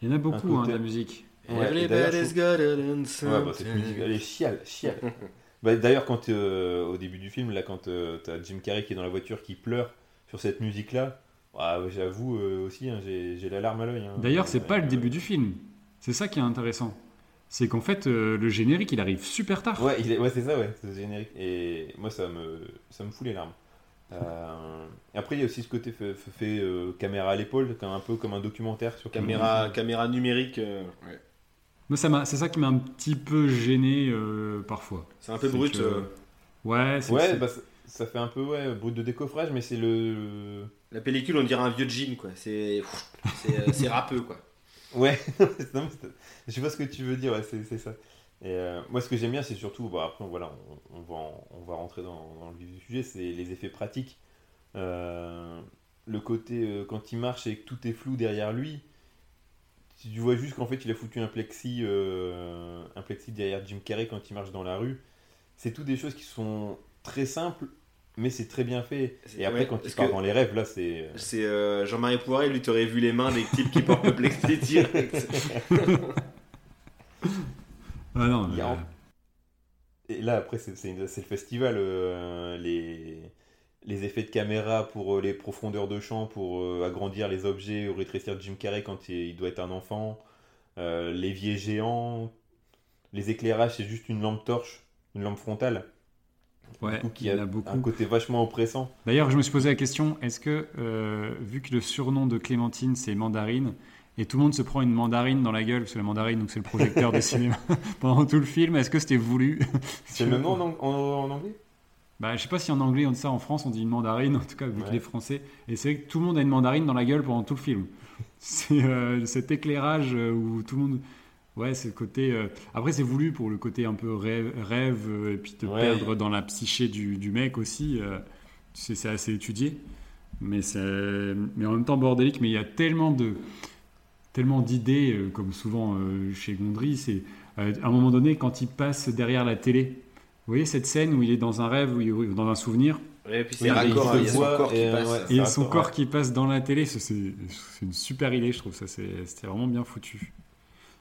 Il y en a beaucoup, hein, de la musique.
Everybody's got
Ouais, bah, cette musique, elle est chiale, chiale. [LAUGHS] Bah, D'ailleurs, quand euh, au début du film, là, quand euh, t'as Jim Carrey qui est dans la voiture qui pleure sur cette musique-là, ah, ouais, j'avoue euh, aussi, hein, j'ai la larme à l'œil. hein.
D'ailleurs, c'est
Euh,
pas le début du film. C'est ça qui est intéressant. C'est qu'en fait, euh, le générique, il arrive super tard.
Ouais, il est- ouais c'est ça, ouais, c'est générique. Et moi, ça me, ça me fout les larmes. Euh, et après, il y a aussi ce côté fait, fait- fait, euh, caméra à l'épaule, un peu comme un documentaire sur
Caméra, caméra numérique, euh, ouais.
Moi, ça m'a- c'est ça qui m'a un petit peu gêné euh, parfois.
c'est un peu brut.
que-
euh,
Ouais, c'est
Ouais, bah, ça, fait un peu ouais, brut de décoffrage, mais c'est le.
La pellicule, on dirait un vieux jean, quoi. C'est c'est, c'est [LAUGHS] râpeux, quoi.
Ouais, [LAUGHS] non, je pas ce que tu veux dire, c'est ça. Et euh, moi, ce que j'aime bien, c'est surtout, bah, après, voilà, on, va, on va rentrer dans, le vif du sujet, c'est les effets pratiques. Euh, le côté, euh, quand il marche et que tout est flou derrière lui, tu vois juste qu'en fait, il a foutu un plexi, un plexi derrière Jim Carrey quand il marche dans la rue. c'est tout des choses qui sont très simples, mais c'est très bien fait. Et après,
ouais,
quand il part
que-
dans les rêves, là, c'est.
C'est euh, Jean-Marie Poiret, lui, t'aurais vu les mains des types qui portent le plexi direct. [LAUGHS]
Ah non,
a
euh,
en- Et là, après, c'est le festival, euh, les, les effets de caméra pour euh, les profondeurs de champ, pour euh, agrandir les objets ou rétrécir Jim Carrey quand il, il doit être un enfant, euh, l'évier géant, les éclairages, c'est juste une lampe torche, une lampe frontale,
ouais,
du coup, qui
il y en
a
a beaucoup.
un côté vachement oppressant.
D'ailleurs, je me suis posé la question est-ce que, euh, vu que le surnom de Clémentine c'est Mandarine, et tout le monde se prend une mandarine dans la gueule, parce que la mandarine, donc c'est le projecteur de [LAUGHS] cinéma [LAUGHS] pendant tout le film, est-ce que c'était voulu [LAUGHS]
C'est le même nom en, ang- en- en anglais?
Bah, je sais pas si en anglais on dit ça, en France on dit une mandarine, en tout cas vu
Ouais.
qu'il est français. Et c'est vrai que tout le monde a une mandarine dans la gueule pendant tout le film. C'est euh, cet éclairage euh, où tout le monde. Ouais, c'est le côté. euh, Après, c'est voulu pour le côté un peu rêve, rêve euh, et puis te
Ouais.
perdre dans la psyché du, du mec aussi. euh, c'est c'est assez étudié. Mais, c'est- mais en même temps bordélique. Mais il y a tellement de tellement d'idées, euh, comme souvent euh, chez Gondry. C'est euh, à un moment donné, quand il passe derrière la télé, vous voyez cette scène où il est dans un rêve, où il dans un souvenir,
Ouais, et puis
Oui,
c'est raccord,
il
il y a
se
son
voit
corps qui passe.
ouais,
et
c'est
son
raccord,
corps
ouais.
qui passe dans la télé, c'est une super idée, je trouve. Ça, c'était vraiment bien foutu.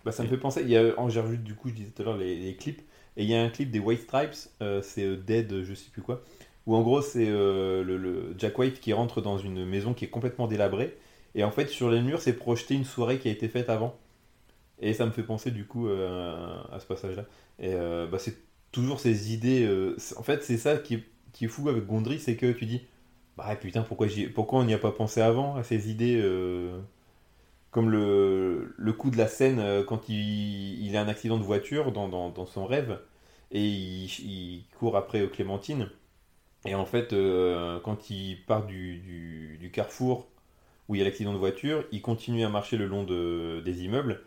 Bah, ça me fait penser, il y a, en j'ai revu du coup, je disais tout à l'heure les, les clips, et il y a un clip des White Stripes, euh, c'est euh, Dead, je sais plus quoi, où en gros c'est euh, le, le Jack White qui rentre dans une maison qui est complètement délabrée, et en fait sur les murs c'est projeté une soirée qui a été faite avant. Et ça me fait penser du coup euh, à ce passage-là. Et euh, bah, c'est toujours ces idées. euh, en fait, c'est ça qui est, qui est fou avec Gondry, c'est que tu dis, bah putain, pourquoi, pourquoi on n'y a pas pensé avant à ces idées euh, Comme le, le coup de la scène euh, quand il, il a un accident de voiture dans, dans, son rêve et il, court après euh, Clémentine. Et en fait, euh, quand il part du, du, du carrefour où il y a l'accident de voiture, il continue à marcher le long de, des immeubles.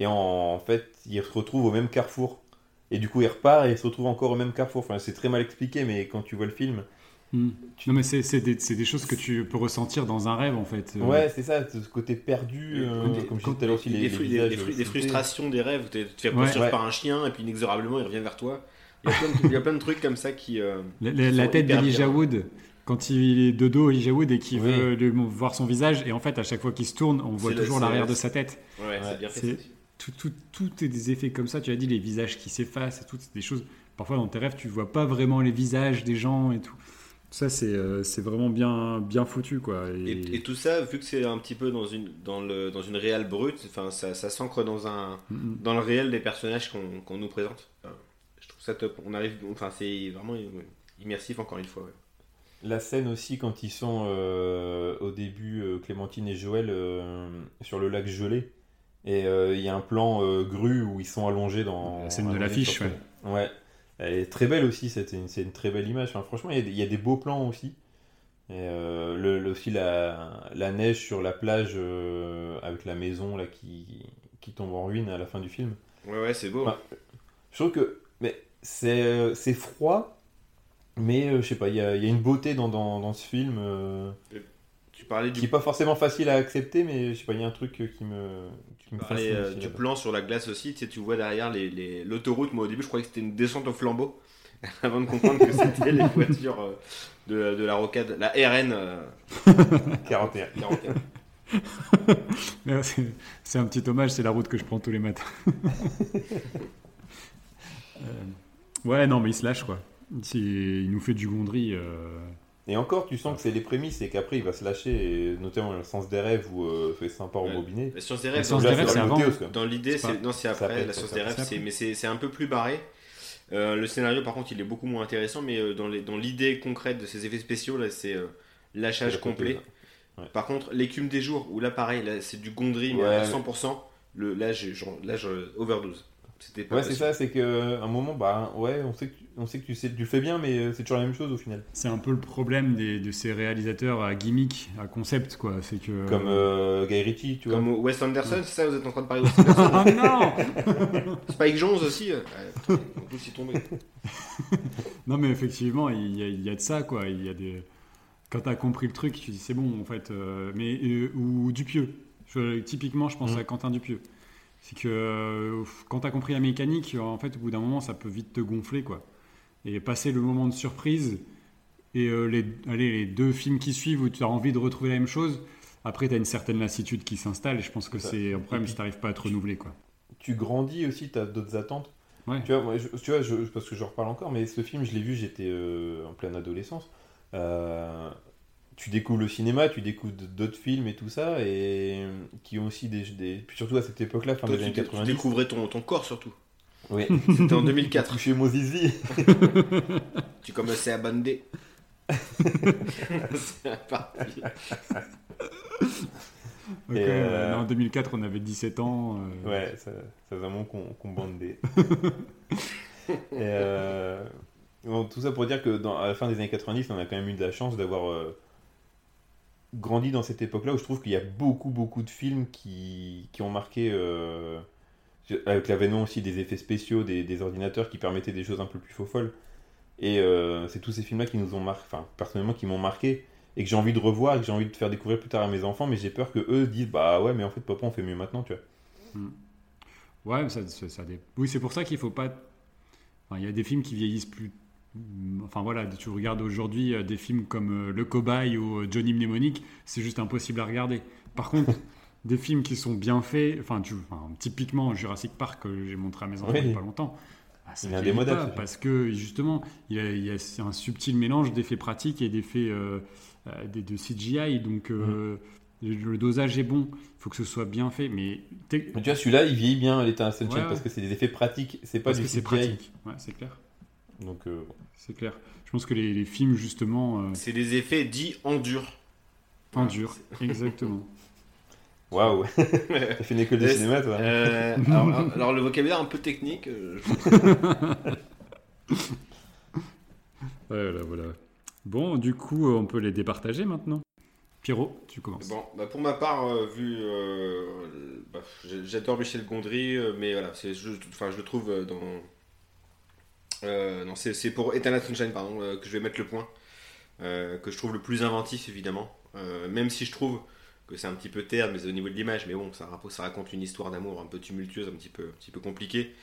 Et en, en fait, il se retrouve au même carrefour. Et du coup, il repart et il se retrouve encore au même carrefour. Enfin, c'est très mal expliqué, mais quand tu vois le film,
Hmm. Non, mais c'est des, choses que tu peux ressentir dans un rêve, en fait. Euh,
ouais, c'est ça, ce côté perdu, euh,
Des-
comme je disais tout à l'heure les,
frustrations des rêves, où tu te fais
Ouais.
poursuivre
Ouais.
par un chien et puis inexorablement il revient vers toi. Il y a plein de, il y a plein de trucs comme ça qui. euh,
La, la- la
sont
tête d'Elijah. Wood, quand il est de dos, Elijah Wood, et qu'il
Oui.
veut lui voir son visage, et en fait, à chaque fois qu'il se tourne, on voit toujours l'arrière de sa tête.
Ouais,
Ouais,
c'est bien fait.
c'est-
ça.
Tout, tout, tout est des effets comme ça. Tu as dit les visages qui s'effacent, et tout, c'est des choses. Parfois, dans tes rêves, tu vois pas vraiment les visages des gens et tout. Ça, c'est euh, c'est vraiment bien, bien foutu, quoi. Et,
Et, et tout ça, vu que c'est un petit peu dans une, dans le, dans une réelle brute, enfin, ça, ça s'ancre dans, un,
Mm,
dans le réel des personnages qu'on qu'on nous présente. Enfin, je trouve ça top. On arrive, enfin, c'est vraiment ouais, immersif encore une fois. ouais.
La scène aussi, quand ils sont euh, au début, euh, Clémentine et Joël, euh, sur le lac gelé. Et euh, il y a un plan euh, grue où ils sont allongés dans.
La scène de l'affiche,
ce- Ouais. Elle est très belle aussi, c'est une, très belle image. Enfin, franchement, il y, a des, il y a des beaux plans aussi. Et euh, le, le- aussi la, la neige sur la plage euh, avec la maison là, qui, qui tombe en ruine à la fin du film.
Ouais, ouais, c'est beau.
Enfin, Je trouve que mais c'est euh, c'est froid, mais euh, je sais pas, il y a, il y a une beauté dans, dans, dans ce film
tu parlais du,
qui est pas forcément facile à accepter, mais je sais pas, il y a un truc qui me, qui me
tu parlais,
fascine
euh, du plan sur la glace aussi. Tu, sais, tu vois derrière les- les- l'autoroute. Moi, au début, je croyais que c'était une descente au flambeau. [LAUGHS] Avant de comprendre que c'était les voitures euh, de, de la rocade, la RN euh,
41.
41.
Mais c'est- un petit hommage, c'est la route que je prends tous les matins. [LAUGHS] Euh, ouais, non, mais il se lâche, quoi. Il nous fait du gondry. euh,
Et encore, tu sens que c'est les prémices et qu'après il va se lâcher, et notamment le sens des rêves où euh, c'est sympa au
Ouais.
bobinet.
La science des
La
rêves,
science des c'est
dans
avant.
L'idée,
C'est
non, c'est après
après,
la
après,
des rêves,
c'est
mais c'est un peu plus barré. Euh, le scénario, par contre, il est beaucoup moins intéressant, mais euh, dans l'idée concrète de ces effets spéciaux, là, c'est euh, lâchage complet.
Ouais.
Par contre, l'écume des jours, où là, pareil, là, c'est du gondry, mais
Ouais.
à 100%. Le, là, j'ai genre- là, je overdose. C'était pas
Ouais, c'est ça, c'est que un moment, bah ouais, on sait que tu, on sait que tu sais, tu le fais bien, mais euh, c'est toujours la même chose au final.
C'est un peu le problème des- de ces réalisateurs à gimmick, à concept, quoi. C'est que.
Comme euh, Guy Ritchie, tu vois.
Comme Wes Anderson, c'est ça, vous êtes en train de parler [LAUGHS] de Wes Anderson
Ah non [LAUGHS]
Spike Jones aussi euh, ouais, peut s'y tomber.
Non, mais effectivement, il y, a, il y a de ça, quoi. Il y a des... Quand tu as compris le truc, tu dis c'est bon, en fait. euh, mais, euh, ou Dupieux. Je- typiquement, je pense
Mm.
à Quentin Dupieux. C'est que euh, quand tu as compris la mécanique, en fait, au bout d'un moment, ça peut vite te gonfler, quoi. et passer le moment de surprise et euh, les, allez, les deux films qui suivent où tu as envie de retrouver la même chose, après tu as une certaine lassitude qui s'installe et je pense que
C'est
un problème si tu n'arrives pas à te renouveler. Quoi.
Tu grandis aussi, tu as d'autres attentes.
Ouais.
Tu vois, moi, je- tu vois je- parce que je reparle encore, mais ce film, je l'ai vu, j'étais euh, en pleine adolescence. Euh, tu découvres le cinéma, tu découvres d'autres films et tout ça, et qui ont aussi des. des... puis surtout à cette époque-là, fin
Toi,
des
tu,
années
dé- tu
90.
découvrais ton, ton corps surtout.
Oui. [LAUGHS]
C'était en 2004.
Toucher mon zizi. [LAUGHS]
tu commençais à bander. C'est [LAUGHS] parti.
Ok,
Et, euh,
En 2004, on avait 17 ans. euh,
Ouais, ça, ça faisait un moment qu'on bandait. Et euh, bon, tout ça pour dire que dans, à la fin des années 90, on a quand même eu de la chance d'avoir euh, grandi dans cette époque-là où je trouve qu'il y a beaucoup, beaucoup de films qui, qui ont marqué, euh, avec l'avènement aussi des effets spéciaux, des, ordinateurs qui permettaient des choses un peu plus faux folles. Et euh, c'est tous ces films-là qui nous ont marqué, enfin, personnellement, qui m'ont marqué et que j'ai envie de revoir et que j'ai envie de faire découvrir plus tard à mes enfants, mais j'ai peur que eux disent, bah ouais, mais en fait, papa, on fait mieux maintenant, tu vois.
Ouais, mais ça, ça, ça Oui, c'est pour ça qu'il faut pas. Il y a des films qui vieillissent plus. Enfin voilà, tu regardes aujourd'hui euh, des films comme euh, Le Cobaye ou euh, Johnny Mnemonic, c'est juste impossible à regarder. Par contre, [LAUGHS] des films qui sont bien faits, enfin, tu, enfin typiquement Jurassic Park que j'ai montré à mes enfants
Oui.
il n'y a pas longtemps. ça
Il
pas,
ce film.
parce que justement, il y a, il y a- c'est un subtil mélange d'effets pratiques et d'effets euh, des- de CGI, donc euh, le, le dosage est bon. Il faut que ce soit bien fait, mais
tu vois, celui-là, il vieillit bien, l'État Sunshine,
Ouais, ouais.
parce que c'est des effets pratiques, c'est pas
parce
du
que c'est
CGI.
pratique. Ouais, c'est clair.
Donc, euh, bon.
C'est clair. Je pense que les, les films, justement, euh,
C'est des effets dits en dur.
endurent. [LAUGHS] Exactement.
waouh, [LAUGHS] t'as fait une école de cinéma, toi
Euh, alors, alors, le vocabulaire un peu technique. euh, [LAUGHS]
Voilà, voilà. Bon, du coup, on peut les départager maintenant. Pierrot, tu commences.
Bon, bah pour ma part, euh, vu, euh, bah, j'adore Michel Gondry, euh, mais voilà, c'est, je, enfin, je le trouve euh, dans, euh, non, c'est, pour Eternal Sunshine, pardon, euh, que je vais mettre le point, euh, que je trouve le plus inventif évidemment, même si je trouve que c'est un petit peu terne, mais au niveau de l'image, mais bon, ça, raconte une histoire d'amour un peu tumultueuse, un petit peu, un petit peu compliquée.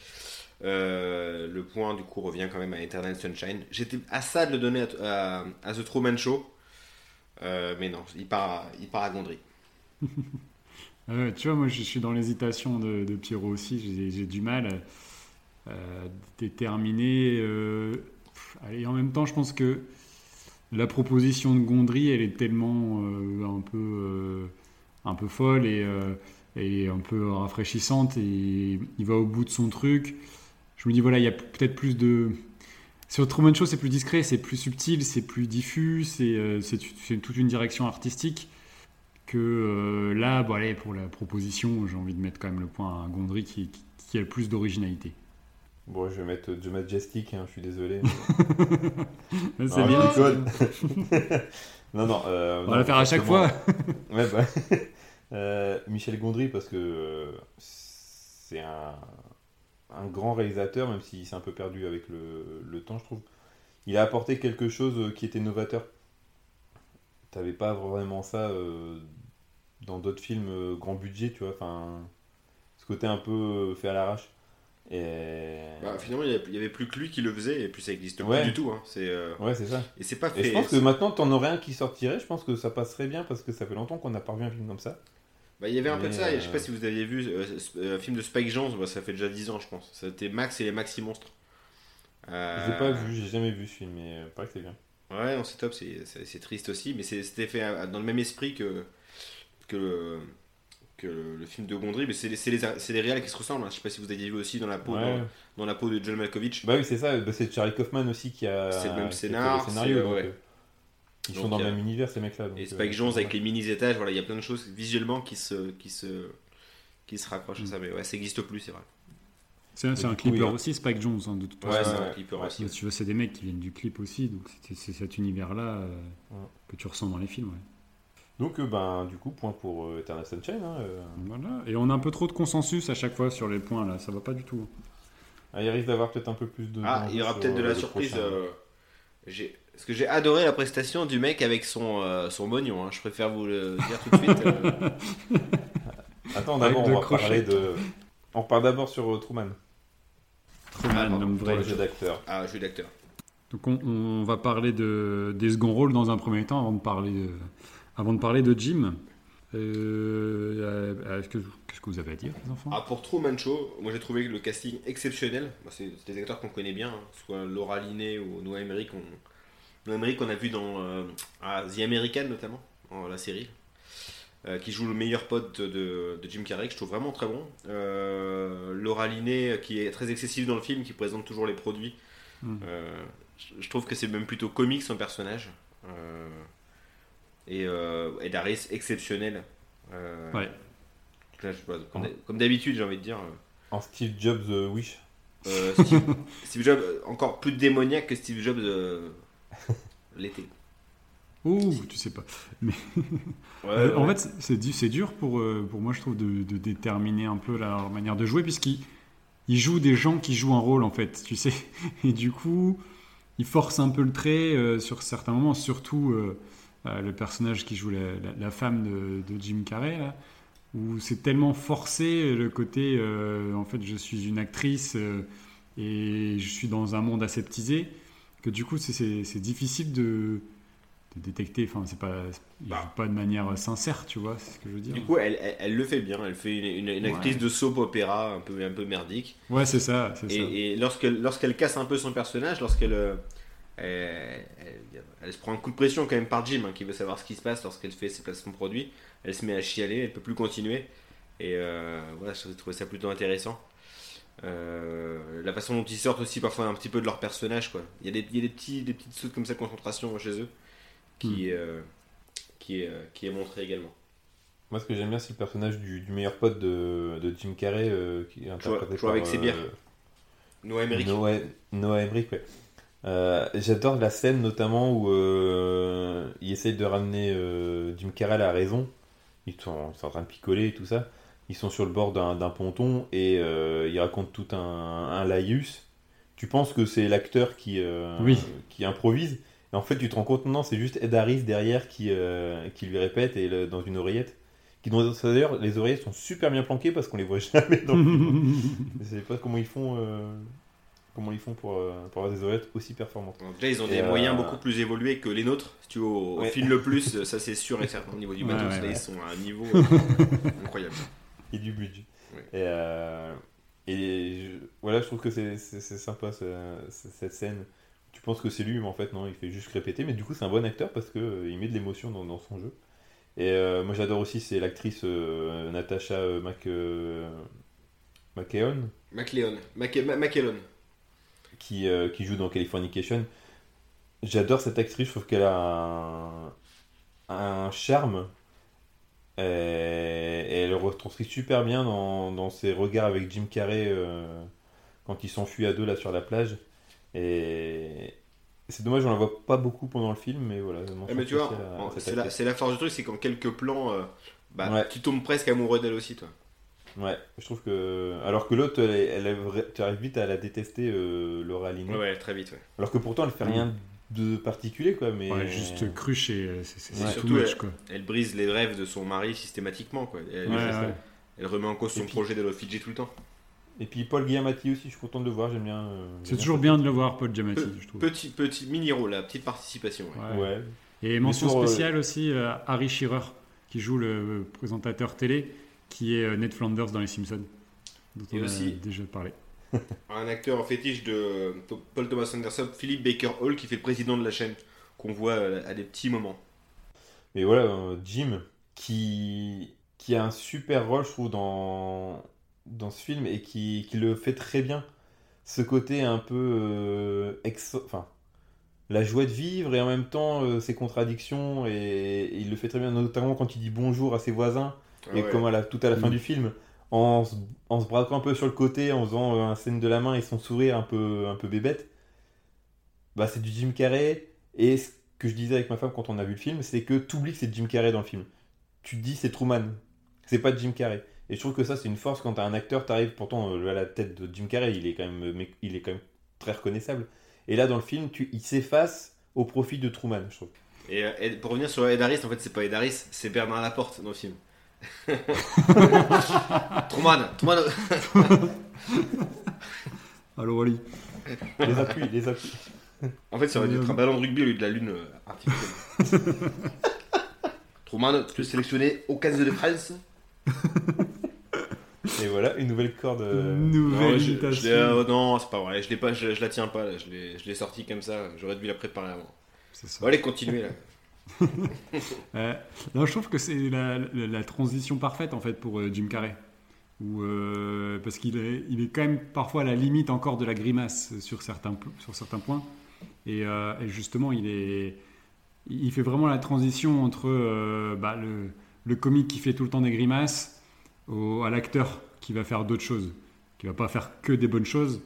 Le point du coup revient quand même à Eternal Sunshine. J'étais à ça de le donner à, à- à The Truman Show, mais non, il part, à- il part à Gondry. [LAUGHS]
Tu vois, moi, je suis dans l'hésitation de, de Pierrot aussi. J'ai du mal à à déterminer. euh, et en même temps, je pense que la proposition de Gondry, elle est tellement euh, un peu, euh, un peu folle et, euh, et un peu rafraîchissante. Et il va au bout de son truc. Je me dis, voilà, il y a peut-être plus de. Sur Truman Show, c'est plus discret, c'est plus subtil, c'est plus diffus, c'est, euh, toute une direction artistique que euh, là, bon, allez, pour la proposition, j'ai envie de mettre quand même le point à Gondry qui, qui, qui a le plus d'originalité.
Bon, je vais mettre The Majestic, hein, je suis désolé. [LAUGHS]
C'est
Non,
bien. [LAUGHS]
non, non. euh,
On va la faire à chaque fois.
Ouais, bah, [LAUGHS] euh, Michel Gondry, parce que euh, c'est un, un grand réalisateur, même s'il s'est un peu perdu avec le, le temps, je trouve. Il a apporté quelque chose qui était novateur. T'avais pas vraiment ça dans d'autres films grand budget, tu vois. Enfin, ce côté un peu fait à l'arrache. Et...
Bah, finalement, il y avait- plus que lui qui le faisait, et puis ça n'existe
Ouais.
plus du tout. hein. C'est, euh,
Ouais, c'est ça.
Et c'est pas
Et
fait.
je pense que maintenant, t'en aurais un qui sortirait, je pense que ça passerait bien parce que ça fait longtemps qu'on n'a pas vu un film comme ça.
Bah, il y avait un peu de ça, et je
euh,
sais pas si vous aviez vu euh, euh, un film de Spike Jones, bah, ça fait déjà 10 ans, je pense. C'était Max et les Maxi Monstres. Euh,
Je l'ai pas vu, j'ai jamais vu ce film, mais euh, paraît que c'est bien.
Ouais, non, c'est top, c'est- c'est c'est triste aussi, mais c'était fait euh, dans le même esprit que, que, le, que le, le film de Gondry, mais c'est les, c'est les, c'est les réals qui se ressemblent. hein. Je sais pas si vous aviez vu aussi dans la peau,
Ouais.
dans, dans la peau de John Malkovich.
Bah oui, c'est ça, bah, c'est Charlie Kaufman aussi qui a.
C'est le même scénar,
scénario.
c'est-
donc,
ouais.
euh, ils
Donc,
sont dans le même univers, ces mecs-là.
Et
euh,
Spike Jones avec les mini-étages, voilà, il y a plein de choses visuellement qui se, qui se, qui se raccrochent
Mm.
à ça, mais ouais, ça n'existe plus, c'est vrai.
C'est un, clipper aussi, Spike Jones, hein, de toute
Ouais,
façon.
c'est
ouais,
un clipper
ouais.
aussi.
Si tu veux, c'est des mecs qui viennent du clip aussi, donc c'est- c'est cet univers-là euh,
Ouais.
que tu ressens dans les films. ouais.
Donc, euh, ben, du coup, point pour euh, Eternal Sunshine. hein, euh.
Voilà. Et on a un peu trop de consensus à chaque fois sur les points, là, ça va pas du tout.
Ah, il risque d'avoir peut-être un peu plus de.
Ah, il y aura
sur,
peut-être de
euh,
la
le
surprise.
prochain.
euh, j'ai- Parce que j'ai adoré la prestation du mec avec son, euh, son mognon. hein. Je préfère vous le dire tout de suite. euh. [LAUGHS]
Attends,
Avec
d'abord,
de
on va
crochet.
parler de. On repart d'abord sur euh, Truman,
Truman,
Ah, pardon,
l'homme
pour
vrai.
le jeu d'acteur.
Ah, jeu d'acteur.
Donc on, on va parler de, des seconds rôles dans un premier temps avant de parler de, avant de, parler de Jim. Euh, euh, est-ce que- Qu'est-ce que vous avez à dire, les enfants?
Ah, pour Truman Show, moi j'ai trouvé le casting exceptionnel. Bah, c'est des acteurs qu'on connaît bien, hein, soit Laura Linney ou Noah Emmerich. On... Noah Emmerich a vu dans euh, ah, The American notamment, la série, qui joue le meilleur pote de, de Jim Carrey, que je trouve vraiment très bon. Laura Linney, qui est très excessive dans le film, qui présente toujours les produits.
Mm.
Euh, je- je trouve que c'est même plutôt comique son personnage. Euh, et euh, Ed Harris, exceptionnel. Euh,
Ouais.
Là, je sais pas, comme d'hab- comme d'habitude, j'ai envie de dire.
En Steve Jobs euh, Wish.
euh, Steve, [LAUGHS] Steve Jobs, euh, encore plus démoniaque que Steve Jobs euh, l'été.
Ouh, tu sais pas. [LAUGHS] Euh, en fait, c'est- c'est du- c'est dur pour, euh, pour moi, je trouve, de, de déterminer un peu leur manière de jouer, puisqu'ils ils jouent des gens qui jouent un rôle, en fait, tu sais. [LAUGHS] Et du coup, ils forcent un peu le trait euh, sur certains moments, surtout euh, euh, le personnage qui joue la, la- la femme de, de Jim Carrey, là, où c'est tellement forcé le côté, euh, en fait, je suis une actrice euh, et je suis dans un monde aseptisé, que du coup, c'est- difficile de de détecter. Enfin, c'est pas,
Bah.
pas de manière sincère, tu vois, c'est ce que je veux dire.
Du coup, elle, elle, elle le fait bien. Elle fait une, une- une actrice de soap opéra un peu, un peu merdique.
Ouais, c'est ça, c'est ça.
Et, et lorsqu'elle lorsqu'elle casse un peu son personnage, lorsqu'elle euh, elle, elle- elle se prend un coup de pression quand même par Jim, hein, qui veut savoir ce qui se passe lorsqu'elle fait ses placements produits, elle se met à chialer, elle peut plus continuer. Et euh, voilà, je trouvais ça plutôt intéressant. Euh, la façon dont ils sortent aussi parfois un petit peu de leur personnage, quoi. Il y a des, il y a des petits, des petites sautes comme ça de concentration chez eux, qui, euh, qui, est, euh, qui est montré également.
Moi, ce que j'aime bien, c'est le personnage du, du meilleur pote de, de Jim Carrey, euh, qui est interprété
joue avec ses bières.
euh,
Noah Emmerich.
Noah, Noah Emmerich, ouais. Euh, J'adore la scène notamment où euh, il essaye de ramener euh, Jim Carrey à la raison. Ils sont, ils sont en train de picoler et tout ça. Ils sont sur le bord d'un ponton et euh, ils racontent tout un, un laïus. Tu penses que c'est l'acteur qui, euh,
Oui.
qui improvise. Et en fait, tu te rends compte, non, c'est juste Ed Harris derrière qui, qui lui répète et le- dans une oreillette. Qui, D'ailleurs, les oreillettes sont super bien planquées parce qu'on les voit [LAUGHS] jamais dans le. [LAUGHS] Je sais pas comment ils font, comment ils font pour, euh, pour avoir des oreillettes aussi performantes.
Donc déjà, ils ont
Et
des
euh,
moyens beaucoup plus évolués que les nôtres. Si tu veux, au, au
Ouais.
film le plus, ça c'est sûr et certain. Au niveau du matos,
ouais,
là,
ouais.
ils sont à un niveau euh, [LAUGHS] incroyable.
Et du budget.
Ouais.
Et, euh, et je- voilà, je trouve que c'est sympa ce- ce- cette scène. Tu penses que c'est lui, mais en fait, non, il fait juste répéter. Mais du coup, c'est un bon acteur parce qu'il met de l'émotion dans, dans son jeu. Et euh, moi, j'adore aussi, c'est l'actrice euh, Natasha euh, Mac, euh, McKeown.
McLeon, Mac-.
Qui, euh, qui joue dans Californication. J'adore cette actrice, je trouve qu'elle a un, un charme. Et, et elle retranscrit super bien dans, dans ses regards avec Jim Carrey euh, quand ils s'enfuient à deux là sur la plage. Et c'est dommage, on la voit pas beaucoup pendant le film, mais voilà.
Ouais, mais tu vois, c'est la, force du truc, c'est qu'en quelques plans, euh, bah,
Ouais.
tu tombes presque amoureux d'elle aussi, toi.
Ouais, je trouve que. Alors que l'autre, elle, elle tu arrives vite à la détester, euh, Laura Linney.
Ouais, ouais, très vite, ouais.
Alors que pourtant, elle fait rien de particulier, quoi. Mais...
Ouais, juste cruche et euh, c'est c'est
Ouais. Surtout,
much,
elle-
quoi.
Elle brise les rêves de son mari systématiquement, quoi. Elle,
Ouais,
elle-
ouais.
elle remet en cause son
puis-
projet au Fidji tout le temps.
Et puis Paul Giamatti aussi, je suis content de le voir, j'aime bien. euh,
C'est toujours bien de le voir, Paul Giamatti, je trouve.
Petit, petit mini-rôle, la petite participation. ouais.
Ouais.
Ouais.
Et mention
euh,
spéciale aussi à Harry Shearer, qui joue le présentateur télé, qui est euh, Ned Flanders dans Les Simpsons, dont
Et
on
aussi-
a déjà parlé. [LAUGHS]
Un acteur en fétiche de Paul Thomas Anderson, Philippe Baker Hall, qui fait le président de la chaîne, qu'on voit euh, à des petits moments.
Mais voilà, euh, Jim, qui, qui a un super rôle, je trouve, dans, dans ce film et qui, qui le fait très bien. Ce côté un peu. euh, ex- enfin, la joie de vivre et en même temps euh, ses contradictions. Et, et il le fait très bien, notamment quand il dit bonjour à ses voisins.
Ah
et
ouais.
comme à la, tout à la fin
Mm.
du film, en, se- en se braquant un peu sur le côté, en faisant euh, un scène de la main et son sourire un peu, un peu bébête, bah c'est du Jim Carrey. Et ce que je disais avec ma femme quand on a vu le film, c'est que tu oublies que c'est Jim Carrey dans le film. Tu te dis c'est Truman, c'est pas Jim Carrey. Et je trouve que ça c'est une force quand t'as un acteur, t'arrives pourtant euh, à la tête de Jim Carrey, il est quand même, euh, mais il est quand même très reconnaissable. Et là dans le film, tu, il s'efface au profit de Truman, je trouve.
Et, Ed- pour revenir sur Ed Harris, en fait, c'est pas Ed Harris, c'est Bernard Laporte dans le film. [LAUGHS] Truman, Truman. [LAUGHS]
Allô, Wally
Les appuis, les appuis.
En fait, ça aurait dû être un ballon de rugby au lieu de la lune euh, artificielle. [LAUGHS] Truman, tu peux sélectionner au 15 de France?
Et voilà, une nouvelle corde. euh,
Nouvelle
Non, je- je
imitation.
l'ai- euh, non, c'est pas vrai. Je, l'ai pas, je, je la tiens pas. Là. Je l'ai je l'ai sortie comme ça. J'aurais dû la préparer avant.
C'est ça.
Bon, allez, continuez là. [LAUGHS]
Euh, je trouve que c'est la, transition parfaite en fait pour euh, Jim Carrey. Euh, parce qu'il est, il est quand même parfois à la limite encore de la grimace sur certains, sur certains points. Et, justement, il, est, il fait vraiment la transition entre bah, le, comique qui fait tout le temps des grimaces à l'acteur qui va faire d'autres choses. Qui va pas faire que des bonnes choses,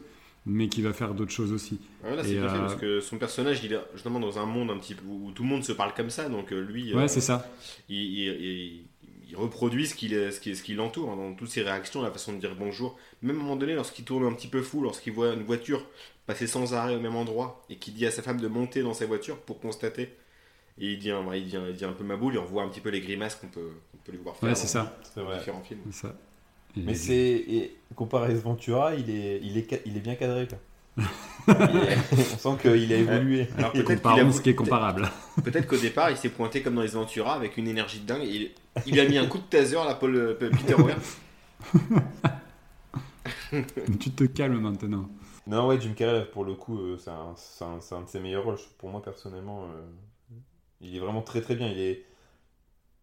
mais qui va faire d'autres choses aussi.
Là, c'est fait
euh,
parce que son personnage, il est justement dans un monde un petit peu où tout le monde se parle comme ça. Donc euh, lui,
Ouais,
euh,
c'est ça.
il, il- il- il reproduit ce qui, ce qui, ce qui l'entoure hein, dans toutes ses réactions, la façon de dire bonjour. Même à un moment donné, lorsqu'il tourne un petit peu fou, lorsqu'il voit une voiture passer sans arrêt au même endroit et qu'il dit à sa femme de monter dans sa voiture pour constater. Et il dit, un- il dit, un- il dit un peu ma boule, il revoit un petit peu les grimaces qu'on peut, qu'on peut lui voir faire
Ouais,
dans-
c'est ça.
C'est
dans
vrai.
différents films.
c'est ça.
Mais c'est. Comparé à Ventura, il est, il est, il est bien cadré. Quoi. [LAUGHS] On sent qu'il a évolué.
Alors peut-être qu'il a
ce qui est comparable.
Peut-être qu'au départ, il s'est pointé comme dans les Ventura avec une énergie de dingue. Et il, il a mis un coup de taser à Paul, euh, Peter [LAUGHS]
tu te calmes maintenant.
Non, ouais, Jim Carrey, pour le coup, euh, c'est un, c'est un- un de ses meilleurs rôles. Pour moi, personnellement, euh, il est vraiment très très bien. Il, est,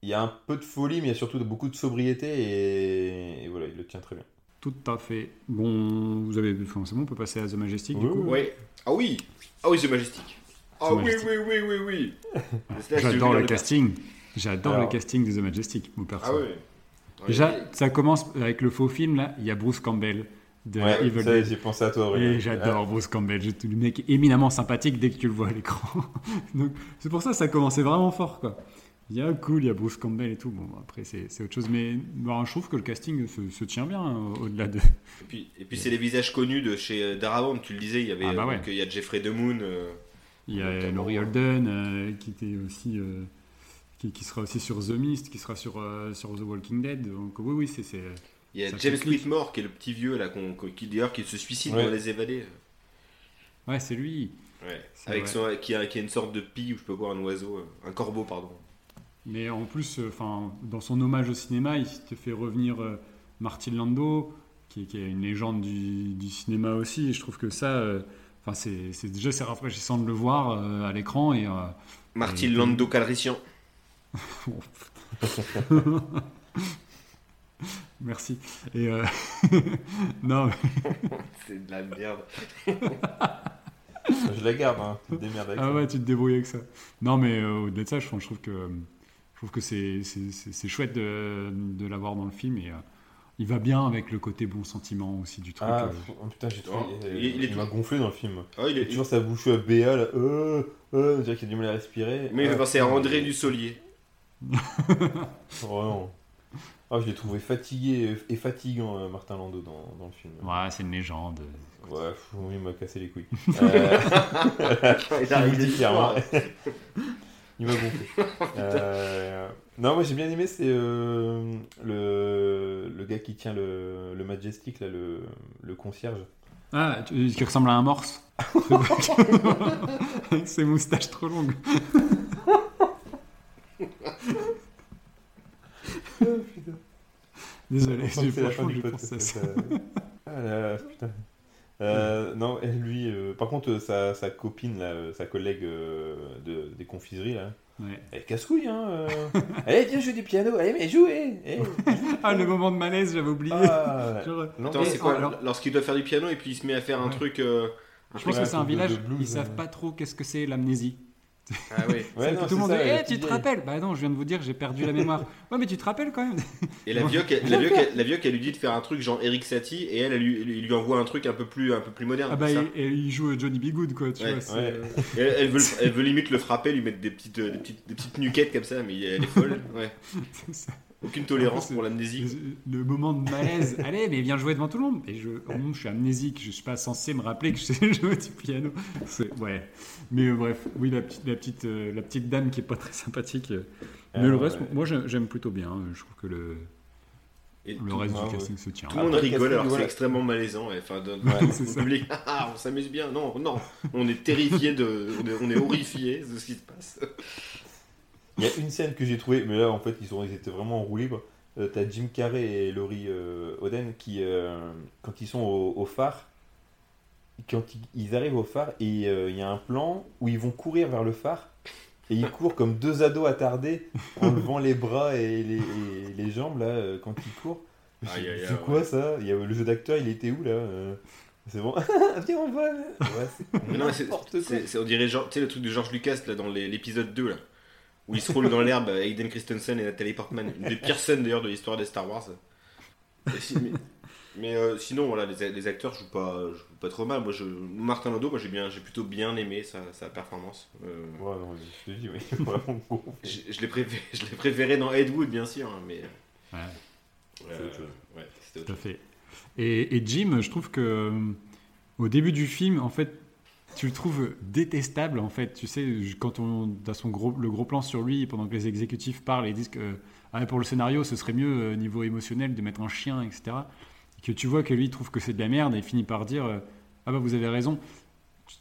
il y a un peu de folie, mais il y a surtout beaucoup de sobriété. Et, et voilà, il le tient très bien.
Tout à fait. Bon, vous avez enfin, c'est bon, on peut passer à The Majestic du
Oui,
coup.
oui.
Ouais. Ah oui. Ah oui, c'est majestique. Ah
The
oui,
Majestic.
oui, oui, oui, oui. [LAUGHS]
J'adore le casting. J'adore
Alors-
le casting de The Majestic, mon perso.
Ah oui.
Déjà, ça commence avec le faux film là. Il y a Bruce Campbell de
Ouais,
Evil
ça,
Dead.
j'ai pensé à toi,
Et
Aurélien.
j'adore Bruce Campbell. Le mec éminemment sympathique dès que tu le vois à l'écran. [LAUGHS] Donc c'est pour ça que ça commençait vraiment fort quoi. Il y a cool, il y a Bruce Campbell et tout. Bon, après c'est c'est autre chose, mais bon, je trouve que le casting se, se tient bien hein, au-delà de.
Et puis, et puis c'est les visages connus de chez euh, Darabont. Tu le disais, il y avait
Ah bah
euh,
ouais.
donc, il y a Jeffrey DeMoon. euh,
Il y a
Notamment,
Laurie
ouais.
Holden euh, qui était aussi euh, qui, qui sera aussi sur The Mist, qui sera sur euh, sur The Walking Dead. Donc oui oui c'est
Il y a James. Whitmore qui est le petit vieux là, qu'on- qui d'ailleurs qui se suicide
Ouais.
dans les évadés.
ouais c'est lui.
Ouais. Avec son, qui, a, qui a une sorte de pie ou je peux voir un oiseau, euh, un corbeau pardon.
Mais en plus, euh, enfin, dans son hommage au cinéma, il te fait revenir euh, Martin Landau, qui, qui est une légende du, du cinéma aussi. Et je trouve que ça, euh, enfin, c'est c'est- déjà c'est rafraîchissant de le voir euh, à l'écran et euh,
Martin
Et-
Lando Calrissian. [LAUGHS]
merci. Et euh, [LAUGHS] non, mais- [LAUGHS]
C'est de la merde.
Je la garde, hein. tu te démerdes avec
ah
ça.
ouais, tu te débrouilles avec ça. Non, mais euh, au-delà de ça, je, je trouve que trouve que c'est chouette de, de l'avoir dans le film et euh, il va bien avec le côté bon sentiment aussi du truc.
Ah,
euh.
oh, putain, j'ai trouvé.
Oh,
euh,
il- il est
il m'a
tout-
gonflé dans le film.
Ah, il est,
toujours sa bouche à béa, là. Euh, euh, on dirait qu'il a du mal à respirer.
mais il fait
Ah,
penser à André Dussolier.
Vraiment. Ah, je l'ai trouvé fatigué et fatigant, euh, Martin Landau, dans, dans le film.
Ouais, c'est une légende.
Ouais, pff, il m'a cassé les couilles. [LAUGHS] Euh,
il [LAUGHS] [LAUGHS]
je il m'a gonflé. [LAUGHS] Euh, Non, moi j'ai bien aimé, c'est euh, le, le gars qui tient le, le Majestic, là, le, le concierge.
Ah, tu- qui ressemble à un morse. [LAUGHS] Avec ses moustaches trop longues. Désolé,
On sent
j'ai franchement
podcast.
pensé à ça.
ça. Ah là là, putain. Euh, non, elle, lui, euh, par contre, euh, sa, sa copine, là, euh, sa collègue euh, de, des confiseries, là,
Ouais.
elle casse-couille, hein. euh. Allez, viens jouer du piano, allez, mais jouez eh.
Ah, le moment de malaise, j'avais oublié.
Ah, [LAUGHS]
Genre,
Attends, c'est quoi
alors-
Lorsqu'il doit faire du piano et puis il se met à faire un truc. euh,
je pense que c'est un
de-
village,
de blues,
ils savent pas trop qu'est-ce que c'est l'amnésie.
Ah oui. [LAUGHS]
Ouais, non,
tout le monde
ça,
dit Eh, tu te rappelles Bah non, je viens de vous dire, j'ai perdu la mémoire. [LAUGHS] ouais, mais tu te rappelles quand même
Et la vieille, la vieille, la vieille, elle lui dit de faire un truc genre Eric Satie et elle, elle lui, il lui envoie un truc un peu plus, un peu plus moderne.
Ah bah,
ça
il, et il joue Johnny B. Good, quoi, tu
Ouais,
vois.
ouais.
Elle, elle veut, le- [LAUGHS] elle veut limite le frapper, lui mettre des petites, euh, des petites, des petites nuquettes comme ça, mais elle est folle. Ouais.
c'est ça.
Aucune tolérance pour l'amnésie.
Le moment de malaise, [LAUGHS] allez, mais viens jouer devant tout le monde. Et je, oh, je suis amnésique, je suis pas censé me rappeler que je sais [LAUGHS] jouer du piano. Ouais. Mais euh, bref, oui, la petite, la, petite, euh, la petite dame qui est pas très sympathique. euh. Mais le reste,
ouais.
moi j'aime plutôt bien. Je trouve que le.
Et
Le
tout,
reste du
ouais.
casting se tient.
tout le monde rigole
casting,
alors c'est extrêmement malaisant. ouais. Enfin, dans,
Ouais,
le public, [LAUGHS] ah, on s'amuse bien. Non, non, on est terrifié de, on est, on est horrifié de ce qui se passe.
Il y a une scène que j'ai trouvée, mais là en fait ils, sont, ils étaient vraiment en roue libre. Euh, T'as Jim Carrey et Laurie euh, Oden qui, euh, quand ils sont au, au phare, quand ils, ils arrivent au phare et il y a un plan où ils vont courir vers le phare et ils courent comme deux ados attardés [LAUGHS] en levant les bras et les, et les jambes là quand ils courent. C'est quoi
ouais.
ça? Il y a, Le jeu d'acteur il était où là C'est bon? [LAUGHS] Viens on va Ouais, [LAUGHS] c'est
on dirait genre, tu sais, le truc de George Lucas là, dans l'épisode 2 là, où il se roule dans l'herbe avec Aiden Christensen et Nathalie Portman. Une des pires scènes d'ailleurs de l'histoire des Star Wars. Si- mais mais, euh, sinon, voilà, les, les acteurs jouent pas, jouent pas trop mal. Moi, je, Martin Landau, moi j'ai bien, j'ai plutôt bien aimé sa, sa performance. Euh,
Ouais, non, je te dis, oui, [LAUGHS] vraiment gros.
je je l'ai préféré, je l'ai préféré dans Ed Wood, bien sûr, hein, mais.
Ouais.
euh,
autre chose.
ouais, c'était autre
Tout à fait. Et, et Jim, je trouve que euh, au début du film, en fait, tu le trouves détestable. En fait, tu sais, quand on a son gros, le gros plan sur lui, pendant que les exécutifs parlent et disent que ah, pour le scénario, ce serait mieux euh, niveau émotionnel de mettre un chien, etc. Et que tu vois que lui trouve que c'est de la merde et finit par dire euh, ah bah vous avez raison.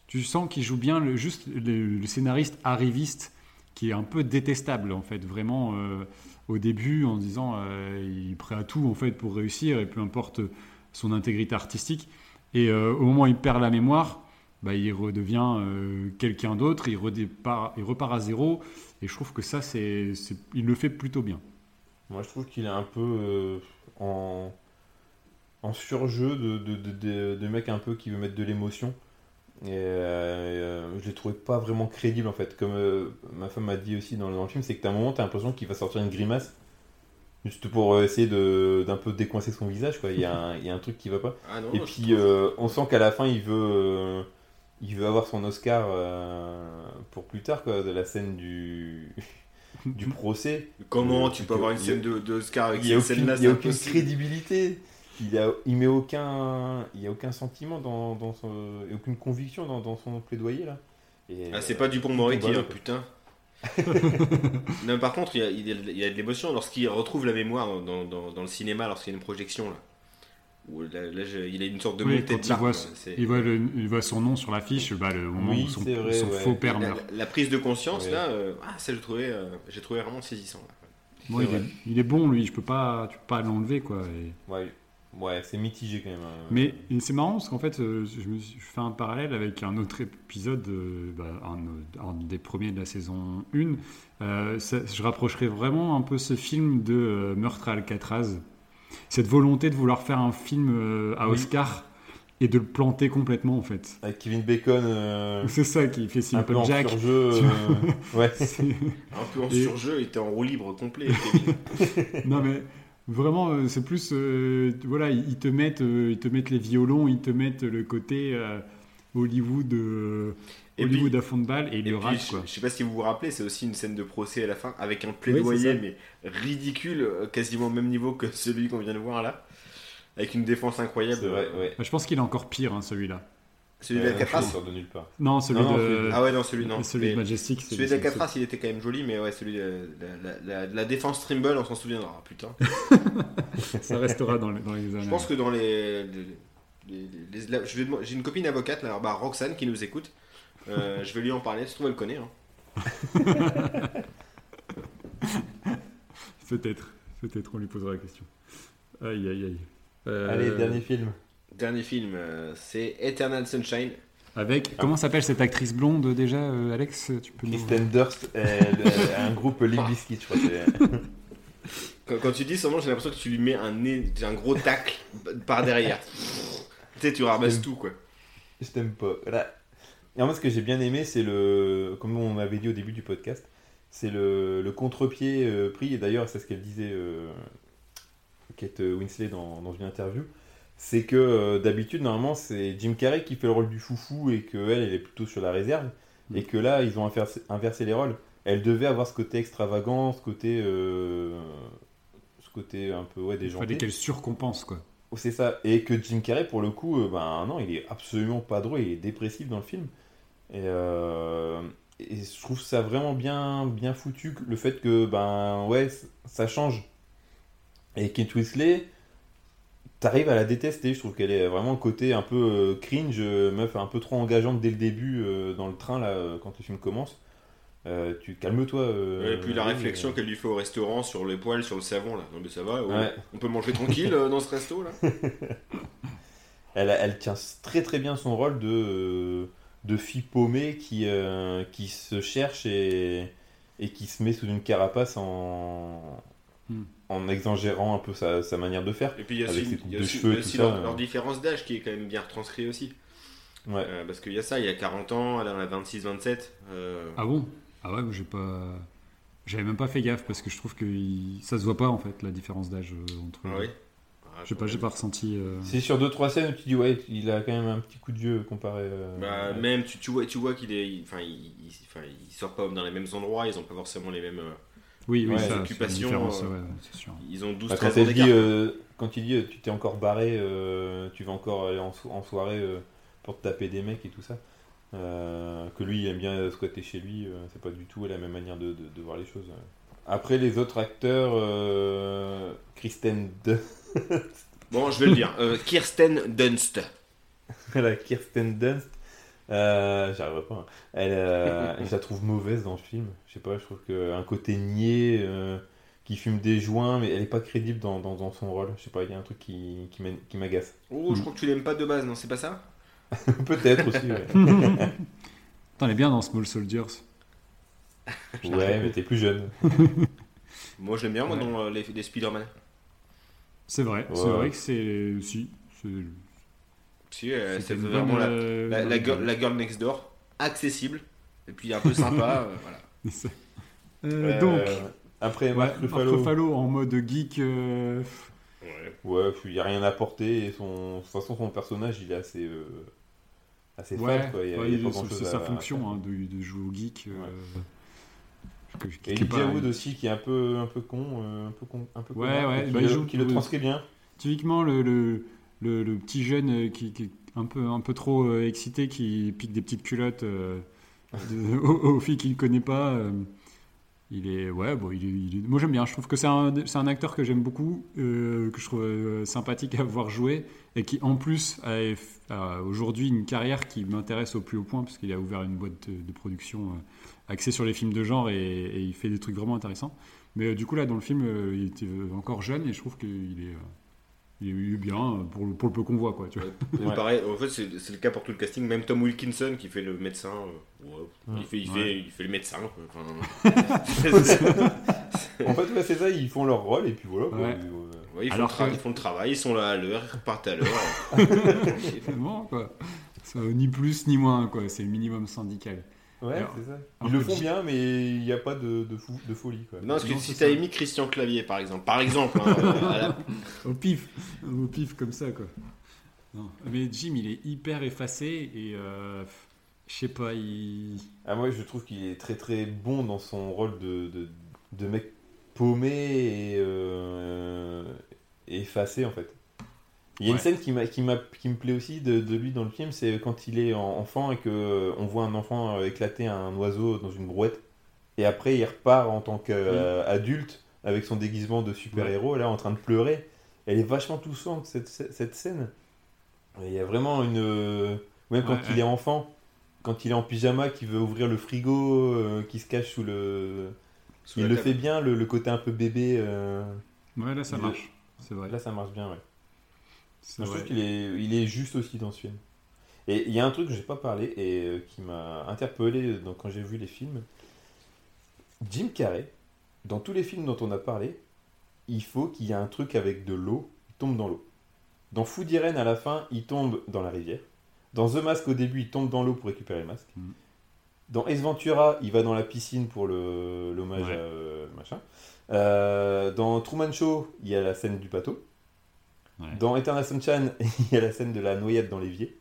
Tu sens qu'il joue bien juste le, scénariste arriviste qui est un peu détestable en fait, vraiment euh, au début en disant euh, il est prêt à tout en fait pour réussir et peu importe son intégrité artistique. Et au moment où il perd la mémoire, bah, il redevient euh, quelqu'un d'autre, il, redépart- il repart à zéro. Et je trouve que ça, c'est, il le fait plutôt bien.
Moi, je trouve qu'il est un peu euh, en, en surjeu de, de, de, de- de mec un peu qui veut mettre de l'émotion. Et euh, euh, je l'ai trouvé pas vraiment crédible en fait. Comme euh, ma femme m'a dit aussi dans, le- dans le film, c'est que t'as un moment, t'as l'impression qu'il va sortir une grimace. Juste pour essayer de, d'un peu décoincer son visage, quoi. Il y, a un, il y a un truc qui va pas.
Ah non,
Et puis,
trouve-
euh, on sent qu'à la fin, il veut, euh, il veut avoir son Oscar euh, pour plus tard, quoi, de la scène du, [LAUGHS] du procès.
comment
euh,
tu peux avoir une scène de, de Oscar avec
n'y
cette scène-là
il y a aucune crédibilité. Il, a, il met aucun, il y a aucun sentiment dans, dans son, et aucune conviction dans, dans son plaidoyer là. Et,
Ah, c'est
euh,
pas du bon Moretti,
Voilà,
hein, putain. non, par contre, il y a, il y a- il y a de l'émotion lorsqu'il retrouve la mémoire dans, dans- dans le cinéma, lorsqu'il y a une projection. Là, Où là, là, je- il a une sorte de
Oui,
montée
quand
de
il voit, il, voit le- il voit son nom sur l'affiche, bah, le moment
Oui,
où son,
c'est vrai,
son
ouais.
faux père meurt.
la- la prise de conscience,
Ouais.
là, euh, ah, ça, j'ai trouvé, euh, j'ai trouvé vraiment saisissant. là.
Il, est,
vrai.
il est bon, lui, je peux pas, tu peux pas l'enlever. Quoi, et-
Ouais, ouais c'est mitigé quand même. hein.
Mais c'est marrant parce qu'en fait, euh, je, me suis- je fais un parallèle avec un autre épisode, euh, bah, un, un des premiers de la saison 1. Euh, ça- je rapprocherais vraiment un peu ce film de euh, Meurtre à Alcatraz. Cette volonté de vouloir faire un film euh, à
Oui.
Oscar et de le planter complètement en fait.
Avec Kevin Bacon, euh,
C'est ça qui fait
un peu
Simple
en
Jack.
surjeu. euh, [LAUGHS] ouais. [LAUGHS]
Un peu en
Et-
surjeu, il était en roue libre complet. Kevin. [LAUGHS]
non mais vraiment euh, c'est plus euh, voilà ils ils te mettent euh, ils te mettent les violons ils te mettent le côté euh, Hollywood euh,
Et
Hollywood
puis-
à fond de balle et,
Et
le
puis, je,
quoi
je sais pas si vous vous rappelez, c'est aussi une scène de procès à la fin avec un plaidoyer, mais ridicule, euh, quasiment au même niveau que celui qu'on vient de voir là. Avec une défense incroyable.
C'est vrai, ouais.
Bah, je pense qu'il est encore pire hein, celui-là
Celui
Euh,
d'Alcatraz
il sort de nulle part.
non celui
Non, non,
de
celui
Ah ouais, non, celui non.
celui
Mais
de Majestic
celui d'Alcatraz, il était quand même joli, mais ouais, celui de la, la- la- la défense Trimble, on s'en souviendra, putain.
c'est- [LAUGHS] ça restera dans les, dans les années
Je pense que dans les. les- les- les- la- je vais demander- J'ai une copine avocate, là, bah, Roxane, qui nous écoute. Euh, je vais lui en parler, se trouve, elle connaît. hein. [LAUGHS]
peut-être peut-être on lui posera la question aïe aïe aïe Euh,
Allez, dernier film.
Dernier film, euh, c'est Eternal Sunshine.
avec comment s'appelle cette actrice blonde déjà euh, Alex tu peux nous
Kristen Durst, un groupe [LAUGHS] Limp Bizkit, je crois. c'est- [LAUGHS]
Quand, quand tu dis son nom, j'ai l'impression que tu lui mets un, nez, un gros tacle par derrière. tu sais, tu ramasses tout, quoi.
Je t'aime pas. Voilà. Et en fait, ce que j'ai bien aimé, c'est le. Comme on m'avait dit au début du podcast, c'est le, le contre-pied euh, pris. Et d'ailleurs, c'est ce qu'elle disait, euh, Kate Winslet, dans, dans une interview. C'est que euh, d'habitude, normalement, c'est Jim Carrey qui fait le rôle du foufou et qu'elle, elle est plutôt sur la réserve.
Mm.
Et que là, ils ont inversé, inversé les rôles. Elle devait avoir ce côté extravagant, ce côté. ce côté un peu ouais,
il
déjanté.
fallait qu'elle surcompense quoi
C'est ça. Et que Jim Carrey, pour le coup, ben non, il est absolument pas drôle, il est dépressif dans le film. Et, euh, et je trouve ça vraiment bien, bien foutu, le fait que, ben ouais, ça change. Et Kate Winslet, t'arrives à la détester. Je trouve qu'elle est vraiment côté un peu euh, cringe, euh, meuf un peu trop engageante dès le début dans le train là quand le film commence. Euh, tu calmes-toi. euh,
et puis la réflexion qu'elle lui fait au restaurant sur les poils, sur le savon là. Non mais ça va, on-
Ouais.
on peut manger tranquille dans ce resto là. [LAUGHS]
Elle, elle tient très très bien son rôle de, de fille paumée qui, euh, qui se cherche et, et qui se met sous une carapace en,
Hmm.
en exagérant un peu sa, sa manière de faire.
Et puis il y a
Avec
aussi, y a
de
aussi-
cheveux
y a
et
aussi
tout ça,
leur,
euh.
leur différence d'âge qui est quand même bien retranscrit aussi.
Ouais.
Euh, parce qu'il y a ça, il y a 40 ans, elle en a 26-27. euh,
Ah bon? Ah ouais, moi, j'ai pas. J'avais même pas fait gaffe parce que je trouve que il- ça se voit pas en fait la différence d'âge entre.
ah oui. Ah,
Je sais pas, j'ai pas ressenti. euh,
C'est sur deux trois scènes où tu dis ouais, il a quand même un petit coup de vieux comparé. euh,
Bah,
ouais.
même tu, tu vois, tu vois qu'il est, il- enfin, il, il, enfin, sortent pas dans les mêmes endroits, ils ont pas forcément les mêmes. euh,
Oui, oui,
Ouais,
ça, c'est une
occupation,
différence,
euh,
ouais, ouais, c'est sûr.
ils ont 12
Bah, quand,
13 ans
elle dit, euh, quand il dit euh, tu t'es encore barré, euh, tu vas encore aller en, so- en soirée euh, pour te taper des mecs et tout ça, euh, que lui il aime bien squatter chez lui, euh, c'est pas du tout la même manière de, de- de voir les choses. Après les autres acteurs, euh, Kristen
Bon, je vais le dire. euh, Kirsten Dunst. [LAUGHS]
la Kirsten Dunst, euh, j'arriverai pas. hein. Elle, euh, je la trouve mauvaise dans le film. Je sais pas, je trouve qu'un côté niais. euh, qui fume des joints, mais elle est pas crédible dans, dans, dans son rôle. Je sais pas, il y a un truc qui, qui m'agace.
Oh, je crois que tu l'aimes pas de base, non C'est pas ça? [LAUGHS]
Peut-être aussi, ouais. [LAUGHS]
Attends, elle est bien dans Small Soldiers.
Ouais, mais t'es plus jeune.
Moi, je l'aime bien, moi,
Ouais.
dans euh, les, les Spider-Man.
C'est vrai, c'est vrai que c'est. Si. c'est-
Si, euh, c'est vraiment
bonne,
la,
euh,
la, girl, la girl next door, accessible, et puis un peu sympa. [LAUGHS] euh, voilà.
Euh,
Euh,
donc,
Après,
ouais,
Marc Ruffalo.
Ruffalo en mode geek. euh,
Ouais, il n'y a rien à porter. Et son... De toute façon, son personnage, il est assez, euh, assez
ouais,
fade. Quoi. Il y a,
ouais,
il y a pas
c'est-
grand-chose
c'est
à-
sa
à
fonction hein, de, de jouer au geek. euh, que- qui
Et Elijah Wood aussi, qui est un peu, un peu con. euh, un peu con, un peu
Ouais,
connard,
ouais,
qui,
bah,
le,
il joue-
qui le transcrit bien.
Typiquement, le, le, le, petit jeune euh, qui, qui est un peu, un peu trop euh, excité, qui pique des petites culottes euh, de- [LAUGHS] aux, aux filles qu'il ne connaît pas. euh, il est, ouais, bon, il est, il est- moi j'aime bien. Je trouve que c'est un, c'est un acteur que j'aime beaucoup, euh, que je trouve sympathique à voir jouer, et qui en plus a, a aujourd'hui une carrière qui m'intéresse au plus haut point, parce qu'il a ouvert une boîte de, de production axée sur les films de genre, et, et il fait des trucs vraiment intéressants. Mais euh, du coup, là, dans le film, euh, il était encore jeune et je trouve qu'il est, euh, il est- il est bien pour le, pour le peu qu'on voit. Quoi, tu vois.
Ouais.
Pareil, en fait, c'est le cas pour tout le casting. Même Tom Wilkinson, qui fait le médecin, euh, ouais,
Ouais.
il, fait, il,
Ouais.
fait, il fait le médecin. quoi. Enfin, [LAUGHS]
En fait, c'est ça, ils font leur rôle et puis voilà. quoi.
Ouais.
Ouais, ils, font
Alors
le tra-
que-
ils font le travail, ils sont là à l'heure, ils repartent à l'heure. [LAUGHS]
Vraiment, quoi. C'est, euh, ni plus ni moins, quoi. c'est le minimum syndical.
Ouais,
Alors,
c'est ça. Ils le font bien, mais il n'y a pas de, de, fou, de folie. Quoi.
non, parce que
Non,
si t'avais
ça.
mis Christian Clavier, par exemple, par exemple, hein, [LAUGHS] la-
Au pif, au pif comme ça, quoi. Non. Mais Jim, il est hyper effacé et euh, je sais pas, il.
Ah, moi, je trouve qu'il est très très bon dans son rôle de, de, de mec paumé et, euh, et effacé en fait. Il y a une
Ouais.
scène qui, m'a, qui, m'a, qui me plaît aussi de, de lui dans le film, c'est quand il est en- enfant et qu'on voit un enfant euh, éclater un oiseau dans une brouette. Et après, il repart en tant qu'adulte avec son déguisement de super-héros, là en train de pleurer. Elle est vachement touchante cette, cette scène. Et Il y a vraiment une. euh, Même quand
Ouais,
il
ouais.
est enfant, quand il est en pyjama, qui veut ouvrir le frigo, euh, qui se cache sous le.
sous
il le
table.
fait bien, le, le côté un peu bébé. euh,
Ouais, là ça
Il-
marche. C'est vrai.
Là, ça marche bien, ouais. Je trouve qu'il est, il est juste aussi dans ce film. Et il y a un truc que j'ai pas parlé et euh, qui m'a interpellé donc, quand j'ai vu les films. Jim Carrey, dans tous les films dont on a parlé, il faut qu'il y ait un truc avec de l'eau, il tombe dans l'eau. Dans Food Irene, à la fin, il tombe dans la rivière. Dans The Mask, au début, il tombe dans l'eau pour récupérer le masque.
Mhm.
Dans Ace Ventura, il va dans la piscine pour le- l'hommage
Ouais.
à euh, machin. Euh, dans Truman Show, il y a la scène du bateau.
Ouais.
Dans Eternal Sunshine, [LAUGHS] il y a la scène de la noyade dans l'évier.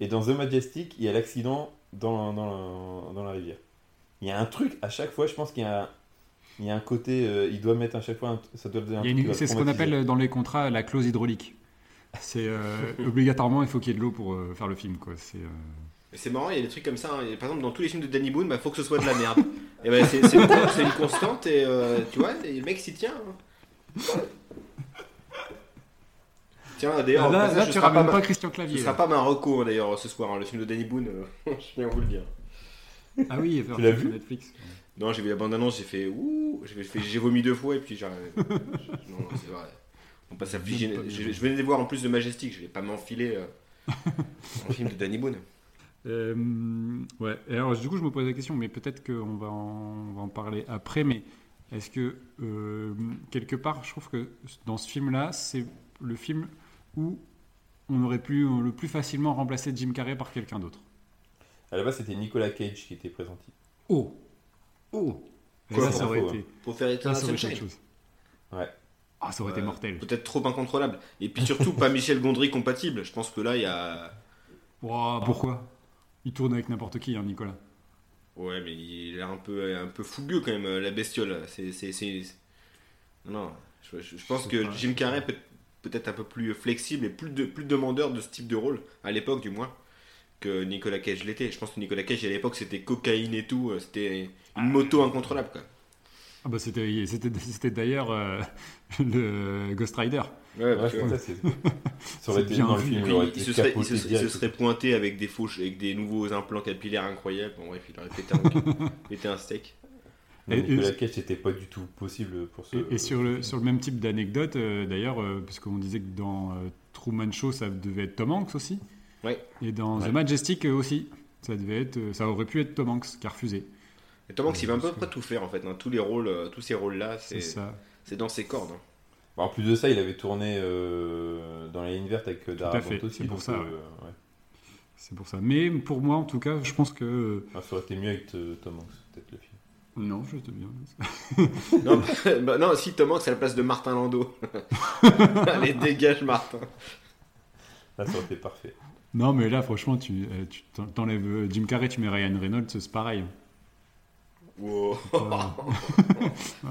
Et dans The Majestic, il y a l'accident dans, dans, la, dans la rivière. Il y a un truc, à chaque fois, je pense qu'il y a un, il y a un côté, euh, il doit mettre à chaque fois, un- ça doit
Il
va
C'est ce qu'on appelle dans les contrats la clause hydraulique. C'est euh, [LAUGHS] obligatoirement, il faut qu'il y ait de l'eau pour euh, faire le film. Quoi. C'est, euh,
c'est marrant, il y a des trucs comme ça. hein. Par exemple, dans tous les films de Danny Boone, bah, faut que ce soit de la merde. [LAUGHS] et ben, c'est une, constante et euh, tu vois, et le mec s'y tient. hein. Tiens, d'ailleurs,
là, tu
sera pas
ramènes
ma-
pas Christian
Ce
Clavier.
sera pas ma reco hein, d'ailleurs ce soir, hein, le film de Danny Boone, euh, [LAUGHS] je viens vous le dire.
Ah oui,
Tu l'as
sur
vu
Netflix.
Non, j'ai vu la bande-annonce, j'ai fait ouh, j'ai fait- j'ai vomi deux fois et puis j'ai. [LAUGHS] non, non, c'est vrai. On passe à
J'aime pas
je, venais de voir en plus de Majestic, je vais pas m'enfiler euh, [LAUGHS] un film de Danny Boone.
Euh, ouais. Et alors, du coup, je me pose la question, mais peut-être qu'on va, en- on va en parler après. Mais est-ce que euh, quelque part, je trouve que dans ce film-là, c'est le film où on aurait pu le plus facilement remplacer Jim Carrey par quelqu'un d'autre.
À la base, c'était Nicolas Cage qui était présenté.
Oh, oh. Et
Quoi,
ça aurait
info,
été,
Pour faire
quelque chose.
Ouais.
Ah, ça aurait été mortel.
Peut-être trop incontrôlable. Et puis surtout, pas Michel Gondry compatible. Je pense que là, il y a.
Oh, pourquoi? Il tourne avec n'importe qui, hein, Nicolas.
Ouais, mais il est un peu, un peu fougueux quand même, la bestiole. C'est, Non, je, je- je pense
Je
que
pas.
Jim Carrey peut peut-être un peu plus flexible et plus, de, plus demandeur de ce type de rôle, à l'époque du moins, que Nicolas Cage l'était. Je pense que Nicolas Cage à l'époque c'était cocaïne et tout, euh, c'était une moto incontrôlable quoi.
Ah bah c'était, c'était, c'était d'ailleurs euh, [LAUGHS] le Ghost Rider.
Ouais,
Ouais,
vois.
ça, c'est- ça aurait été
bien vu.
film, il
se serait, il,
capoté
se, il se
direct.
serait pointé avec des fauches, avec des nouveaux implants capillaires incroyables. Bon bref, il aurait pété un, [LAUGHS] pété un steak.
Et-
Nicolas Cage, c'était pas du tout possible pour ce.
Et, et sur, le, sur le même type d'anecdote, euh, d'ailleurs, euh, puisqu'on disait que dans euh, Truman Show, ça devait être Tom Hanks aussi.
Ouais.
Et dans
Ouais.
The Majestic euh, aussi. Ça, devait être, euh, ça aurait pu être Tom Hanks qui a refusé.
Et Tom Hanks, il va à peu
Parce
près tout faire en fait. hein. Tous les rôles, euh, tous ces rôles-là,
C'est
c'est,
ça.
c'est dans ses cordes. hein.
Bah, En plus de ça, il avait tourné euh, dans la ligne verte avec euh, Dara
à fait,
Bont aussi.
c'est pour ça,
euh,
ouais.
ouais.
C'est pour ça. Mais pour moi, en tout cas, je pense que.
Ah, ça aurait été mieux avec euh, Tom Hanks, peut-être le film.
Non, je te bien. [LAUGHS]
non, bah, non, si Tom Hanks c'est à la place de Martin Landau. [LAUGHS] Allez, dégage Martin.
Là, ça aurait été parfait.
Non, mais là, franchement, tu, euh, tu t'en- t'enlèves euh, Jim Carrey, tu mets Ryan Reynolds, c'est pareil.
Wow.
Euh, [LAUGHS]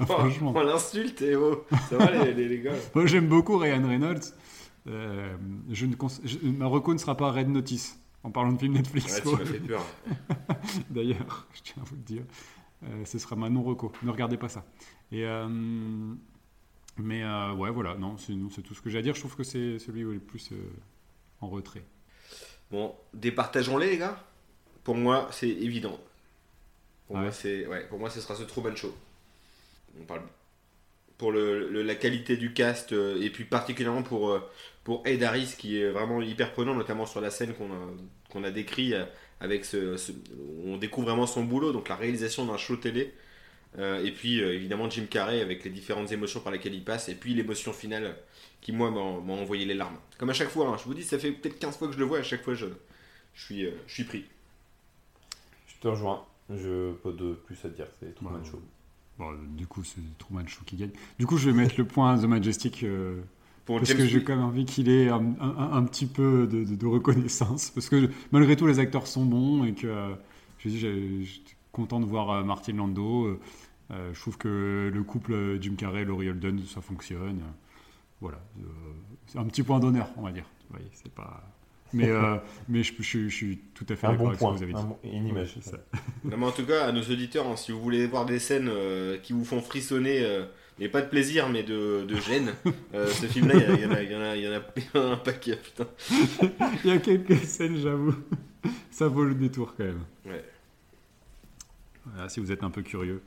ah, franchement.
On l'insulte, et oh. Ça va les, les, les gars
Moi, j'aime beaucoup Ryan Reynolds. Euh, je ne cons- je- ma reco ne sera pas Red Notice. En parlant de film Netflix,
Ouais, tu m'as fait peur.
d'ailleurs, je tiens à vous le dire. Euh, ce sera ma non reco. Ne regardez pas ça. Et euh, mais euh, ouais, voilà. Non, c'est tout ce que j'ai à dire. Je trouve que c'est celui où il est le plus en retrait.
Bon, départageons-les, les gars. Pour moi, c'est évident. Pour
Ah
moi,
ouais.
c'est ouais. Pour moi, ce sera ce Truman Show. On parle pour le, le- la qualité du cast euh, et puis particulièrement pour euh, pour Ed Harris qui est vraiment hyper prenant, notamment sur la scène qu'on a qu'on a décrit avec ce, ce- on découvre vraiment son boulot, donc la réalisation d'un show télé. Euh, et puis euh, évidemment Jim Carrey avec les différentes émotions par lesquelles il passe et puis l'émotion finale qui moi m'a envoyé les larmes. Comme à chaque fois, hein. je vous dis, ça fait peut-être 15 fois que je le vois, à chaque fois je, je, suis, euh, je suis pris.
Je te rejoins. Je pas de plus à dire. C'est Truman
Ouais.
Show.
Bon, euh, du coup, c'est Truman Show qui gagne. Du coup, je vais mettre le point à The Majestic.
Pour
Parce
James
que j'ai quand même envie qu'il ait un, un- un petit peu de, de- de reconnaissance. Parce que malgré tout, les acteurs sont bons et que euh, je j'étais content de voir euh, Martin Landau. Euh, je trouve que le couple Jim Carrey, Laurie Holden, ça fonctionne. Voilà. Euh, c'est un petit point d'honneur, on va dire. Vous voyez, c'est pas. Mais, euh, [LAUGHS] mais je, je- je suis tout à fait
Un
d'accord
bon
avec ce que
point.
vous avez
un
dit.
bon- Une image.
C'est ça.
Non, mais en tout cas, à nos auditeurs, hein, si vous voulez voir des scènes euh, qui vous font frissonner, euh, mais pas de plaisir, mais de, de gêne, [LAUGHS] euh, ce film-là, il y, en a- y en a- il y en a il y en a [LAUGHS] un paquet, putain. [LAUGHS]
Il y a quelques scènes, j'avoue. Ça vaut le détour quand même.
Ouais.
Voilà, si vous êtes un peu curieux.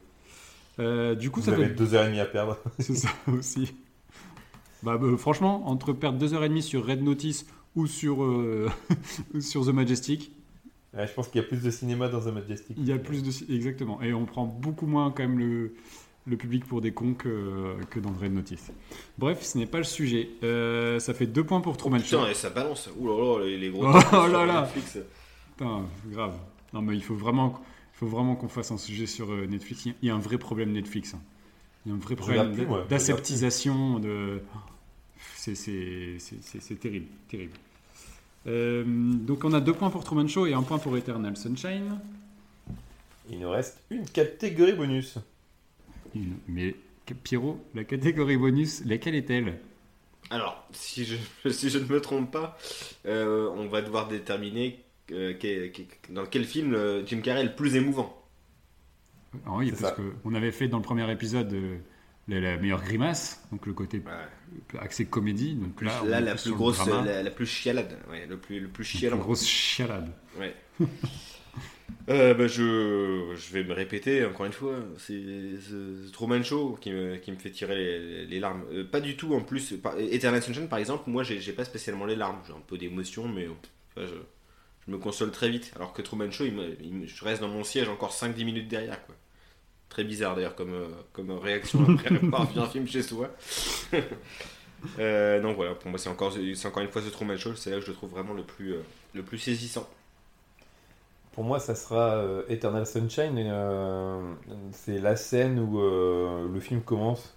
Euh, du coup,
Vous
ça
avez
fait
deux heures et demie à perdre.
C'est ça aussi. Bah, bah, franchement, entre perdre 2h30 sur Red Notice ou sur, euh, sur The Majestic,
Ouais, je pense qu'il y a plus de cinéma dans The Majestic.
il y a plus de. Exactement. Et on prend beaucoup moins quand même le, le public pour des cons que, que dans Red Notice. Bref, ce n'est pas le sujet. Euh, ça fait deux points pour Truman Show.
Putain, et ça balance. Ouh là là, les, les gros. [LAUGHS]
Oh là là.
Netflix.
Putain, grave. Non, mais il faut vraiment, il faut vraiment qu'on fasse un sujet sur euh, Netflix. Il y a un vrai problème Netflix. hein. Il y a un vrai problème d'aseptisation. De... C'est terrible, terrible. Euh, donc on a deux points pour Truman Show et un point pour Eternal Sunshine.
Il nous reste une catégorie bonus.
Une- Mais Pierrot, la catégorie bonus, laquelle est-elle?
Alors, si je, [LAUGHS] si je ne me trompe pas, euh, on va devoir déterminer euh, dans quel film euh, Jim Carrey est le plus émouvant.
Ah oui,
C'est
parce
ça.
qu'on avait fait dans le premier épisode euh, la, la meilleure grimace, donc le côté
Ouais.
axé comédie. Donc
Plus-
là,
la
plus
grosse, la, la plus chialade, ouais, le plus, le plus
la plus grosse chialade.
Ouais. [LAUGHS] Euh, bah, je, je vais me répéter encore une fois, c'est ce ce Truman Show qui me, qui me fait tirer les, les larmes. Euh, pas du tout en plus. Par, Eternal Sunshine par exemple, moi j'ai pas spécialement les larmes, j'ai un peu d'émotion, mais euh, je, je me console très vite. Alors que Truman Show, il me- il me- je reste dans mon siège encore 5-10 minutes derrière. Quoi. Très bizarre d'ailleurs comme, euh, comme réaction [LAUGHS] après avoir vu un film chez soi. [LAUGHS] Donc voilà, pour moi c'est encore, une fois ce Truman Show, c'est là que je le trouve vraiment le plus, le plus saisissant.
Pour moi, ça sera euh, Eternal Sunshine. et, euh, c'est la scène où euh, le film commence,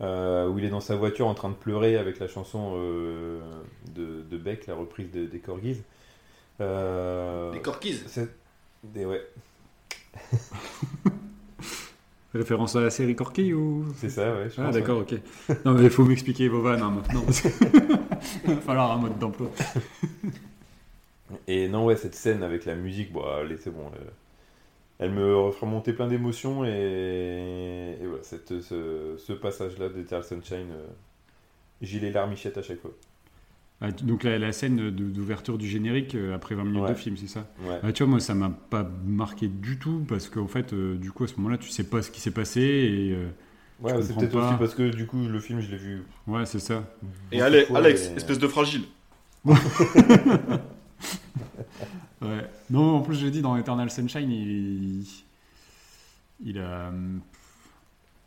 euh, où il est dans sa voiture en train de pleurer avec la chanson euh, de, de Beck, la reprise de- des Corgis. Euh,
Corkis
c'est- des, ouais, [LAUGHS]
Référence à la série Corky ou?
C'est ça, ouais. je
Ah d'accord, ok. Non mais il faut m'expliquer vos vannes hein, maintenant. [LAUGHS] il va falloir un mode d'emploi.
Et non, ouais, cette scène avec la musique, bon, allez, c'est bon. euh, elle me refait remonter plein d'émotions et, et voilà, cette, ce, ce passage-là d'Eternal Sunshine, euh, j'ai les larmichettes à chaque fois.
Ah, donc la, la scène de- d'ouverture du générique euh, après 20 minutes
Ouais.
de film, c'est ça?
Ouais.
Ah, Tu vois, moi ça m'a pas marqué du tout parce qu'en fait, euh, du coup à ce moment-là, tu sais pas ce qui s'est passé et euh,
Ouais, c'est
comprends
peut-être
pas.
aussi parce que du coup, le film, je l'ai vu.
ouais, c'est ça.
Et allez, Alex,
et-
espèce de fragile. [LAUGHS] [LAUGHS]
Non, en plus, je l'ai dit, dans Eternal Sunshine, il, a.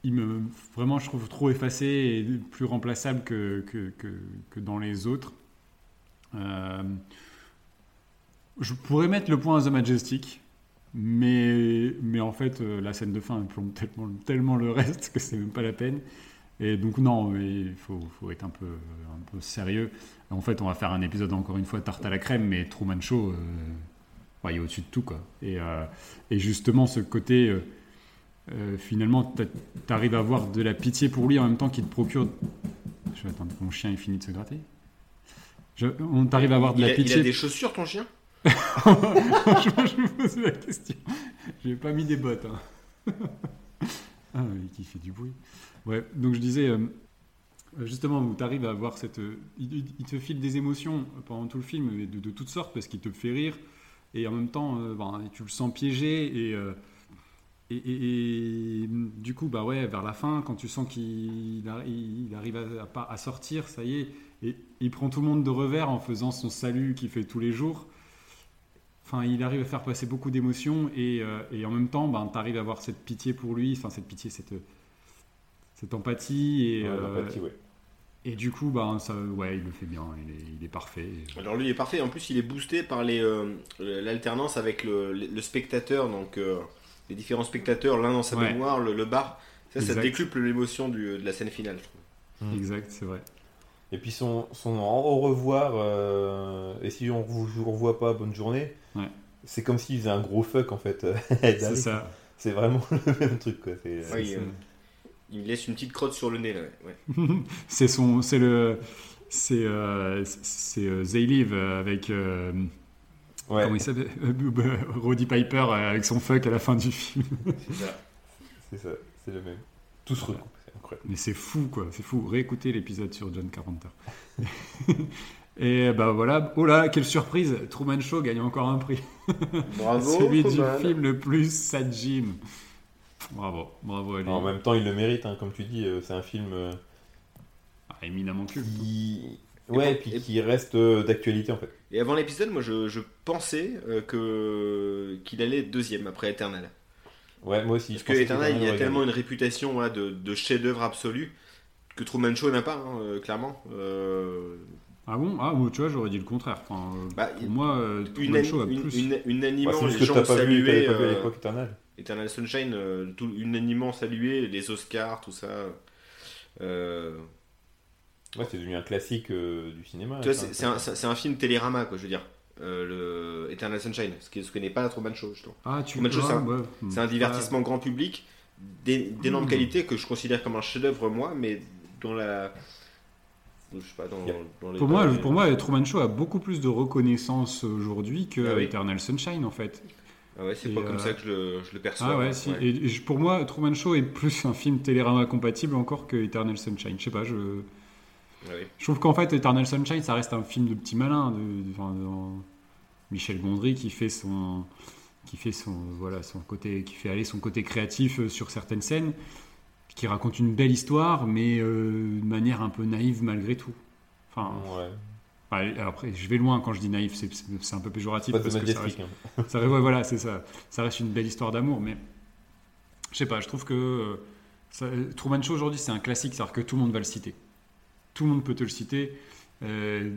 Il me. Vraiment, je trouve trop effacé et plus remplaçable que, que, que, dans les autres. Euh, je pourrais mettre le point à The Majestic, mais, mais en fait, euh, la scène de fin plombe tellement, tellement le reste que c'est même pas la peine. Et donc, non, il faut, faut être un peu, un peu sérieux. En fait, on va faire un épisode encore une fois tarte à la crème, mais Truman Show, euh, ouais, il est au-dessus de tout, quoi. Et, euh, et justement, ce côté, euh, euh, finalement, tu arrives à avoir de la pitié pour lui en même temps qu'il te procure. Je vais attendre que mon chien ait fini de se gratter. Je, on t'arrive à avoir de
il,
la
a, il a
pitié.
des chaussures, ton chien?
Franchement, [LAUGHS] je me pose la question. J'ai pas mis des bottes. hein. [LAUGHS] ah qui fait du bruit. Ouais, donc je disais, justement, où tu arrives à avoir cette. euh, il, te file des émotions pendant tout le film, de, de toutes sortes, parce qu'il te fait rire, et en même temps, euh, ben, tu le sens piégé, et. euh, et, du coup, bah ouais, vers la fin, quand tu sens qu'il arri- il arrive à, à sortir, ça y est, et il prend tout le monde de revers en faisant son salut qu'il fait tous les jours. Enfin, il arrive à faire passer beaucoup d'émotions et, euh, et en même temps, ben, tu arrives à avoir cette pitié pour lui, enfin cette pitié, cette, cette empathie et,
Ouais,
euh,
ouais.
et du coup, ben, ça, ouais, il le fait bien, il est, il est parfait.
Alors lui il est parfait, en plus il est boosté par les, euh, l'alternance avec le, le spectateur, donc euh, les différents spectateurs, l'un dans sa
Ouais.
mémoire, le, le bar. Ça, ça décuple l'émotion du- de la scène finale, je trouve.
Mm.
Exact, c'est vrai.
Et puis son, son au revoir, euh, et si on vous vous revoit pas, bonne journée,
Ouais.
c'est comme s'il faisait un gros fuck en fait. [LAUGHS]
C'est ça.
C'est vraiment [LAUGHS] le même truc quoi. C'est
il, me laisse une petite crotte sur le nez là. ouais. [LAUGHS]
C'est son, c'est le, c'est, euh, c'est euh, They Live euh, avec, euh,
Ouais,
comment il s'appelle, [LAUGHS] Roddy Piper euh, avec son fuck à la fin du film.
C'est ça.
c'est ça, c'est le même. Tout se recoupe, c'est incroyable.
Mais c'est fou, quoi. C'est fou. Réécoutez l'épisode sur John Carpenter. [LAUGHS] Et bah voilà. Oh là, quelle surprise Truman Show gagne encore un prix.
Bravo.
Celui du film le plus sad Jim. Bravo. Bravo à lui.
En même temps, il le mérite, hein, comme tu dis, euh, c'est un film euh,
Ah, éminemment culte.
qui, ouais,
Et-
puis
et-
qui reste euh, d'actualité en fait.
Et avant l'épisode, moi je, je pensais euh, que qu'il allait être deuxième après Eternal.
Ouais, moi aussi.
Parce que Eternal, il y a tellement
gagné.
une réputation voilà, de, de chef-d'œuvre absolu que Truman Show n'a pas, hein, euh, clairement. Euh,
Ah bon? Ah, bon, tu vois, j'aurais dit le contraire. Enfin, euh,
Bah,
pour moi, euh, Truman Show a
une-
plus.
une- unanimement,
Bah, c'est
les gens euh,
Eternal.
Sunshine, euh, tout, unanimement salué, les Oscars, tout ça. Euh,
Ouais, c'est devenu un classique euh, du cinéma.
tu vois, c'est c'est un, c'est- c'est un film télérama, quoi, je veux dire. Euh, le Eternal Sunshine, ce qui ce que n'est pas Truman Show, je trouve.
Ah, tu
Truman Show, c'est un-
ouais.
C'est un divertissement grand public d'é- d'énorme
Mm.
qualité que je considère comme un chef-d'œuvre moi, mais dans la, je sais pas, dans,
Yep.
dans les-
Pour moi, pour moi, Truman Show a beaucoup plus de reconnaissance aujourd'hui que
Ah oui.
Eternal Sunshine, en fait.
Ah ouais, c'est pas comme
euh,
ça que je le, je le perçois.
Ah ouais, si. Et, pour moi, Truman Show est plus un film Télérama compatible encore que Eternal Sunshine. Je sais pas, je,
Ah oui.
je trouve qu'en fait, Eternal Sunshine, ça reste un film de petit malin. De, Michel Gondry qui fait son qui fait son voilà son côté qui fait aller son côté créatif euh, sur certaines scènes qui raconte une belle histoire mais euh, de manière un peu naïve malgré tout enfin
Ouais.
Ouais, après je vais loin quand je dis naïf c'est un peu péjoratif parce que ça reste,
hein. [LAUGHS]
ça, ouais, voilà, c'est ça. Ça reste une belle histoire d'amour, mais je sais pas, je trouve que euh, ça- Truman Show aujourd'hui c'est un classique, c'est-à-dire que tout le monde va le citer. Tout le monde peut te le citer. Euh,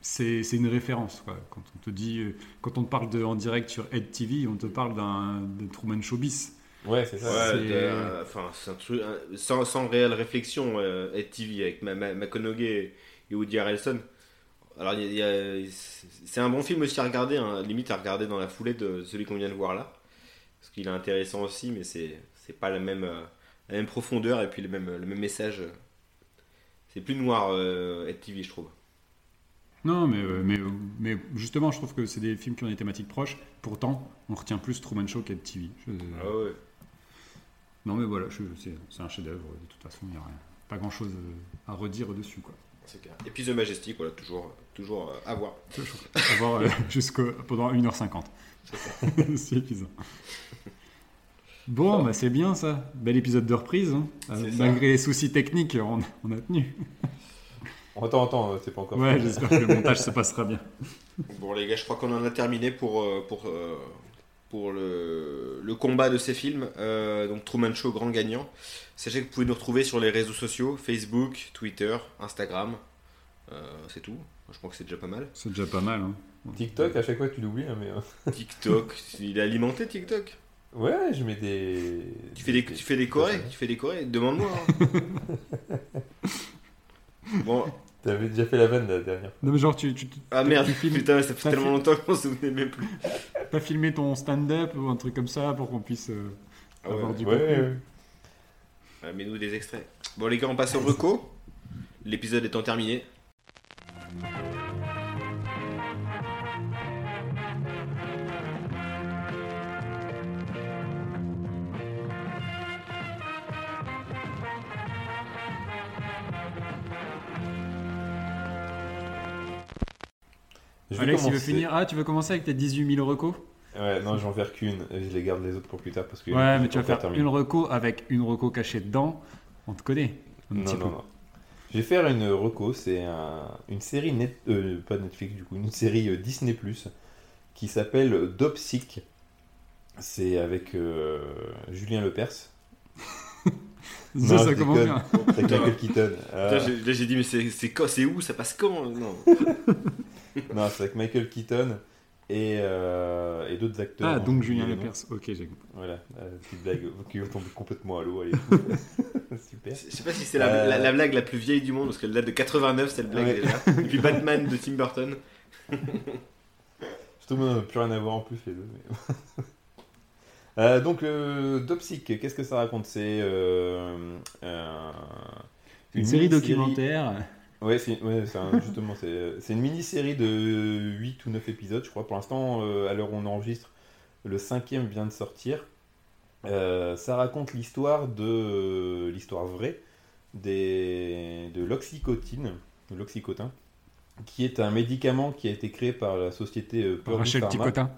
c'est une référence. Quoi. Quand on te dit, euh, quand on te parle de, en direct sur Ed TV, on te parle d'un de Truman Show bis.
Ouais, c'est ça.
Ouais, enfin, un truc un- sans, sans réelle réflexion. Euh, Ed TV avec Ma- Ma- McConaughey et Woody Harrelson. Alors, y a- il y a- c'est un bon film aussi à regarder, hein, limite à regarder dans la foulée de celui qu'on vient de voir là, parce qu'il est intéressant aussi, mais c'est c'est pas la même euh, la même profondeur et puis le même le même message. C'est plus noir euh, TV, je trouve.
Non, mais, euh, mais, mais justement, je trouve que c'est des films qui ont des thématiques proches. Pourtant, on retient plus Truman Show qu'Ed TV. Je-
Ah ouais.
Non, mais voilà, je- c'est c'est un chef-d'œuvre. De toute façon, il n'y a rien- pas grand-chose euh, à redire dessus. Quoi.
C'est clair. Et puis The Majestic, voilà, toujours, toujours euh, à voir.
Toujours. À voir euh, [LAUGHS] jusqu'au- pendant 1h50. c'est [LAUGHS] épuisant. Bon, bah c'est bien ça. Bel épisode de reprise. hein. Euh, malgré les soucis techniques, on, on a tenu. [LAUGHS]
Attends, attends, c'est pas encore.
Ouais, j'espère que le montage se passera bien.
Bon les gars, je crois qu'on en a terminé pour, pour, pour le, le combat de ces films. Euh, donc Truman Show, grand gagnant. Sachez que vous pouvez nous retrouver sur les réseaux sociaux, Facebook, Twitter, Instagram. Euh, c'est tout. Je crois que c'est déjà pas mal.
C'est déjà pas mal. hein.
TikTok, à chaque fois tu l'oublies, hein, mais. euh,
TikTok, il est alimenté TikTok.
Ouais, je mets des.
Tu fais des, tu fais des corées, tu fais des corées, demande-moi. hein. [LAUGHS] bon,
T'avais déjà fait la vanne la dernière.
Non, mais genre, tu, tu, tu-
ah merde,
tu filmes-
putain, ça fait tellement
fait-
longtemps qu'on se souvenait même plus.
T'as filmé ton stand-up ou un truc comme ça pour qu'on puisse euh,
Ah ouais,
avoir du
Ouais,
contenu.
ouais.
Ah, Mets-nous des extraits. Bon les gars, on passe au reco. L'épisode étant terminé.
Je
Alex, il veut
commencer.
finir. Ah, tu veux commencer avec tes 18 000 recos?
Ouais, non, j'en vais qu'une. et Je les garde les autres pour plus tard parce que.
Ouais, mais tu vas faire
terminer.
une reco avec une reco cachée dedans. On te connaît. Un
Non,
petit
non,
peu.
non. Je vais faire une reco, c'est un- une série net, euh, pas Netflix du coup, une série euh, Disney Plus qui s'appelle Dopsic. C'est avec euh, Julien Lepers, [LAUGHS]
Ça,
Non,
ça commence
déconne.
bien.
avec Michael Keaton.
Putain, j'ai- là j'ai dit mais c'est c'est quand, c'est où, ça passe quand? Non. [LAUGHS] [LAUGHS]
non, c'est avec Michael Keaton et, euh, et d'autres acteurs.
Ah,
dont
donc Julien. Lepers. Ok, j'ai compris.
Voilà, euh, petite blague qui va tomber complètement à l'eau. allez. [LAUGHS] [LAUGHS] Super.
Je sais pas si c'est la,
Euh.
la- la blague la plus vieille du monde, parce qu'elle date de 89, cette blague
Ouais.
déjà. Et puis Batman de Tim Burton.
Surtout, on n'a plus rien à voir en plus les deux. mais- Euh, donc, euh, Dopsic, qu'est-ce que ça raconte? C'est euh, euh,
Une, série documentaire.
Ouais, c'est ouais, c'est un- justement, c'est c'est une mini-série de 8 ou 9 épisodes, je crois. Pour l'instant, euh, à l'heure où on enregistre, le cinquième vient de sortir. Euh, ça raconte l'histoire de l'histoire vraie des, de l'oxycotine, l'oxycotin, qui est un médicament qui a été créé par la société euh, Purdue
Rachel
Pharma.
Ticotin.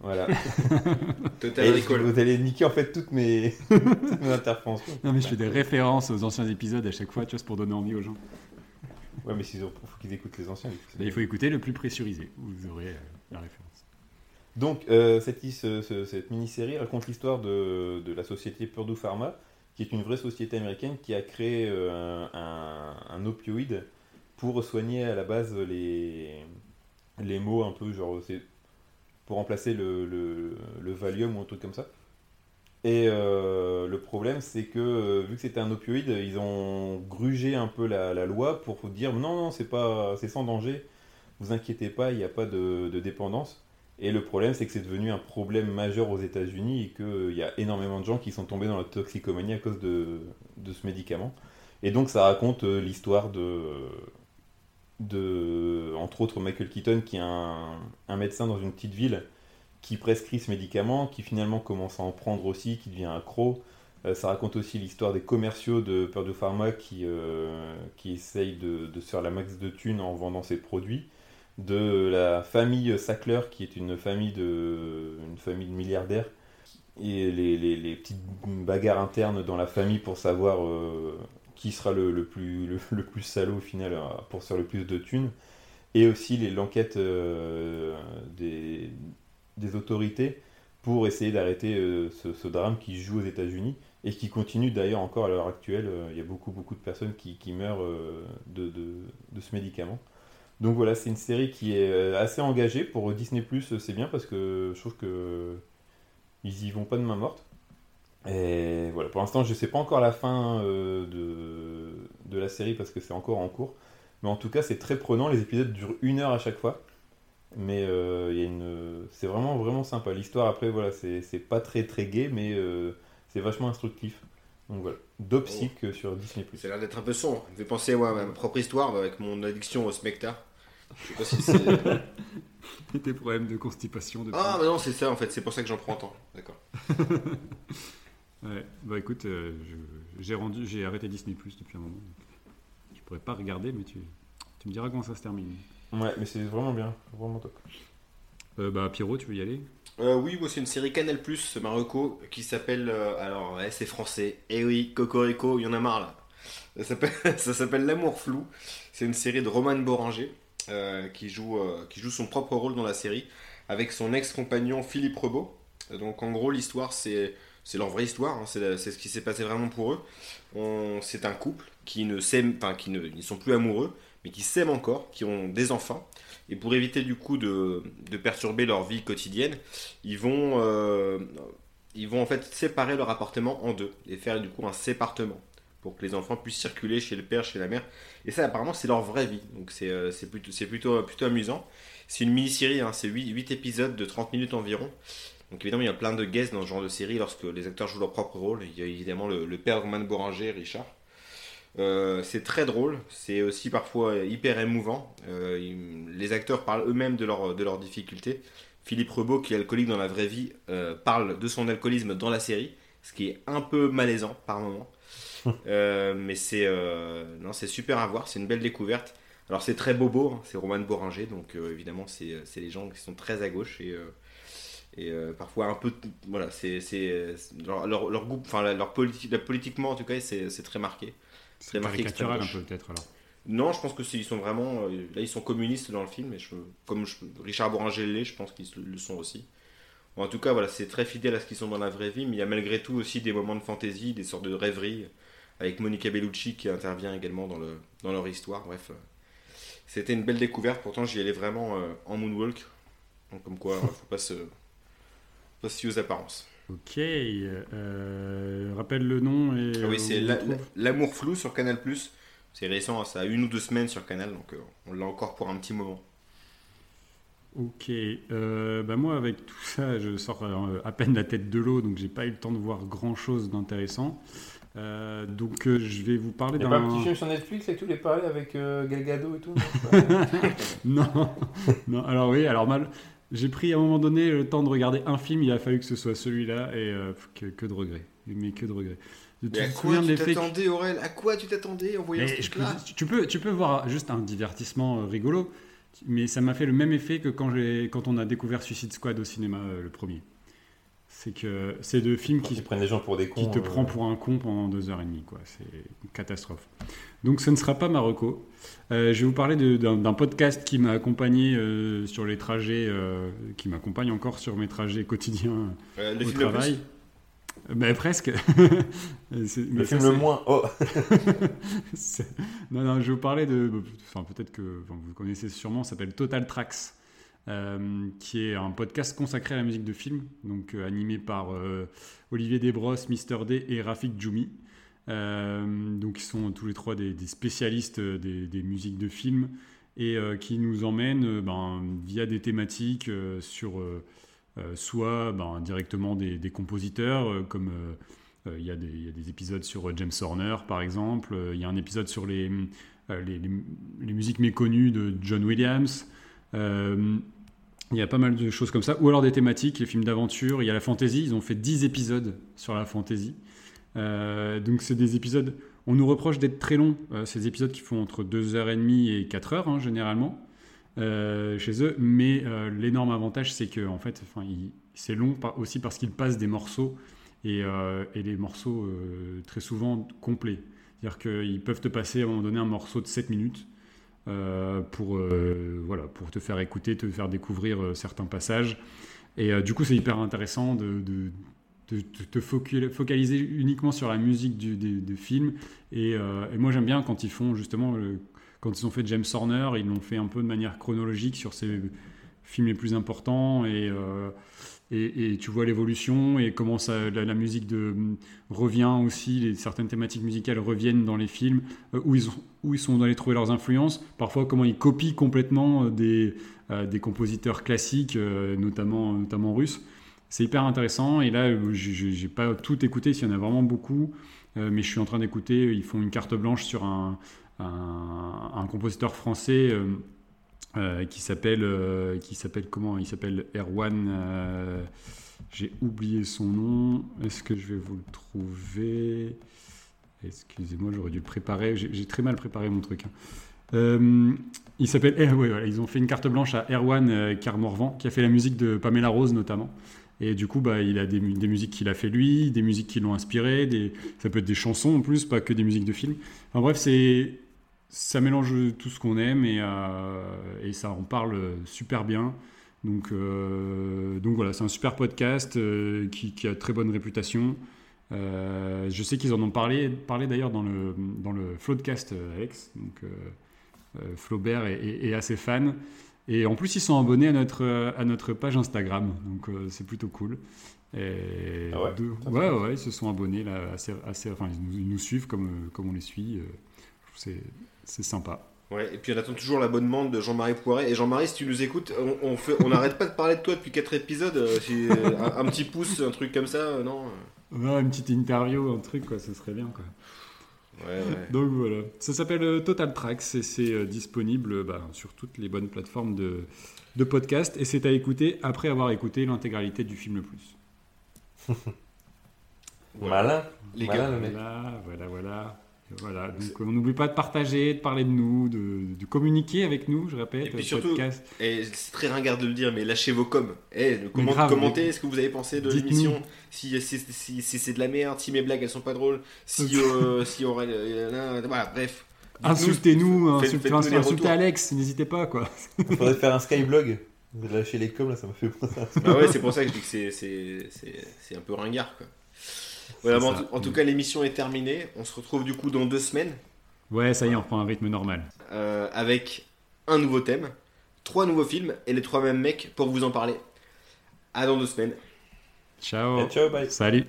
Voilà. [LAUGHS]
Total
Et
Recall.
vous allez niquer en fait toutes mes, [LAUGHS] toutes mes interventions.
Non, mais je fais des références aux anciens épisodes à chaque fois, tu vois, c'est pour donner envie aux gens.
Ouais, mais il faut qu'ils écoutent les anciens.
il faut écouter le plus pressurisé. Vous aurez euh, la référence.
Donc, euh, cette, ce- ce- cette mini-série raconte l'histoire de, de la société Purdue Pharma, qui est une vraie société américaine qui a créé euh, un, un opioïde pour soigner à la base les, les maux un peu, genre, pour remplacer le, le, le Valium ou un truc comme ça. Et euh, le problème, c'est que euh, vu que c'était un opioïde, ils ont grugé un peu la, loi pour dire non, non, c'est pas, c'est sans danger, vous inquiétez pas, il n'y a pas de- dépendance. Et le problème, c'est que c'est devenu un problème majeur aux États-Unis et qu'il y a énormément de gens qui sont tombés dans la toxicomanie à cause de, ce médicament. Et donc, ça raconte euh, l'histoire de, entre autres, Michael Keaton, qui est un médecin dans une petite ville qui prescrit ce médicament, qui finalement commence à en prendre aussi, qui devient accro. Euh, ça raconte aussi l'histoire des commerciaux de Purdue Pharma qui, euh, qui essayent de, se faire la max de thunes en vendant ses produits. De la famille Sackler, qui est une famille de, une famille de milliardaires. Et les, les- petites bagarres internes dans la famille pour savoir euh, qui sera le, le plus, le, le plus salaud au final pour faire le plus de thunes. Et aussi l'enquête des, des autorités pour essayer d'arrêter euh, ce, drame qui joue aux États-Unis et qui continue d'ailleurs encore à l'heure actuelle. Euh, Il y a beaucoup, beaucoup de personnes qui, meurent euh, de, ce médicament. Donc voilà, c'est une série qui est assez engagée. Pour Disney, c'est bien parce que je trouve que ils y vont pas de main morte. Et voilà, pour l'instant, je sais pas encore la fin de, de la série parce que c'est encore en cours. Mais en tout cas, c'est très prenant. Les épisodes durent une heure à chaque fois. Mais euh, il y a une... c'est vraiment, vraiment sympa. L'histoire, après, voilà, c'est c'est pas très, très gay, mais euh, c'est vachement instructif. Donc voilà, Dopsic euh, sur Disney+.
Ça a l'air d'être un peu sombre. Me fait penser ouais, à ma propre histoire bah, avec mon addiction au Smecta. Je sais pas si c'est. [LAUGHS]
Tes problèmes de constipation. De
ah, bah non, c'est ça en fait, c'est pour ça que j'en prends tant. D'accord. [LAUGHS]
Ouais, bah écoute, euh, je- j'ai rendu, j'ai arrêté Disney Plus depuis un moment. donc Je pourrais pas regarder, mais tu, tu me diras comment ça se termine.
Ouais, mais c'est vraiment bien, vraiment top.
Euh, bah Pierrot, tu veux y aller?
Euh, oui, moi c'est une série Canal Plus Marocco qui s'appelle. euh, alors, ouais, c'est français. Eh oui, Cocorico, il y en a marre là. [LAUGHS] Ça s'appelle, L'amour flou. C'est une série de Roman Boranger euh, qui, joue, euh, qui joue son propre rôle dans la série avec son ex-compagnon Philippe Rebaud. Donc en gros, l'histoire c'est. C'est leur vraie histoire, hein, c'est ce qui s'est passé vraiment pour eux. C'est un couple qui ne s'aiment, enfin qui ne, ils sont plus amoureux, mais qui s'aiment encore, qui ont des enfants. Et pour éviter du coup de, perturber leur vie quotidienne, ils vont, euh, ils vont en fait séparer leur appartement en deux et faire du coup un sépartement pour que les enfants puissent circuler chez le père, chez la mère. Et ça, apparemment, c'est leur vraie vie. Donc c'est euh, c'est plutôt, c'est plutôt, plutôt amusant. C'est une mini-série, hein, c'est 8, épisodes de 30 minutes environ. Donc évidemment, il y a plein de guests dans ce genre de série lorsque les acteurs jouent leur propre rôle. Il y a évidemment le, le père Roman Boranger, Richard. Euh, c'est très drôle, c'est aussi parfois hyper émouvant. Euh, il- les acteurs parlent eux-mêmes de, leur, de leurs difficultés. Philippe Rebaud, qui est alcoolique dans la vraie vie, euh, parle de son alcoolisme dans la série, ce qui est un peu malaisant par moment. [LAUGHS] Mais c'est non, c'est super à voir, c'est une belle découverte. Alors c'est très bobo, hein, c'est Roman Boranger, donc évidemment c'est les gens qui sont très à gauche et, et euh, parfois un peu voilà c'est leur, leur, leur goût, enfin leur politique, politiquement en tout cas c'est c'est très marqué.
C'est caricatural un peu peut-être alors.
Non, je pense que ils sont vraiment. euh, là, ils sont communistes dans le film, et je, comme je- Richard Boranger l'est, je pense qu'ils le sont aussi. En tout cas, voilà, c'est très fidèle à ce qu'ils sont dans la vraie vie, mais il y a malgré tout aussi des moments de fantaisie, des sortes de rêveries, avec Monica Bellucci qui intervient également dans, le, dans leur histoire. Bref, euh, c'était une belle découverte. Pourtant, j'y allais vraiment euh, en moonwalk. Donc, comme quoi, [LAUGHS] faut pas se, pas se fier aux apparences.
Ok, euh, rappelle le nom et.
Ah oui,
euh,
c'est L'amour flou sur Canal. C'est récent, ça a une ou deux semaines sur Canal, donc euh, on l'a encore pour un petit moment.
Ok, euh, bah moi avec tout ça, je sors à peine la tête de l'eau, donc j'ai pas eu le temps de voir grand chose d'intéressant. Euh, donc euh, je vais vous parler
a pas un
d'un.
petit film sur Netflix et tout, les pareils avec euh, Gal Gadot et tout non [LAUGHS]
Non, non. Alors oui, alors mal. J'ai pris à un moment donné le temps de regarder un film, il a fallu que ce soit celui-là et euh, que, que de regrets. Mais que de regrets. Tu
Mais à quoi tu
que-
t'attendais, Aurel? À quoi tu t'attendais en voyant ce truc-là?
peux- tu, peux, tu peux voir juste un divertissement euh, rigolo, mais ça m'a fait le même effet que quand, on a découvert Suicide Squad au cinéma, euh, le premier. C'est que c'est deux films
Qui prennent les gens pour des cons.
qui te
euh,
prend pour un con pendant deux heures et demie. C'est une catastrophe. Donc ce ne sera pas Marocco. Euh, je vais vous parler d'un podcast qui m'a accompagné euh, sur les trajets, euh, qui m'accompagne encore sur mes trajets quotidiens au
film
travail. Ben, presque. [LAUGHS]
Le film le moins. Oh [LAUGHS]
non, non, je vais vous parler de. Enfin, peut-être que enfin, vous connaissez sûrement, s'appelle Total Tracks, qui est un podcast consacré à la musique de film, donc animé par Olivier Desbrosses, Mister D et Rafik Djoumi. Euh, donc, ils sont tous les trois des, spécialistes euh, des, musiques de film et euh, qui nous emmènent ben, via des thématiques sur soit ben, directement des, compositeurs, comme il y, a des- épisodes sur James Horner, par exemple. Il y a un épisode sur les, les, musiques méconnues de John Williams. Il y a pas mal de choses comme ça. Ou alors des thématiques, les films d'aventure. Il y a la fantasy. Ils ont fait 10 épisodes sur la fantasy. Euh, donc, c'est des épisodes. On nous reproche d'être très longs. Euh, ces épisodes qui font entre 2h30 et 4h, hein, généralement, euh, chez eux. Mais l'énorme avantage, c'est que, en fait, c'est long aussi parce qu'ils passent des morceaux. Et, et les morceaux, très souvent, complets. C'est-à-dire qu'ils peuvent te passer à un moment donné un morceau de 7 minutes pour, voilà, pour te faire écouter, te faire découvrir certains passages. Et du coup, c'est hyper intéressant de, te focu- focaliser uniquement sur la musique du. Et, euh, et moi, j'aime bien quand ils font justement, quand ils ont fait James Horner, ils l'ont fait un peu de manière chronologique sur ses films les plus importants. Et, euh, tu vois l'évolution et comment la, musique revient aussi, les, certaines thématiques musicales reviennent dans les films, euh, où, ils, où ils sont allés trouver leurs influences, parfois comment ils copient complètement des, des compositeurs classiques, notamment, notamment russes. C'est hyper intéressant et là, euh, j'ai- pas tout écouté, s'il y en a vraiment beaucoup, euh, mais je suis en train d'écouter, ils font une carte blanche sur un, compositeur français euh, euh, qui s'appelle euh, comment? Il s'appelle Erwan. euh, J'ai oublié son nom. Est-ce que je vais vous le trouver? Excusez-moi, j'aurais dû le préparer. J'ai très mal préparé mon truc. hein. Euh, il s'appelle. [LAUGHS] ils ont fait une carte blanche à Erwan euh, Carmorvan, qui a fait la musique de Pamela Rose notamment. Et du coup, bah, il a des, mu- des musiques qu'il a fait lui, des musiques qui l'ont inspiré, des, ça peut être des chansons en plus, pas que des musiques de films. Enfin bref, ça mélange tout ce qu'on aime et, euh, et ça en parle super bien. Donc, euh, donc voilà, c'est un super podcast euh, qui, a très bonne réputation. Euh, je sais qu'ils en ont parlé, parlé d'ailleurs dans le, dans le Floodcast, Alex. Donc, Flaubert est, est- est assez fan. Et en plus, ils sont abonnés à notre, à notre page Instagram. Donc, euh, c'est plutôt cool. Et
Ah ouais
deux- ouais, ouais, ils se sont abonnés là, assez, assez, enfin, ils nous, ils nous suivent comme, euh, comme on les suit. euh, c'est, c'est sympa.
Ouais, et puis on attend toujours l'abonnement de Jean-Marie Poiret. Et Jean-Marie, si tu nous écoutes, on, on fait, on n'arrête pas de parler de toi depuis 4 épisodes. si- un, un petit pouce, un truc comme ça, non?
Ouais, une petite interview, un truc, quoi, ce serait bien. Quoi.
Ouais, ouais. [LAUGHS]
Donc voilà, ça s'appelle euh, Total Tracks et c'est euh, disponible euh, bah, sur toutes les bonnes plateformes de, de podcast et c'est à écouter après avoir écouté l'intégralité du film le plus.
Malin.
Les
Malin,
gars,
le mec.
Voilà, voilà, voilà. Voilà, donc on n'oublie pas de partager, de parler de nous, de, de communiquer avec nous, je répète.
Et puis
euh,
surtout,
podcast.
Et c'est très ringard de le dire, mais lâchez vos coms. Eh, comment,
grave,
commentez
mais-
ce que vous avez pensé de l'émission. Si, si, si- si c'est de la merde, si mes blagues elles sont pas drôles, si, [LAUGHS] euh, si on aurait. euh, voilà, bref.
Insultez-nous, insultez, insultez. Alex, n'hésitez pas quoi.
Il faudrait faire un skyblog. De lâcher les coms, là, ça m'a fait penser à ça.
Bah ouais, c'est pour ça que je dis que c'est- c'est c'est- c'est un peu ringard. Quoi. Voilà,
C'est
bon, en, tout, en tout cas, l'émission est terminée. On se retrouve du coup dans deux semaines
Ouais, ça y est, on reprend un rythme normal.
euh, avec un nouveau thème, trois nouveaux films et les trois mêmes mecs pour vous en parler. À dans deux semaines.
Ciao.
Et ciao, bye.
Salut.